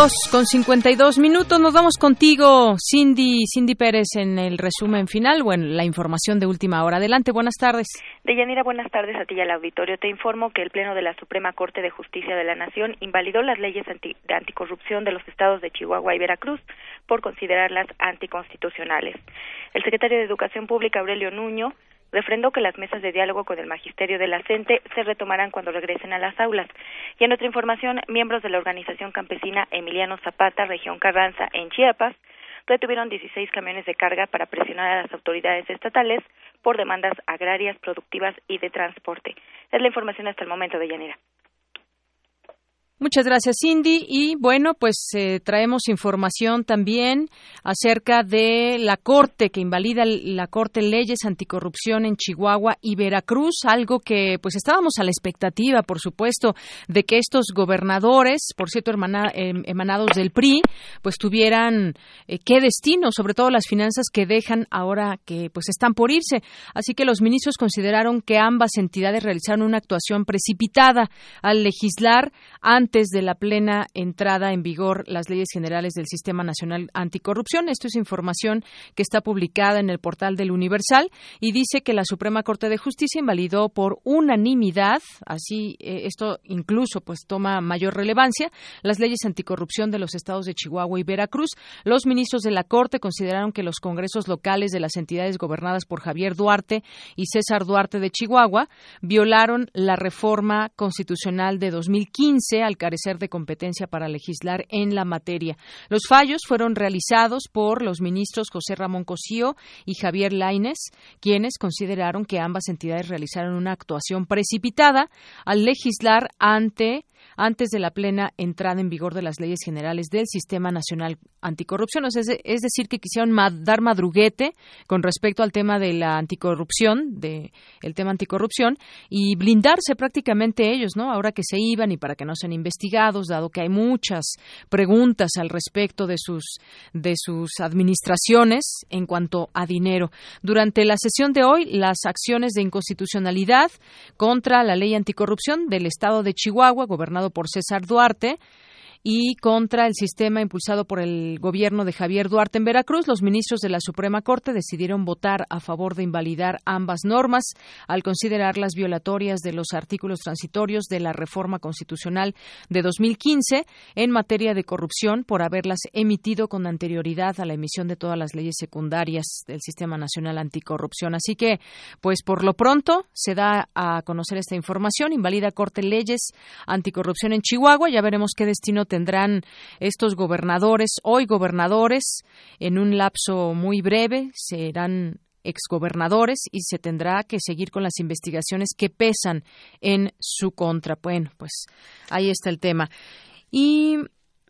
Dos con 52 minutos. Nos vamos contigo, Cindy, Cindy Pérez, en el resumen final o en la información de última hora. Adelante, buenas tardes. Deyanira, buenas tardes a ti y al auditorio. Te informo que el Pleno de la Suprema Corte de Justicia de la Nación invalidó las leyes de anticorrupción de los estados de Chihuahua y Veracruz por considerarlas anticonstitucionales. El secretario de Educación Pública, Aurelio Nuño, refrendó que las mesas de diálogo con el magisterio de la CENTE se retomarán cuando regresen a las aulas. Y en otra información, miembros de la organización campesina Emiliano Zapata, región Carranza, en Chiapas, retuvieron 16 camiones de carga para presionar a las autoridades estatales por demandas agrarias, productivas y de transporte. Es la información hasta el momento de Yanira. Muchas gracias, Cindy. Y bueno, pues eh, traemos información también acerca de la Corte que invalida la Corte leyes anticorrupción en Chihuahua y Veracruz, algo que pues estábamos a la expectativa, por supuesto, de que estos gobernadores, por cierto, em, emanados del PRI, pues tuvieran eh, qué destino, sobre todo las finanzas que dejan ahora que pues están por irse. Así que los ministros consideraron que ambas entidades realizaron una actuación precipitada al legislar ante antes de la plena entrada en vigor las leyes generales del Sistema Nacional Anticorrupción. Esto es información que está publicada en el portal del Universal y dice que la Suprema Corte de Justicia invalidó por unanimidad, así eh, esto incluso pues toma mayor relevancia, las leyes anticorrupción de los estados de Chihuahua y Veracruz. Los ministros de la Corte consideraron que los congresos locales de las entidades gobernadas por Javier Duarte y César Duarte de Chihuahua violaron la reforma constitucional de 2015 al carecer de competencia para legislar en la materia. Los fallos fueron realizados por los ministros José Ramón Cosío y Javier Laines, quienes consideraron que ambas entidades realizaron una actuación precipitada al legislar ante antes de la plena entrada en vigor de las leyes generales del Sistema Nacional Anticorrupción. Es, decir, que quisieron dar madruguete con respecto al tema de la anticorrupción, de el tema anticorrupción, y blindarse prácticamente ellos, ¿no? Ahora que se iban y para que no sean investigados, dado que hay muchas preguntas al respecto de sus de sus administraciones en cuanto a dinero. Durante la sesión de hoy, las acciones de inconstitucionalidad contra la ley anticorrupción del Estado de Chihuahua, gobernado por César Duarte, y contra el sistema impulsado por el gobierno de Javier Duarte en Veracruz, los ministros de la Suprema Corte decidieron votar a favor de invalidar ambas normas al considerarlas violatorias de los artículos transitorios de la reforma constitucional de 2015 en materia de corrupción por haberlas emitido con anterioridad a la emisión de todas las leyes secundarias del Sistema Nacional Anticorrupción. Así que, pues por lo pronto se da a conocer esta información. Invalida Corte leyes anticorrupción en Chihuahua. Ya veremos qué destino tendrán estos gobernadores, hoy gobernadores, en un lapso muy breve, serán exgobernadores y se tendrá que seguir con las investigaciones que pesan en su contra. Bueno, pues ahí está el tema. Y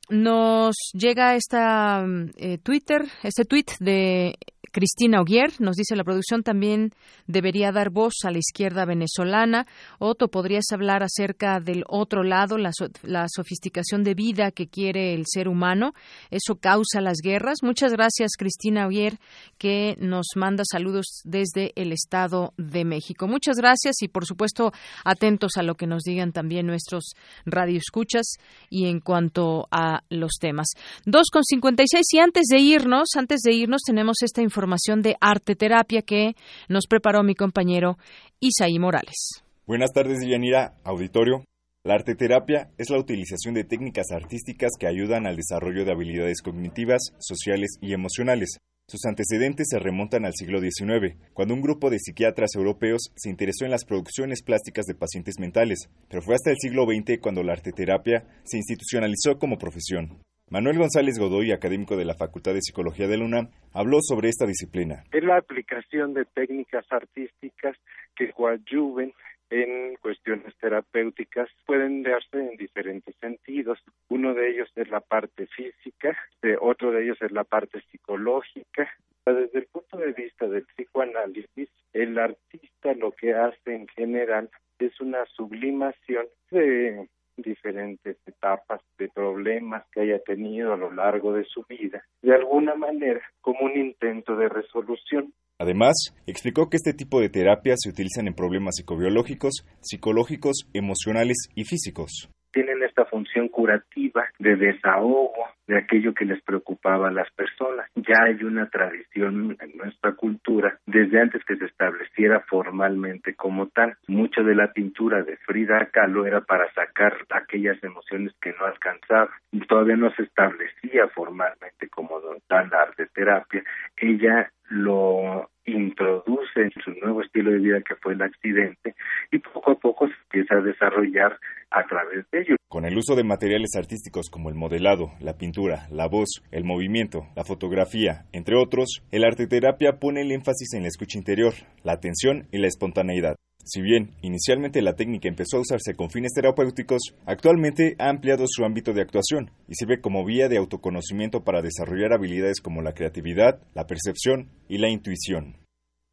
nos llega esta eh, Twitter, este tweet de Cristina Oguier nos dice la producción también debería dar voz a la izquierda venezolana. Otto, ¿podrías hablar acerca del otro lado, la, la, sofisticación de vida que quiere el ser humano? ¿Eso causa las guerras? Muchas gracias, Cristina Oguier, que nos manda saludos desde el Estado de México. Muchas gracias y, por supuesto, atentos a lo que nos digan también nuestros radioescuchas y en cuanto a los temas. 2.56 y antes de irnos, antes de irnos tenemos esta información información de arte terapia que nos preparó mi compañero Isaí Morales. Buenas tardes, Yanira, auditorio. La arte terapia es la utilización de técnicas artísticas que ayudan al desarrollo de habilidades cognitivas, sociales y emocionales. Sus antecedentes se remontan al siglo XIX, cuando un grupo de psiquiatras europeos se interesó en las producciones plásticas de pacientes mentales, pero fue hasta el siglo XX cuando la arte terapia se institucionalizó como profesión. Manuel González Godoy, académico de la Facultad de Psicología de la UNAM, habló sobre esta disciplina. Es la aplicación de técnicas artísticas que coadyuven en cuestiones terapéuticas pueden darse en diferentes sentidos. Uno de ellos es la parte física, otro de ellos es la parte psicológica. Desde el punto de vista del psicoanálisis, el artista lo que hace en general es una sublimación de diferentes etapas de problemas que haya tenido a lo largo de su vida, de alguna manera como un intento de resolución. Además, explicó que este tipo de terapias se utilizan en problemas psicobiológicos, psicológicos, emocionales y físicos tienen esta función curativa de desahogo de aquello que les preocupaba a las personas. Ya hay una tradición en nuestra cultura desde antes que se estableciera formalmente como tal. Mucho de la pintura de Frida Kahlo era para sacar aquellas emociones que no alcanzaba. Todavía no se establecía formalmente como tal arte terapia. Ella lo introduce en su nuevo estilo de vida que fue el accidente y poco a poco se empieza a desarrollar a través de ello. Con el uso de materiales artísticos como el modelado, la pintura, la voz, el movimiento, la fotografía, entre otros, el arte terapia pone el énfasis en la escucha interior, la atención y la espontaneidad. Si bien inicialmente la técnica empezó a usarse con fines terapéuticos, actualmente ha ampliado su ámbito de actuación y sirve como vía de autoconocimiento para desarrollar habilidades como la creatividad, la percepción y la intuición.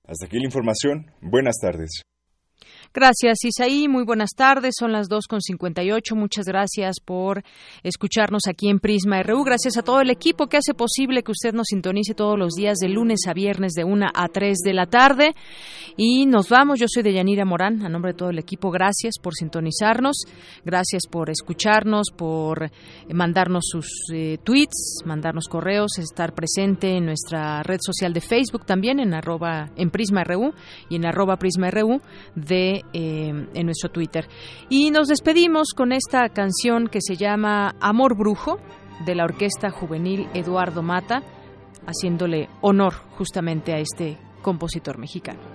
Hasta aquí la información. Buenas tardes. Gracias, Isaí. Muy buenas tardes. Son las 2.58. Muchas gracias por escucharnos aquí en Prisma RU. Gracias a todo el equipo que hace posible que usted nos sintonice todos los días de lunes a viernes de 1 a 3 de la tarde. Y nos vamos. Yo soy Deyanira Morán. A nombre de todo el equipo, gracias por sintonizarnos. Gracias por escucharnos, por mandarnos sus eh, tweets, mandarnos correos, estar presente en nuestra red social de Facebook también, en, arroba, en Prisma RU y en arroba Prisma RU de eh, en nuestro Twitter. Y nos despedimos con esta canción que se llama Amor Brujo de la Orquesta Juvenil Eduardo Mata, haciéndole honor justamente a este compositor mexicano.